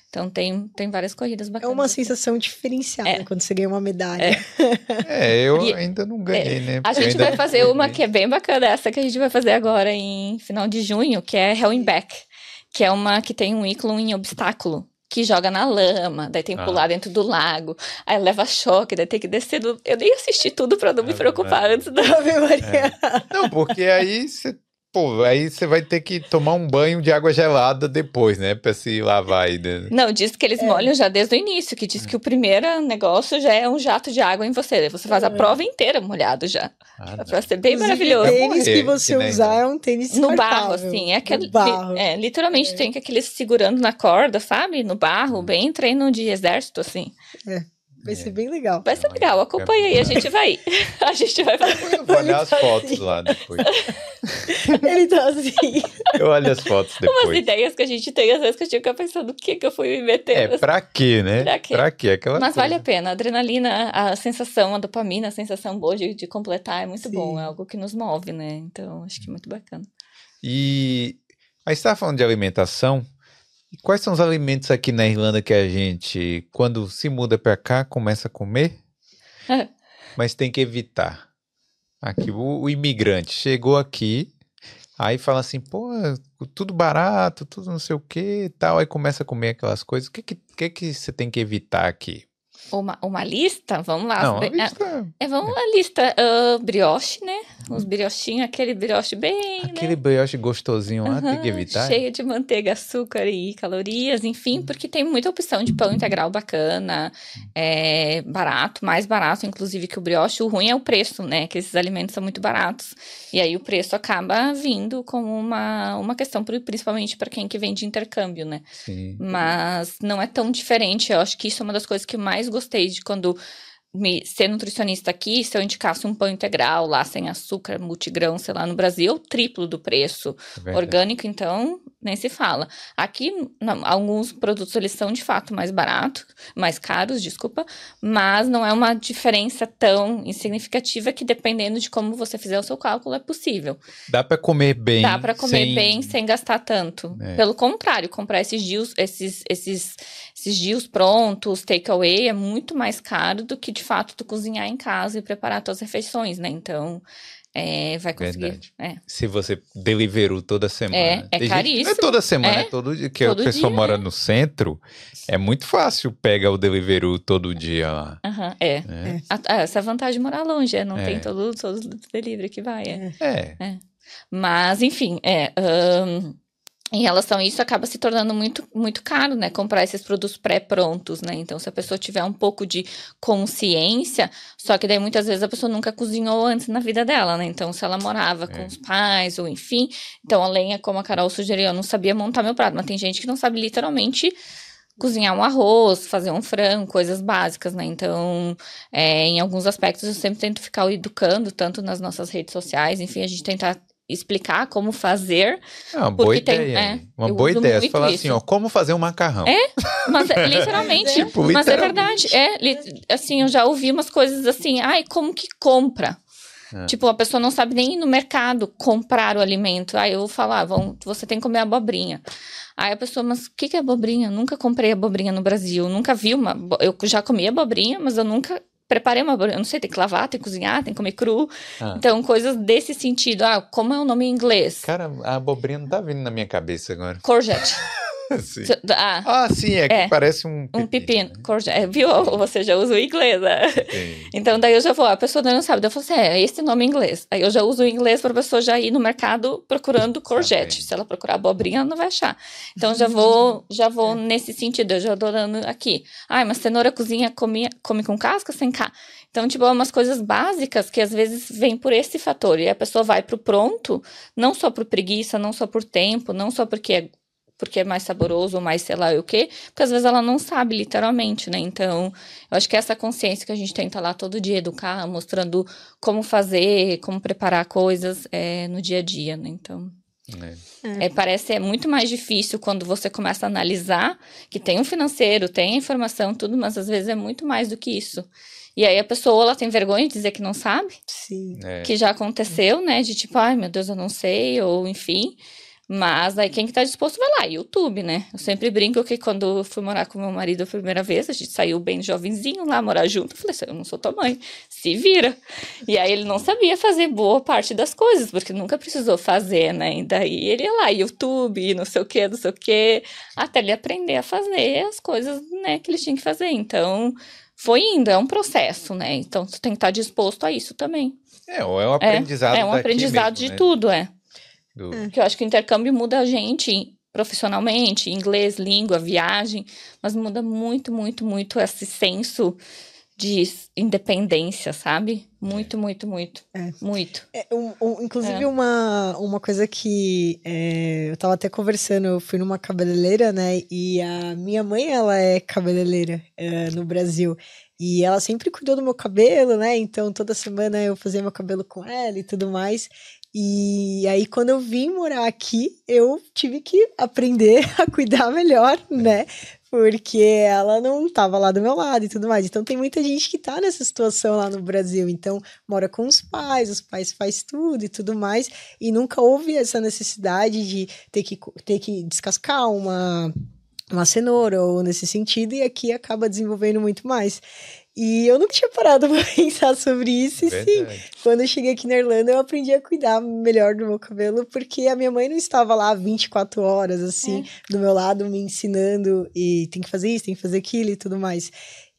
Então tem, tem várias corridas É bacanas. uma assim. sensação diferenciada É. quando você ganha uma medalha. É, eu E- ainda não ganhei, né? A gente vai fazer uma bem. que é bem bacana, essa que a gente vai fazer agora em final de junho, que é Hell in Back, que é uma que tem um ícone em obstáculo. Que joga na lama, daí tem que Ah. pular dentro do lago, aí leva choque, daí tem que descer do. Eu nem assisti tudo pra não me Ave preocupar Maria. antes da. Ave Maria. Não, porque aí você pô, aí você vai ter que tomar um banho de água gelada depois, né? Pra se lavar aí. Né? Não, diz que eles molham já desde o início, que diz que o primeiro negócio já é um jato de água em você. Você faz a prova inteira molhado já. Ah, Pra ser bem Inclusive, maravilhoso. O tênis Morrer, que você que usar é um tênis No barro, assim. É, aquele, No barro. é literalmente tem que aqueles segurando na corda, sabe? No barro, bem treino de exército, assim. Vai ser bem legal. Vai ser legal, acompanha aí, a gente vai. [LAUGHS] A gente vai fazer. Eu vou olhar as fotos lá depois. [LAUGHS] Ele tá assim. Eu olho as fotos umas depois. ideias que a gente tem, às vezes que eu fico pensando, o que que eu fui me meter? É, pra quê, né? Pra quê? Pra quê? Aquela Mas coisa. vale a pena. A adrenalina, a sensação, a dopamina, a sensação boa de, de completar é muito Sim. bom. É algo que nos move, né? Então, acho que é muito bacana. E aí você estava falando de alimentação. E quais são os alimentos aqui na Irlanda que a gente, quando se muda pra cá, começa a comer, [LAUGHS] mas tem que evitar? Aqui, o, o imigrante chegou aqui, aí fala assim, pô, tudo barato, tudo não sei o que e tal, aí começa a comer aquelas coisas. O que que, que, que você tem que evitar aqui? Uma, uma lista? Vamos lá. não, lista- É, vamos a lista. ah, brioche, né? Os briochinhos, aquele brioche bem, né? aquele brioche gostosinho lá tem que evitar. Cheio de manteiga, açúcar e calorias, enfim, porque tem muita opção de pão integral bacana, é, barato, mais barato, inclusive, que o brioche. O ruim é o preço, né? Que esses alimentos são muito baratos. E aí o preço acaba vindo como uma, uma questão, pri- principalmente para quem que vem de intercâmbio, né? Sim. Mas não é tão diferente. Eu acho que isso é uma das coisas que eu mais gostei de quando me ser nutricionista aqui, se eu indicasse um pão integral lá sem açúcar, multigrão, sei lá, no Brasil, é triplo do preço. é. Orgânico, então, nem se fala. Aqui, não, alguns produtos, eles são de fato mais baratos, mais caros, desculpa, mas não é uma diferença tão insignificativa que dependendo de como você fizer o seu cálculo, é possível. Dá pra comer bem. Dá para comer sem- bem sem gastar tanto. É. Pelo contrário, comprar esses dias, esses, esses, esses dias prontos, takeaway, é muito mais caro do que de fato tu cozinhar em casa e preparar tuas refeições, né? Então, é, vai conseguir. É. Se você deliverou toda semana. É, é gente- caríssimo. Não é toda semana, É. é todo dia. Que Todo a pessoa dia, mora é. no centro, é muito fácil pegar o Deliveroo todo dia lá. Aham, é. né? A- a- essa é a vantagem de morar longe, é, não tem todo, todo delivery que vai. É. Mas, enfim, é. ahn, em relação a isso, acaba se tornando muito, muito caro, né? Comprar esses produtos pré-prontos, né? Então, se a pessoa tiver um pouco de consciência, só que daí muitas vezes a pessoa nunca cozinhou antes na vida dela, né? Então, se ela morava com É. os pais, ou enfim, então a lenha, como a Carol sugeriu, eu não sabia montar meu prato, mas tem gente que não sabe literalmente cozinhar um arroz, fazer um frango, coisas básicas, né? Então, é, em alguns aspectos eu sempre tento ficar educando, tanto nas nossas redes sociais, enfim, a gente tentar explicar como fazer, É uma boa Porque tem- ideia. é, uma boa ideia. Você falar assim, ó, como fazer um macarrão. É? mas é, [LAUGHS] literalmente, Tipo, mas é literalmente. verdade, é, assim, eu já ouvi umas coisas assim, ai, como que compra? É. Tipo, a pessoa não sabe nem ir no mercado comprar o alimento. Aí eu vou falar, vão, você tem que comer abobrinha. Aí a pessoa, mas o que, que é abobrinha? Eu nunca comprei abobrinha no Brasil, nunca vi uma. Eu já comi abobrinha, mas eu nunca preparei uma abobrinha. Eu não sei, tem que lavar, tem que cozinhar, tem que comer cru. Ah. Então, coisas desse sentido. Ah, como é o nome em inglês? Cara, a abobrinha não tá vindo na minha cabeça agora. Courgette. [LAUGHS] [LAUGHS] Sim. Ah, Ah, sim, é que É. parece um um pepino. né? É, Viu? [LAUGHS] Você já usa o inglês, né? Então, daí eu já vou, a pessoa não sabe. Daí eu falo assim, é, esse nome em inglês. Aí eu já uso o inglês para a pessoa já ir no mercado procurando courgette. Se ela procurar abobrinha, ela não vai achar. Então, já [LAUGHS] vou, já vou nesse sentido, eu já tô dando aqui. Ai, mas cenoura cozinha, come, come com casca, sem cá. Então, tipo, é umas coisas básicas que às vezes vêm por esse fator. E a pessoa vai pro pronto, não só por preguiça, não só por tempo, não só porque é porque é mais saboroso ou mais sei lá o quê, porque às vezes ela não sabe literalmente, né? Então, eu acho que essa consciência que a gente tenta lá todo dia educar, mostrando como fazer, como preparar coisas é, no dia a dia, né? Então, É. é, parece é muito mais difícil quando você começa a analisar que tem um financeiro, tem a informação, tudo, mas às vezes é muito mais do que isso. E aí a pessoa ela tem vergonha de dizer que não sabe, Sim. É. que já aconteceu, né? De tipo, ai meu Deus, eu não sei, ou enfim. Mas aí quem que tá disposto vai lá, YouTube, né? Eu sempre brinco que quando eu fui morar com meu marido a primeira vez, a gente saiu bem jovenzinho lá, morar junto. Eu falei assim, eu não sou tua mãe, se vira. E aí ele não sabia fazer boa parte das coisas, porque nunca precisou fazer, né? E daí ele ia lá, YouTube, não sei o que, não sei o que, até ele aprender a fazer as coisas, né, que ele tinha que fazer. Então, foi indo, é um processo, né? Então, tu tem que estar disposto a isso também. É, ou é um aprendizado É um daqui aprendizado mesmo, de né? tudo, é. Do... Porque eu acho que o intercâmbio muda a gente profissionalmente, inglês, língua, viagem, mas muda muito, muito, muito esse senso de independência, sabe? Muito, muito, muito. É. Muito. É, um- um- inclusive, É. uma, uma coisa que é, eu tava até conversando, eu fui numa cabeleireira, né? E a minha mãe, ela é cabeleireira é, no Brasil. E ela sempre cuidou do meu cabelo, né? Então, toda semana eu fazia meu cabelo com ela e tudo mais. E aí, quando eu vim morar aqui, eu tive que aprender [LAUGHS] a cuidar melhor, né? Porque ela não tava lá do meu lado e tudo mais. Então, tem muita gente que tá nessa situação lá no Brasil. Então, mora com os pais, os pais faz tudo e tudo mais, e nunca houve essa necessidade de ter que, ter que descascar uma, uma cenoura ou nesse sentido, e aqui acaba desenvolvendo muito mais. E eu nunca tinha parado [LAUGHS] pra pensar sobre isso, e sim, quando eu cheguei aqui na Irlanda, eu aprendi a cuidar melhor do meu cabelo, porque a minha mãe não estava lá 24 horas, assim, do meu lado, me ensinando, e tem que fazer isso, tem que fazer aquilo e tudo mais.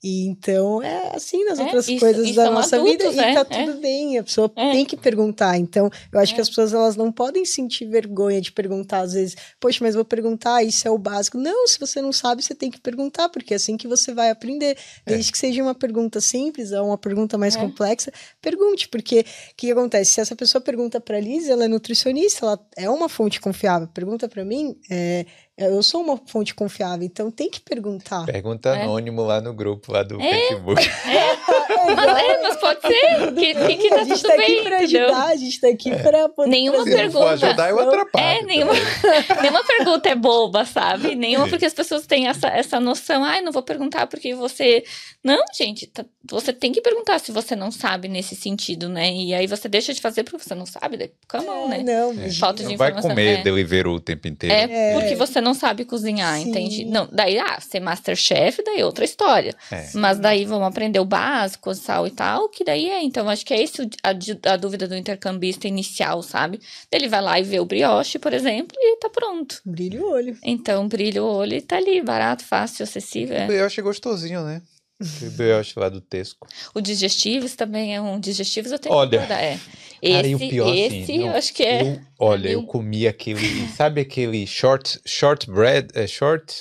E então é assim nas É, outras e- coisas e da são nossa vida, adultos, e né? tá tudo bem, a pessoa É. tem que perguntar. Então, eu acho que É. as pessoas elas não podem sentir vergonha de perguntar, às vezes, poxa, mas vou perguntar, isso é o básico. Não, se você não sabe, você tem que perguntar, porque é assim que você vai aprender. Desde que seja uma pergunta simples ou uma pergunta mais É. complexa, pergunte, porque o que acontece? Se essa pessoa pergunta pra Liz, ela é nutricionista, ela é uma fonte confiável. Pergunta pra mim, é, eu sou uma fonte confiável, então tem que perguntar. Pergunta É. anônimo lá no grupo lá do É. Facebook. Mas, é, mas pode ser [LAUGHS] que, que, que tá a gente tudo tá bem, aqui pra entendeu? ajudar, a gente tá aqui pra poder Nenhuma trazer Se não for pergunta. ajudar, eu atrapalho. É, nenhuma- também. [LAUGHS] Nenhuma pergunta é boba, sabe? Nenhuma porque as pessoas têm essa, essa noção. Ai, não vou perguntar porque você. Não, gente, tá- você tem que perguntar se você não sabe nesse sentido, né? E aí você deixa de fazer porque você não sabe, daí come on, É, né? não, É. Falta de Não vai informação, comer é. Deliveroo o tempo inteiro. É, É. porque você não sabe cozinhar, Sim. entende? Não, daí, ah, ser Masterchef, daí é outra história. É. Mas daí vamos aprender o básico, sal e tal, que daí é. Então, acho que é isso a, a dúvida do intercambista inicial, sabe? Ele vai lá e vê o brioche, por exemplo, e tá pronto. Brilha o olho. Então, brilha o olho e tá ali, barato, fácil, acessível. é. Eu achei gostosinho, né? [LAUGHS] O brioche lá do Tesco. O digestivos também é um. Digestivos eu tenho Olha, que é. Cara, e o Esse, pior, assim, esse não, eu acho que é. Eu, olha, eu comi aquele. Sabe aquele short, short bread? É short.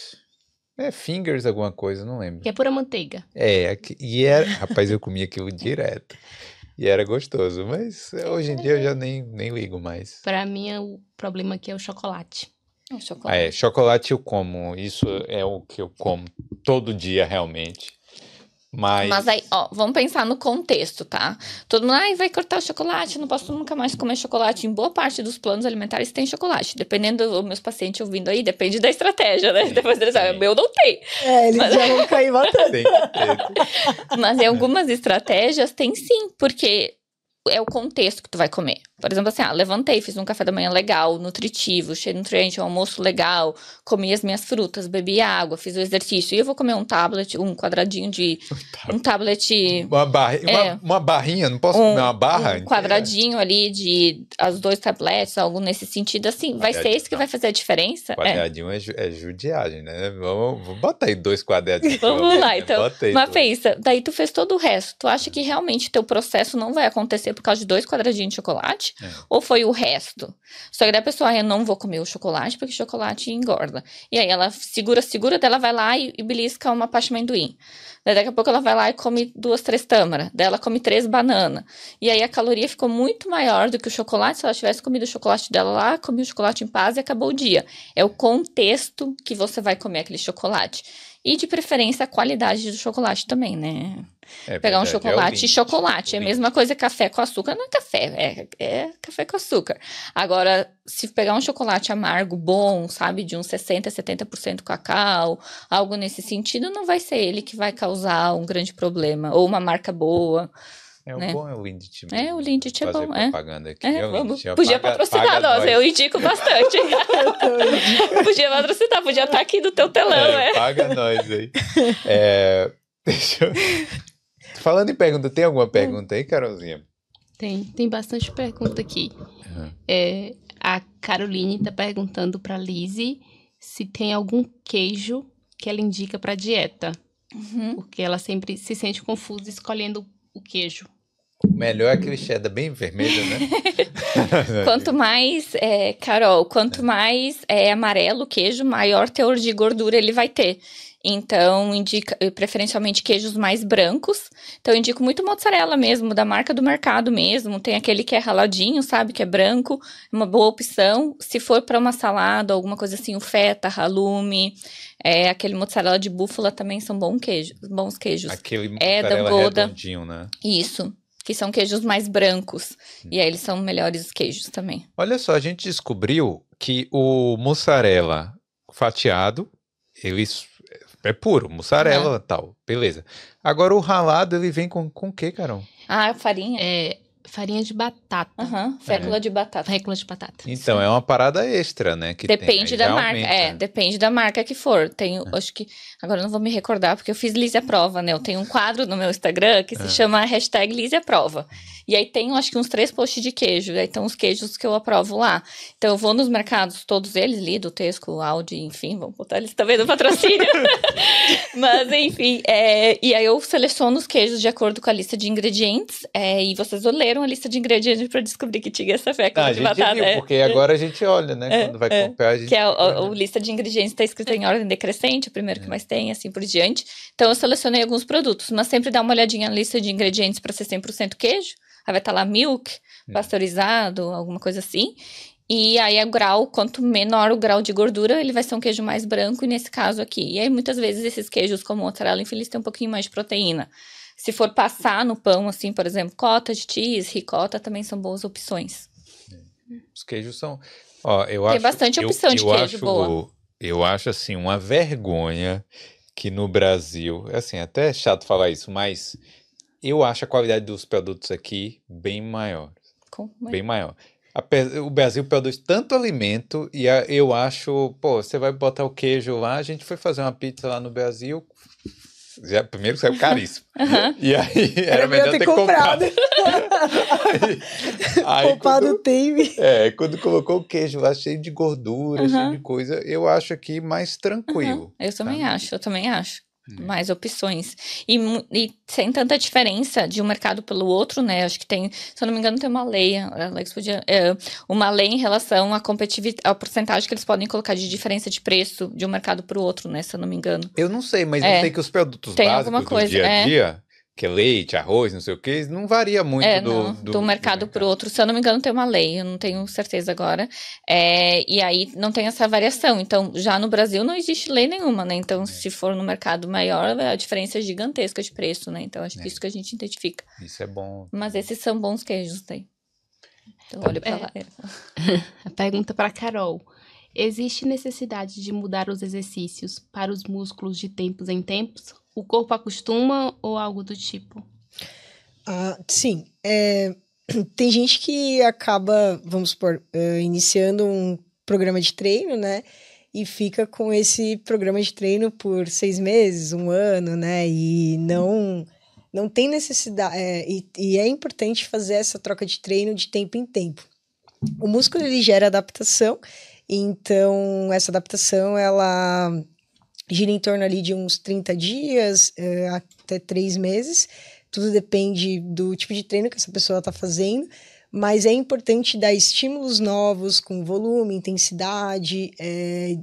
É fingers, alguma coisa, não lembro. Que é pura manteiga. É, aqui- e era. Rapaz, eu comi aquilo [LAUGHS] direto. E era gostoso, mas hoje em dia eu já nem, nem ligo mais. Pra mim, o problema aqui é o chocolate. É, Ah, chocolate. é, chocolate eu como. Isso é o que eu como todo dia, realmente. Mas. Mas aí, ó, vamos pensar no contexto, tá? Todo mundo, ai, vai cortar o chocolate, não posso nunca mais comer chocolate. Em boa parte dos planos alimentares tem chocolate. Dependendo dos meus pacientes ouvindo aí, depende da estratégia, né? Sim, Depois eles falam, meu não tem. É, eles Mas- já vão cair matando. [LAUGHS] Mas em algumas estratégias tem sim, porque é o contexto que tu vai comer. Por exemplo, assim, ah, levantei, fiz um café da manhã legal, nutritivo, cheio de nutriente, um almoço legal, comi as minhas frutas, bebi água, fiz o exercício. E eu vou comer um tablet, um quadradinho de. [LAUGHS] Um tablet. Uma, barri... É. uma, uma barrinha, não posso Um- comer uma barra? um quadradinho ali de as dois tabletes, algo nesse sentido, assim, vai ser esse que vai fazer a diferença. É. Quadradinho é, ju- é judiagem, né? Vamos, vamos botar aí dois quadradinhos. [LAUGHS] Vamos lá, então. Bota aí Mas pensa, daí tu fez todo o resto. Tu acha que realmente teu processo não vai acontecer por causa de dois quadradinhos de chocolate? É. Ou foi o resto? Só que daí a pessoa, ah, eu não vou comer o chocolate porque chocolate engorda. E aí ela segura, segura, daí ela vai lá e, e belisca uma pasta de amendoim. Daí daqui a pouco ela vai lá e come duas, três tâmaras. Daí ela come três bananas. E aí a caloria ficou muito maior do que o chocolate. Se ela tivesse comido o chocolate dela lá, comia o chocolate em paz e acabou o dia. É o contexto que você vai comer aquele chocolate. E de preferência a qualidade do chocolate também, né? É Pegar um é chocolate e limite, chocolate. É a mesma coisa café com açúcar. Não é café, é, é café com açúcar. Agora, se pegar um chocolate amargo bom, sabe, de uns 60%, 70% cacau, algo nesse sentido, não vai ser ele que vai causar um grande problema. Ou uma marca boa. É o né? bom é o Lindt. É, o Lindt é fazer bom, é. propaganda aqui. É, É o vamos. Podia paga- patrocinar paga nós, nós. eu indico bastante. [LAUGHS] [LAUGHS] podia patrocinar, podia estar aqui no teu telão, É, é. Paga nós aí. É, [LAUGHS] deixa eu... Falando em pergunta, tem Hum. alguma pergunta aí, Carolzinha? Tem, tem bastante pergunta aqui. Uhum. É, a Caroline tá perguntando pra Lizzie se tem algum queijo que ela indica pra dieta. Uhum. Porque ela sempre se sente confusa escolhendo o queijo. O melhor é aquele cheddar bem vermelho, né? [LAUGHS] Quanto mais, é, Carol, quanto mais é amarelo o queijo, maior teor de gordura ele vai ter. Então, indica eh, preferencialmente queijos mais brancos. Então, eu indico muito mozzarella mesmo, da marca do mercado mesmo. Tem aquele que é raladinho, sabe? Que é branco. É uma boa opção. Se for para uma salada, alguma coisa assim, o feta, halume, é, aquele mozzarella de búfala também são bom queijo, bons queijos. Aquele É, da mussarela Gouda. redondinho, né? Isso. Que são queijos mais brancos. E aí eles são melhores queijos também. Olha só, a gente descobriu que o mussarela fatiado, ele é puro, mussarela e tal, beleza. Agora o ralado, ele vem com com o quê, Carol? Ah, farinha. É farinha de batata. Aham, fécula de batata. Fécula de batata. Então, é uma parada extra, né? Que tem, Depende aí da marca. aumenta. É, depende da marca que for. Tenho, acho que. Agora eu não vou me recordar, porque eu fiz Lísia Prova, né? Eu tenho um quadro no meu Instagram que se Ah. chama hashtag Lísia Prova. E aí tem, acho que uns três posts de queijo. Aí estão os queijos que eu aprovo lá. Então eu vou nos mercados, todos eles, Lido, Tesco, Aldi, enfim, vamos botar eles também no patrocínio. [LAUGHS] [LAUGHS] Mas, enfim, é, e aí eu seleciono os queijos de acordo com a lista de ingredientes. é, e vocês leram a lista de ingredientes para descobrir que tinha essa Ah, fécula a de batata. viu, é. porque agora a gente olha, né? É, Quando vai é. comprar, a gente... Que é a, a- a lista de ingredientes está escrita em ordem decrescente, o primeiro que mais tem, assim por diante. Então eu selecionei alguns produtos, mas sempre dá uma olhadinha na lista de ingredientes para ser 100% queijo. Aí vai estar lá milk, pasteurizado, alguma coisa assim. E aí o grau, quanto menor o grau de gordura, ele vai ser um queijo mais branco, e nesse caso aqui. E aí muitas vezes esses queijos como mozzarella infeliz têm um pouquinho mais de proteína. Se for passar no pão, assim, por exemplo, cottage cheese, ricota, também são boas opções. Os queijos são. Ó, eu Tem acho, bastante eu- opção de eu queijo acho, boa. Eu acho assim uma vergonha que no Brasil, assim, até é chato falar isso, mas eu acho a qualidade dos produtos aqui bem maior, Com- bem maior. Ape- O Brasil produz tanto alimento e a- eu acho, pô, você vai botar o queijo lá, a gente foi fazer uma pizza lá no Brasil, já, primeiro saiu caríssimo. [LAUGHS] Aham. E aí era Era melhor ter ter comprado. comprado. [LAUGHS] Aí, aí Poupado quando- time. é, quando colocou o queijo lá cheio de gordura, Aham. cheio de coisa, eu acho aqui mais tranquilo. Eu também sabe? acho, eu também acho. Hum. Mais opções. E, e sem tanta diferença de um mercado pelo outro, né? Acho que tem, se eu não me engano, tem uma lei, Alex podia, é, uma lei em relação à competitividade, a porcentagem que eles podem colocar de diferença de preço de um mercado para o outro, né? Se eu não me engano. Eu não sei, mas É. eu sei que os produtos Tem básicos alguma do coisa, dia a é. dia, que é leite, arroz, não sei o que, não varia muito é, do, não, do, mercado para o outro. Se eu não me engano, tem uma lei, eu não tenho certeza agora. É, e aí não tem essa variação. Então, já no Brasil não existe lei nenhuma, né? Então, se for no mercado maior, a diferença é gigantesca de preço, né? Então, acho que É. isso que a gente identifica. Isso é bom. Mas esses são bons queijos daí. Então, olha pra É. lá. É. A [LAUGHS] pergunta para Carol. Existe necessidade de mudar os exercícios para os músculos de tempos em tempos? O corpo acostuma ou algo do tipo? Ah, sim. é, [CLEARS THROAT] tem gente que acaba, vamos supor, eh, iniciando um programa de treino, né? E fica com esse programa de treino por seis meses, um ano, né? E não, não tem necessidade. é, e, e é importante fazer essa troca de treino de tempo em tempo. O músculo ele gera adaptação, então essa adaptação ela gira em torno ali de uns 30 dias eh, até três meses. Tudo depende do tipo de treino que essa pessoa está fazendo, mas é importante dar estímulos novos com volume, intensidade, eh,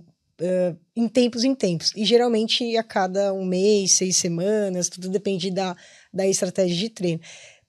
em tempos em tempos. E geralmente a cada um mês, seis semanas, tudo depende da, da estratégia de treino.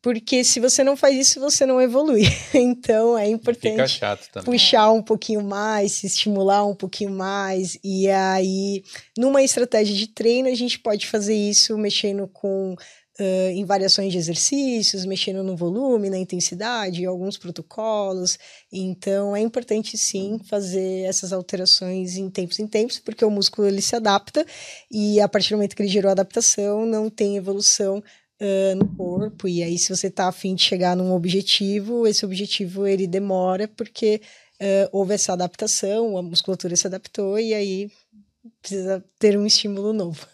Porque se você não faz isso, você não evolui. [LAUGHS] Então é importante puxar um pouquinho mais, se estimular um pouquinho mais. E aí, numa estratégia de treino, a gente pode fazer isso mexendo com. ãh, em variações de exercícios, mexendo no volume, na intensidade, alguns protocolos. Então, é importante sim fazer essas alterações em tempos em tempos, porque o músculo ele se adapta e a partir do momento que ele gerou adaptação, não tem evolução ãh, no corpo. E aí, se você está afim de chegar num objetivo, esse objetivo ele demora porque ãh, houve essa adaptação, a musculatura se adaptou e aí precisa ter um estímulo novo.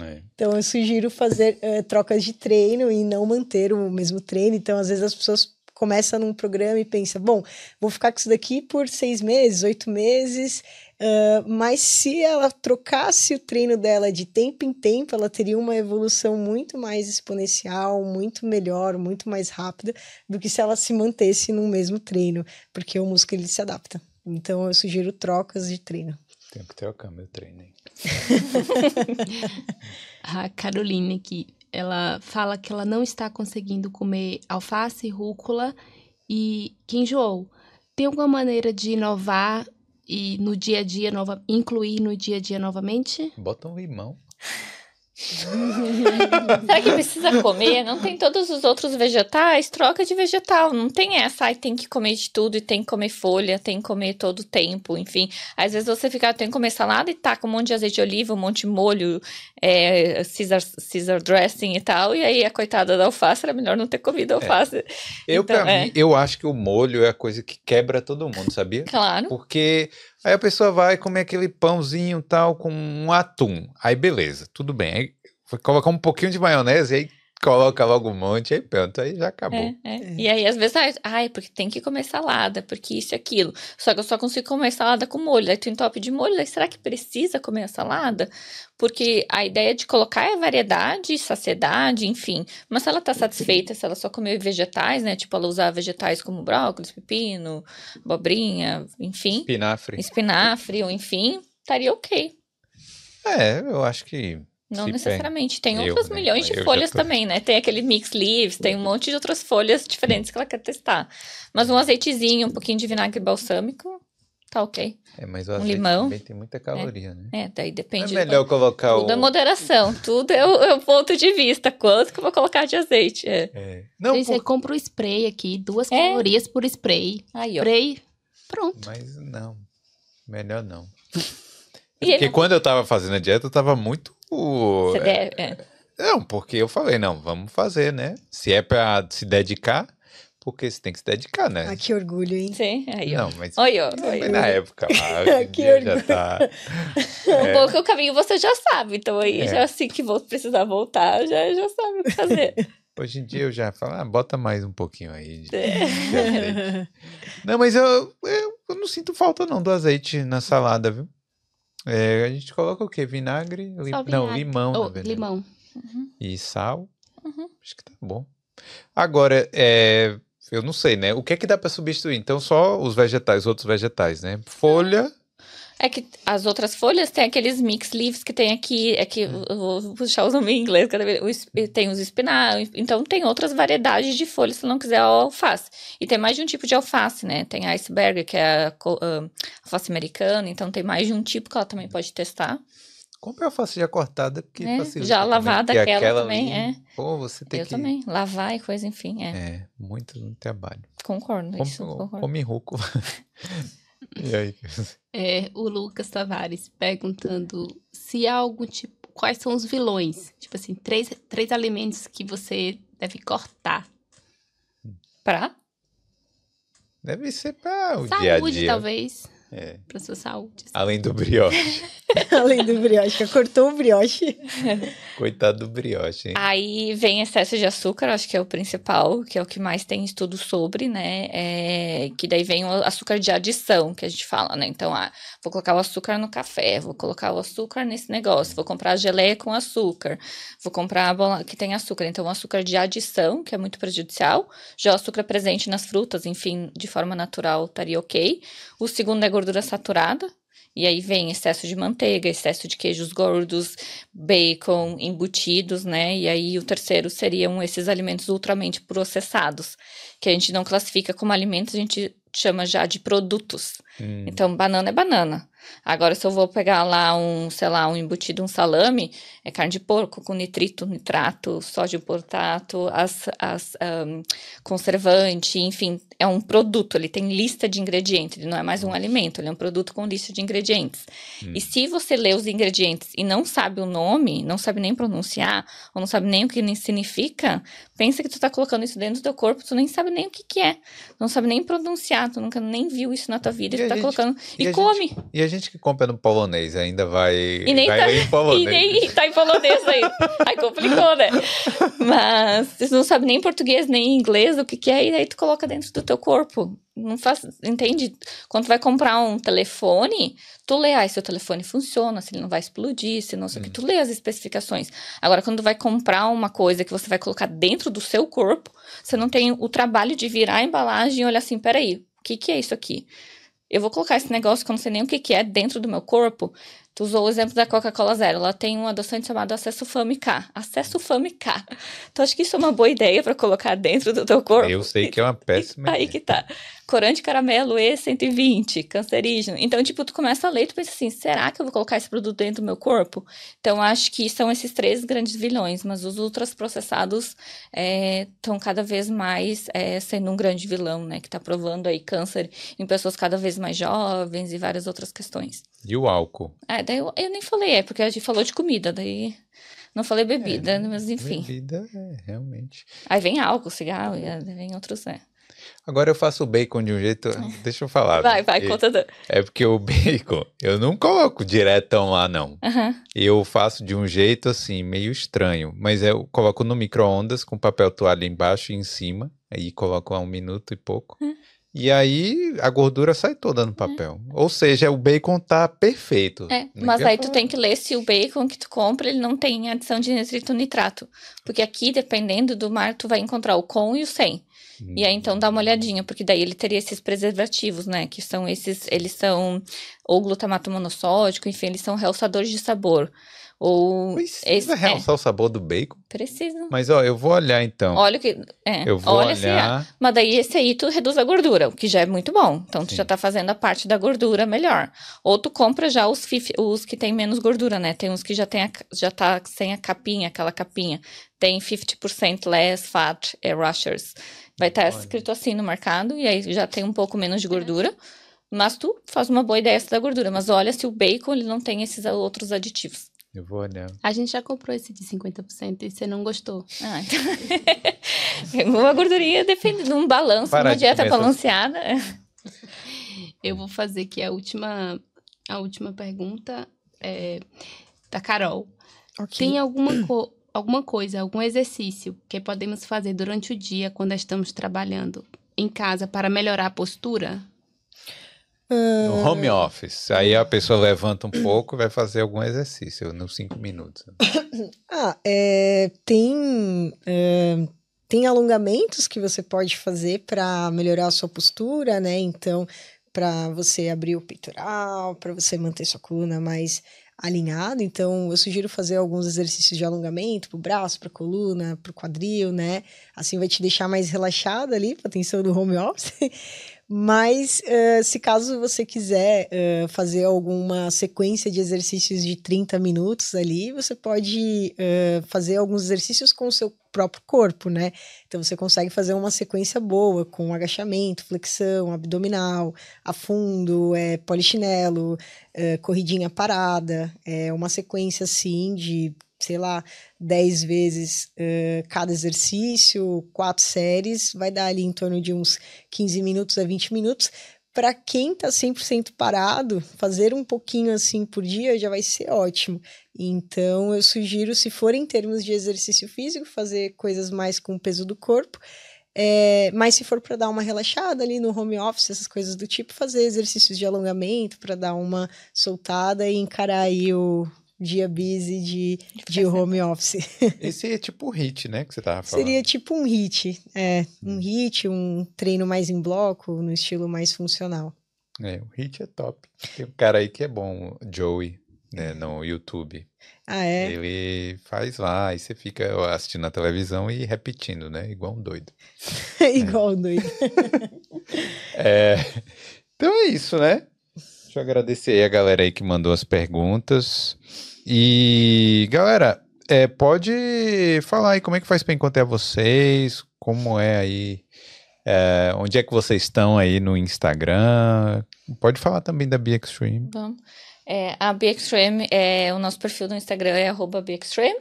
É. [LAUGHS] Então, eu sugiro fazer ãh, trocas de treino e não manter o mesmo treino. Então, às vezes as pessoas começa num programa e pensa, bom, vou ficar com isso daqui por seis meses, oito meses, uh, mas se ela trocasse o treino dela de tempo em tempo, ela teria uma evolução muito mais exponencial, muito melhor, muito mais rápida do que se ela se mantesse no mesmo treino, porque o músculo ele se adapta. Então eu sugiro trocas de treino. Tenho que trocar meu treino. Hein? [LAUGHS] a Caroline aqui, ela fala que ela não está conseguindo comer alface, rúcula e que enjoou. Tem alguma maneira de inovar e no dia a dia nova, incluir no dia a dia novamente? Bota um limão. [LAUGHS] Será que precisa comer? Não tem todos os outros vegetais? Troca de vegetal. Não tem essa, ai, tem que comer de tudo e tem que comer folha, tem que comer todo o tempo, enfim. Às vezes você fica, tem que comer salada e tá com um monte de azeite de oliva, um monte de molho, é, Caesar, Caesar dressing e tal. E aí a coitada da alface era melhor não ter comido É. alface. Eu, Então, pra é. mim, eu acho que o molho é a coisa que quebra todo mundo, sabia? Claro. Porque aí a pessoa vai comer aquele pãozinho tal com um atum. Aí beleza, tudo bem. Aí colocar um pouquinho de maionese, aí coloca logo um monte, aí pronto, aí já acabou. É, é. E aí, às vezes, ai, ai, porque tem que comer salada, porque isso e aquilo. Só que eu só consigo comer salada com molho. Aí tu entope de molho, aí será que precisa comer a salada? Porque a ideia de colocar é variedade, saciedade, enfim. Mas se ela tá satisfeita, se ela só comer vegetais, né? Tipo, ela usar vegetais como brócolis, pepino, abobrinha, enfim, Espinafre. espinafre, ou enfim, estaria ok. É, eu acho que. Não necessariamente. Tem eu, outras né? milhões Eu de já folhas tô- também, né? Tem aquele mix leaves, tem um monte de outras folhas diferentes que ela quer testar. Mas um azeitezinho, um pouquinho de vinagre balsâmico, tá ok. É, mas o Um azeite limão. também tem muita caloria, né? É, daí É depende. melhor colocar Tudo é o. moderação, tudo é o, é o ponto de vista. Quanto que eu vou colocar de azeite? É. É. Não, você por- compra o spray aqui, duas É. calorias por spray. Aí, ó. Spray, pronto. mas não. Melhor não. E Porque quando eu tava fazendo a dieta, eu tava muito. Você deve- é. Não, porque eu falei, não, vamos fazer, né? Se é pra se dedicar, porque você tem que se dedicar, né? Ah, que orgulho, hein? Sim, aí. Não, mas, Oi, ó. não, oi. mas na época lá, [LAUGHS] hoje em Que dia já orgulho. tá. [LAUGHS] O bom é que o caminho você já sabe. Então aí, É. já assim que vou precisar voltar, já, já sabe o que fazer. [LAUGHS] Hoje em dia eu já falo, ah, bota mais um pouquinho aí. de- É. de azeite. Não, mas eu, eu, eu não sinto falta não do azeite na salada, viu? É, a gente coloca o quê? Vinagre? Lim- Só Não, vinagre. limão, na Oh, verdade. limão. E sal. Uhum. Acho que tá bom. Agora, é, eu não sei, né? O que é que dá pra substituir? Então, só os vegetais, outros vegetais, né? Folha. É que as outras folhas tem aqueles mix leaves que tem aqui, é que eu vou puxar os nomes em inglês, tem os espinafres, então tem outras variedades de folhas se não quiser a alface. E tem mais de um tipo de alface, né? Tem a iceberg, que é a ah, alface americana, então tem mais de um tipo que ela também pode testar. Compra alface já cortada, que É, facilita já também, lavada porque aquela também, é. Pô, você tem eu que... também, lavar e coisa, enfim, é, É, muito trabalho. concordo, Come, isso, concordo. come ruco. [LAUGHS] e aí? É, o Lucas Tavares perguntando se há algum tipo. Quais são os vilões? Tipo assim, três, três alimentos que você deve cortar. Pra? Deve ser para o saúde, dia a dia. talvez. É. Pra sua saúde. Além do brioche. [LAUGHS] Além do brioche, cortou o brioche. [LAUGHS] Coitado do brioche, hein? Aí vem excesso de açúcar, acho que é o principal, que é o que mais tem estudo sobre, né? É, que daí vem o açúcar de adição, que a gente fala, né? Então, ah, vou colocar o açúcar no café, vou colocar o açúcar nesse negócio, vou comprar a geleia com açúcar, vou comprar a bola que tem açúcar. Então, o açúcar de adição, que é muito prejudicial, já o açúcar presente nas frutas, enfim, de forma natural, estaria ok. O segundo é gordura saturada. E aí vem excesso de manteiga, excesso de queijos gordos, bacon, embutidos, né? E aí o terceiro seriam esses alimentos ultramente processados, que a gente não classifica como alimentos, a gente chama já de produtos. Hum, Então, banana é banana. Agora, se eu vou pegar lá um, sei lá, um embutido, um salame, é carne de porco com nitrito, nitrato, sódio portato, as, as ahn, conservante, enfim, é um produto, ele tem lista de ingredientes, ele não é mais um alimento, ele é um produto com lista de ingredientes. E se você lê os ingredientes e não sabe o nome, não sabe nem pronunciar, ou não sabe nem o que significa, pensa que tu tá colocando isso dentro do teu corpo, tu nem sabe nem o que que é, não sabe nem pronunciar, tu nunca nem viu isso na tua vida, e, tu tá gente- colocando, e e, come. E a gente que compra no polonês, ainda vai, E nem vai tá- em polonês. E nem tá em polonês aí. Aí complicou, né? Mas você não sabe nem português, nem inglês, o que que é, e aí tu coloca dentro do teu corpo. Não faz, entende? Quando tu vai comprar um telefone, tu lê, ah, se o telefone funciona, se ele não vai explodir, se não sei o que, tu lê as especificações. Agora, quando tu vai comprar uma coisa que você vai colocar dentro do seu corpo, você não tem o trabalho de virar a embalagem e olhar assim, peraí, o que que é isso aqui? Eu vou colocar esse negócio que eu não sei nem o que que é dentro do meu corpo. Tu usou o exemplo da Coca-Cola Zero. Ela tem um adoçante chamado Acesso Fame K. Acesso Fame K. Tu acha que isso é uma boa ideia pra colocar dentro do teu corpo? Eu sei que é uma péssima [LAUGHS] Aí ideia. que tá. Corante caramelo E120, cancerígeno. Então, tipo, tu começa a ler e tu pensa assim, será que eu vou colocar esse produto dentro do meu corpo? Então, acho que são esses três grandes vilões, mas os ultraprocessados estão cada vez mais é, sendo um grande vilão, né? Que tá provando aí câncer em pessoas cada vez mais jovens e várias outras questões. E o álcool? É, daí eu, eu nem falei, é porque a gente falou de comida, daí não falei bebida, É, mas enfim. Bebida, é, realmente. Aí vem álcool, cigarro, e aí vem outros, né? Agora eu faço o bacon de um jeito. [LAUGHS] Deixa eu falar. Vai, vai, é, conta do... É porque o bacon, eu não coloco diretão lá, não. Aham. Eu faço de um jeito assim, meio estranho. Mas eu coloco no micro-ondas com papel toalha embaixo e em cima. Aí coloco lá um minuto e pouco. Hum. E aí a gordura sai toda no papel. Ou seja, o bacon tá perfeito. É, mas aí tu falar. tem que ler se o bacon que tu compra, ele não tem adição de nitrito nitrato. Porque aqui, dependendo do mar, tu vai encontrar o com e o sem. E aí, então, dá uma olhadinha, porque daí ele teria esses preservativos, né? Que são esses, eles são ou glutamato monossódico, enfim, eles são realçadores de sabor. Ou... Precisa esse- é, realçar o sabor do bacon. precisa. Mas ó, eu vou olhar então. Olha o que... É, eu vou olha olhar. Mas daí esse aí tu reduz a gordura, o que já é muito bom. Então tu Sim. já tá fazendo a parte da gordura melhor. Ou tu compra já os, fif, os que tem menos gordura, né? Tem uns que já, tem a, já tá sem a capinha, aquela capinha. Tem 50% less fat é rushers. Vai estar Olha. escrito assim no mercado, e aí já tem um pouco menos de gordura. Mas tu faz uma boa ideia da gordura. Mas olha se o bacon ele não tem esses outros aditivos. Eu vou olhar. A gente já comprou esse de 50% e você não gostou. Ah, então... [LAUGHS] uma gordurinha depende de um balanço, Parar uma dieta balanceada. Eu vou fazer aqui a última, a última pergunta é, da Carol. Ok. Tem alguma, co- alguma coisa, algum exercício que podemos fazer durante o dia quando estamos trabalhando em casa para melhorar a postura? No home office. Aí a pessoa levanta um pouco e vai fazer algum exercício nos cinco minutos. [COUGHS] Ah, é, tem, é, tem alongamentos que você pode fazer para melhorar a sua postura, né? Então, para você abrir o peitoral, para você manter sua coluna mais alinhada. Então, eu sugiro fazer alguns exercícios de alongamento para o braço, para a coluna, para o quadril, né? Assim vai te deixar mais relaxada ali, para atenção do home office. [LAUGHS] Mas, eh, se caso você quiser eh, fazer alguma sequência de exercícios de 30 minutos ali, você pode eh, fazer alguns exercícios com o seu próprio corpo, né? Então, você consegue fazer uma sequência boa com agachamento, flexão, abdominal, afundo, é, polichinelo, corridinha parada. É uma sequência, assim, de, sei lá, 10 vezes eh, cada exercício, quatro séries, vai dar ali em torno de uns 15 minutos a 20 minutos. Para quem tá 100% parado, fazer um pouquinho assim por dia já vai ser ótimo. Então, eu sugiro, se for em termos de exercício físico, fazer coisas mais com o peso do corpo. É, mas se for para dar uma relaxada ali no home office, essas coisas do tipo, fazer exercícios de alongamento para dar uma soltada e encarar aí o dia busy de, de home office. [LAUGHS] Esse é tipo o hit, né? Que você tava falando. Seria tipo um hit, é, um hit, um treino mais em bloco, no estilo mais funcional. É, o hit é top. Tem um cara aí que é bom, o Joey, né, no YouTube. Ah, é? Ele faz lá, e você fica assistindo a televisão e repetindo, né? Igual um doido. [LAUGHS] Igual o doido. [LAUGHS] É, Então é isso, né? Deixa eu agradecer aí a galera aí que mandou as perguntas. E, galera, é, pode falar aí como é que faz para encontrar vocês, como é aí, é, onde é que vocês estão aí no Instagram. Pode falar também da Be Extreme. Vamos. É, a Be Extreme, é, o nosso perfil no Instagram é arroba Be Extreme.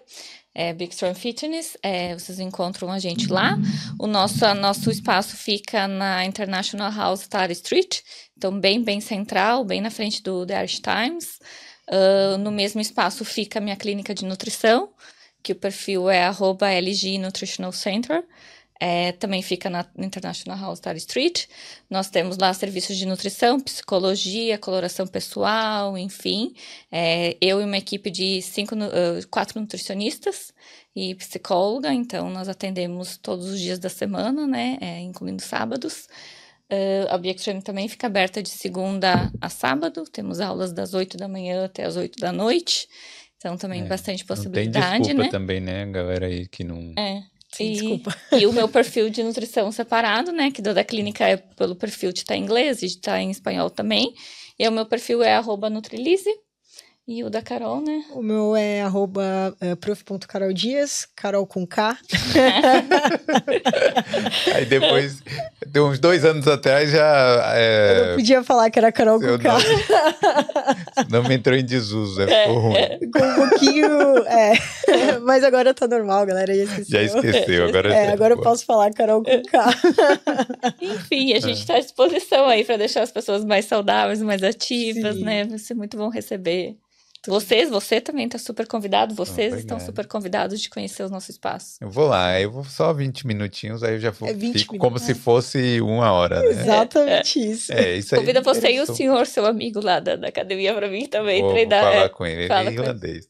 é Big Storm Fitness. É, vocês encontram a gente lá. O nosso, nosso espaço fica na International House Star Street, então bem, bem central, bem na frente do The Irish Times. Uh, no mesmo espaço fica a minha clínica de nutrição, que o perfil é LG Nutritional Center. É, também fica na International House Star Street. Nós temos lá serviços de nutrição, psicologia, coloração pessoal, enfim. É, eu e uma equipe de cinco, uh, quatro nutricionistas e psicóloga, então nós atendemos todos os dias da semana, né, é, incluindo sábados. Uh, a Biextreme também fica aberta de segunda a sábado, temos aulas das 8 da manhã até as 8 da noite. Então, também é, bastante possibilidade, tem desculpa né? também, né, galera aí que não... É. Sim, e, desculpa. [LAUGHS] e o meu perfil de nutrição separado, né? Que do da clínica é pelo perfil de estar em inglês e de estar em espanhol também. E o meu perfil é arroba Nutrilise. E o da Carol, né? O meu é arroba uh, prof.caroldias, Carol com K. [LAUGHS] Aí depois, de uns dois anos atrás, já. É, Eu não podia falar que era Carol com K. não [LAUGHS] me entrou em desuso, é, ficou ruim. Com um pouquinho. É. [LAUGHS] Mas agora tá normal, galera. Já esqueceu. Já esqueceu, agora É, agora eu posso falar Carol com K. Enfim, a gente está à disposição aí para deixar as pessoas mais saudáveis, mais ativas, Sim. né? Vai ser muito bom receber. Vocês, você também está super convidado. Vocês estão obrigado. super convidados de conhecer o nosso espaço. Eu vou lá, eu vou só 20 minutinhos, aí eu já vou, É 20 fico como se fosse uma hora, né? Exatamente isso. É, isso aí. Convida você e o senhor, seu amigo lá da, da academia, para mim também Vou, vou treinar. falar É. com ele, ele fala é com ele. irlandês.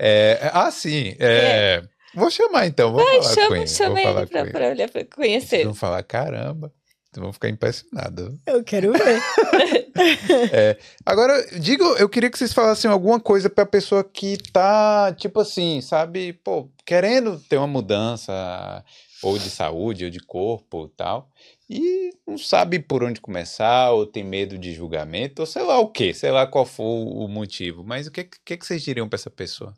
É, ah, sim. é, Vou chamar então, vou Ai, falar com chama, ele. chama vou ele pra, com ele. pra, olhar, pra Vocês conhecer. vão falar, caramba, vocês vão ficar impressionados. Eu quero ver. [LAUGHS] Agora, diga, eu queria que vocês falassem alguma coisa pra pessoa que tá, tipo assim, sabe, pô, querendo ter uma mudança, ou de saúde, ou de corpo e tal, e não sabe por onde começar, ou tem medo de julgamento, ou sei lá o quê, sei lá qual for o motivo, mas o que, que, que vocês diriam pra essa pessoa?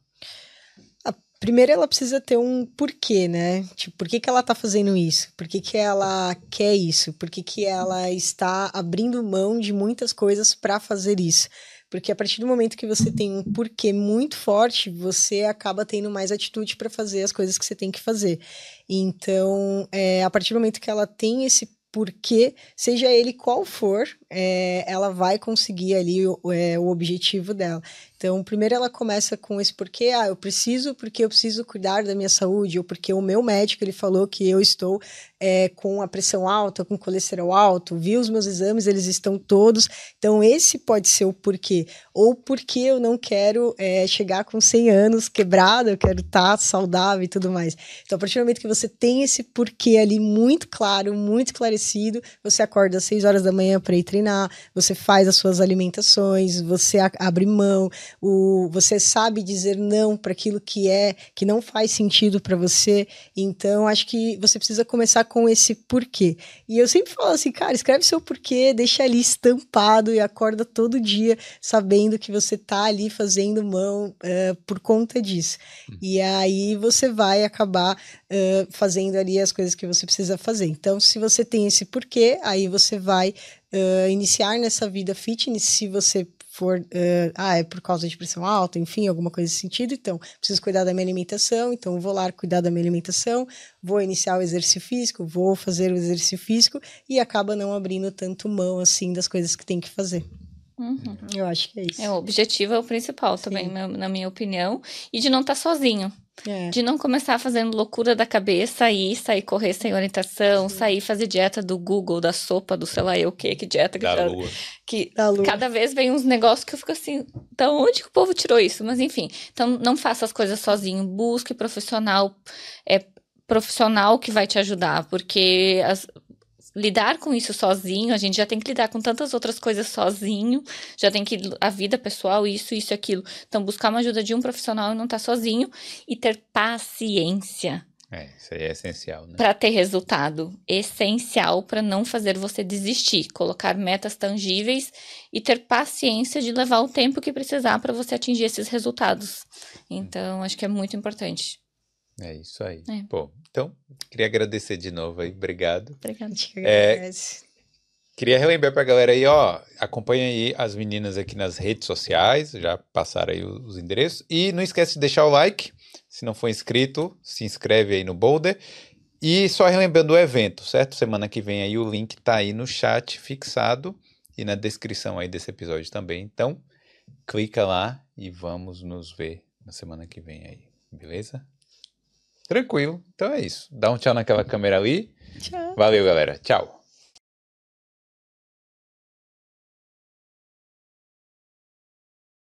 Primeiro ela precisa ter um porquê, né? Tipo, por que, que ela tá fazendo isso? Por que, que ela quer isso? Por que, que ela está abrindo mão de muitas coisas para fazer isso? Porque a partir do momento que você tem um porquê muito forte, você acaba tendo mais atitude para fazer as coisas que você tem que fazer. Então, é, a partir do momento que ela tem esse porquê, seja ele qual for, é, ela vai conseguir ali o, é, o objetivo dela. Então, primeiro ela começa com esse porquê, ah, eu preciso porque eu preciso cuidar da minha saúde, ou porque o meu médico ele falou que eu estou é, com a pressão alta, com colesterol alto, vi os meus exames, eles estão todos. Então, esse pode ser o porquê. Ou porque eu não quero é, chegar com 100 anos quebrado, eu quero estar saudável e tudo mais. Então, a partir do momento que você tem esse porquê ali muito claro, muito esclarecido, você acorda às 6 horas da manhã para ir treinar, você faz as suas alimentações, você abre mão, o, você sabe dizer não para aquilo que é, que não faz sentido para você. Então, acho que você precisa começar com esse porquê. E eu sempre falo assim, cara, escreve seu porquê, deixa ali estampado e acorda todo dia sabendo que você tá ali fazendo mão eh, por conta disso. E aí você vai acabar eh, fazendo ali as coisas que você precisa fazer. Então, se você tem esse porquê, aí você vai eh, iniciar nessa vida fitness, se você for, eh, ah, é por causa de pressão alta, enfim, alguma coisa nesse sentido, então, preciso cuidar da minha alimentação, então vou lá cuidar da minha alimentação, vou iniciar o exercício físico, vou fazer o exercício físico e acaba não abrindo tanto mão, assim, das coisas que tem que fazer. Uhum. Eu acho que é isso. É, o objetivo é o principal também, na, na minha opinião. E de não estar sozinho. É. De não começar fazendo loucura da cabeça e sair correr sem orientação, sair fazer dieta do Google, da sopa, do sei lá eu o que, que dieta que, Da tá- lua. que Da lua. cada vez vem uns negócios que eu fico assim, da onde que o povo tirou isso? Mas enfim, então não faça as coisas sozinho, busque profissional, é profissional que vai te ajudar, porque as- lidar com isso sozinho, a gente já tem que lidar com tantas outras coisas sozinho, já tem que a vida pessoal, isso, isso, e aquilo. Então buscar uma ajuda de um profissional e não estar sozinho e ter paciência É, isso aí é essencial, né? para ter resultado essencial para não fazer você desistir, colocar metas tangíveis e ter paciência de levar o tempo que precisar para você atingir esses resultados. Então, acho que é muito importante. É isso aí. É. Pô, então, queria agradecer de novo aí, obrigado. Que É. Queria relembrar pra galera aí, ó, acompanha aí as meninas aqui nas redes sociais, já passaram aí os endereços. E não esquece de deixar o like, Se não for inscrito, se inscreve aí no Boulder. E só relembrando o evento, certo? Semana que vem aí o link tá aí no chat fixado e na descrição aí desse episódio também. Então, clica lá e vamos nos ver na semana que vem aí, beleza? Tranquilo. Então é isso. Dá um tchau naquela câmera ali. Tchau. Valeu, galera. Tchau.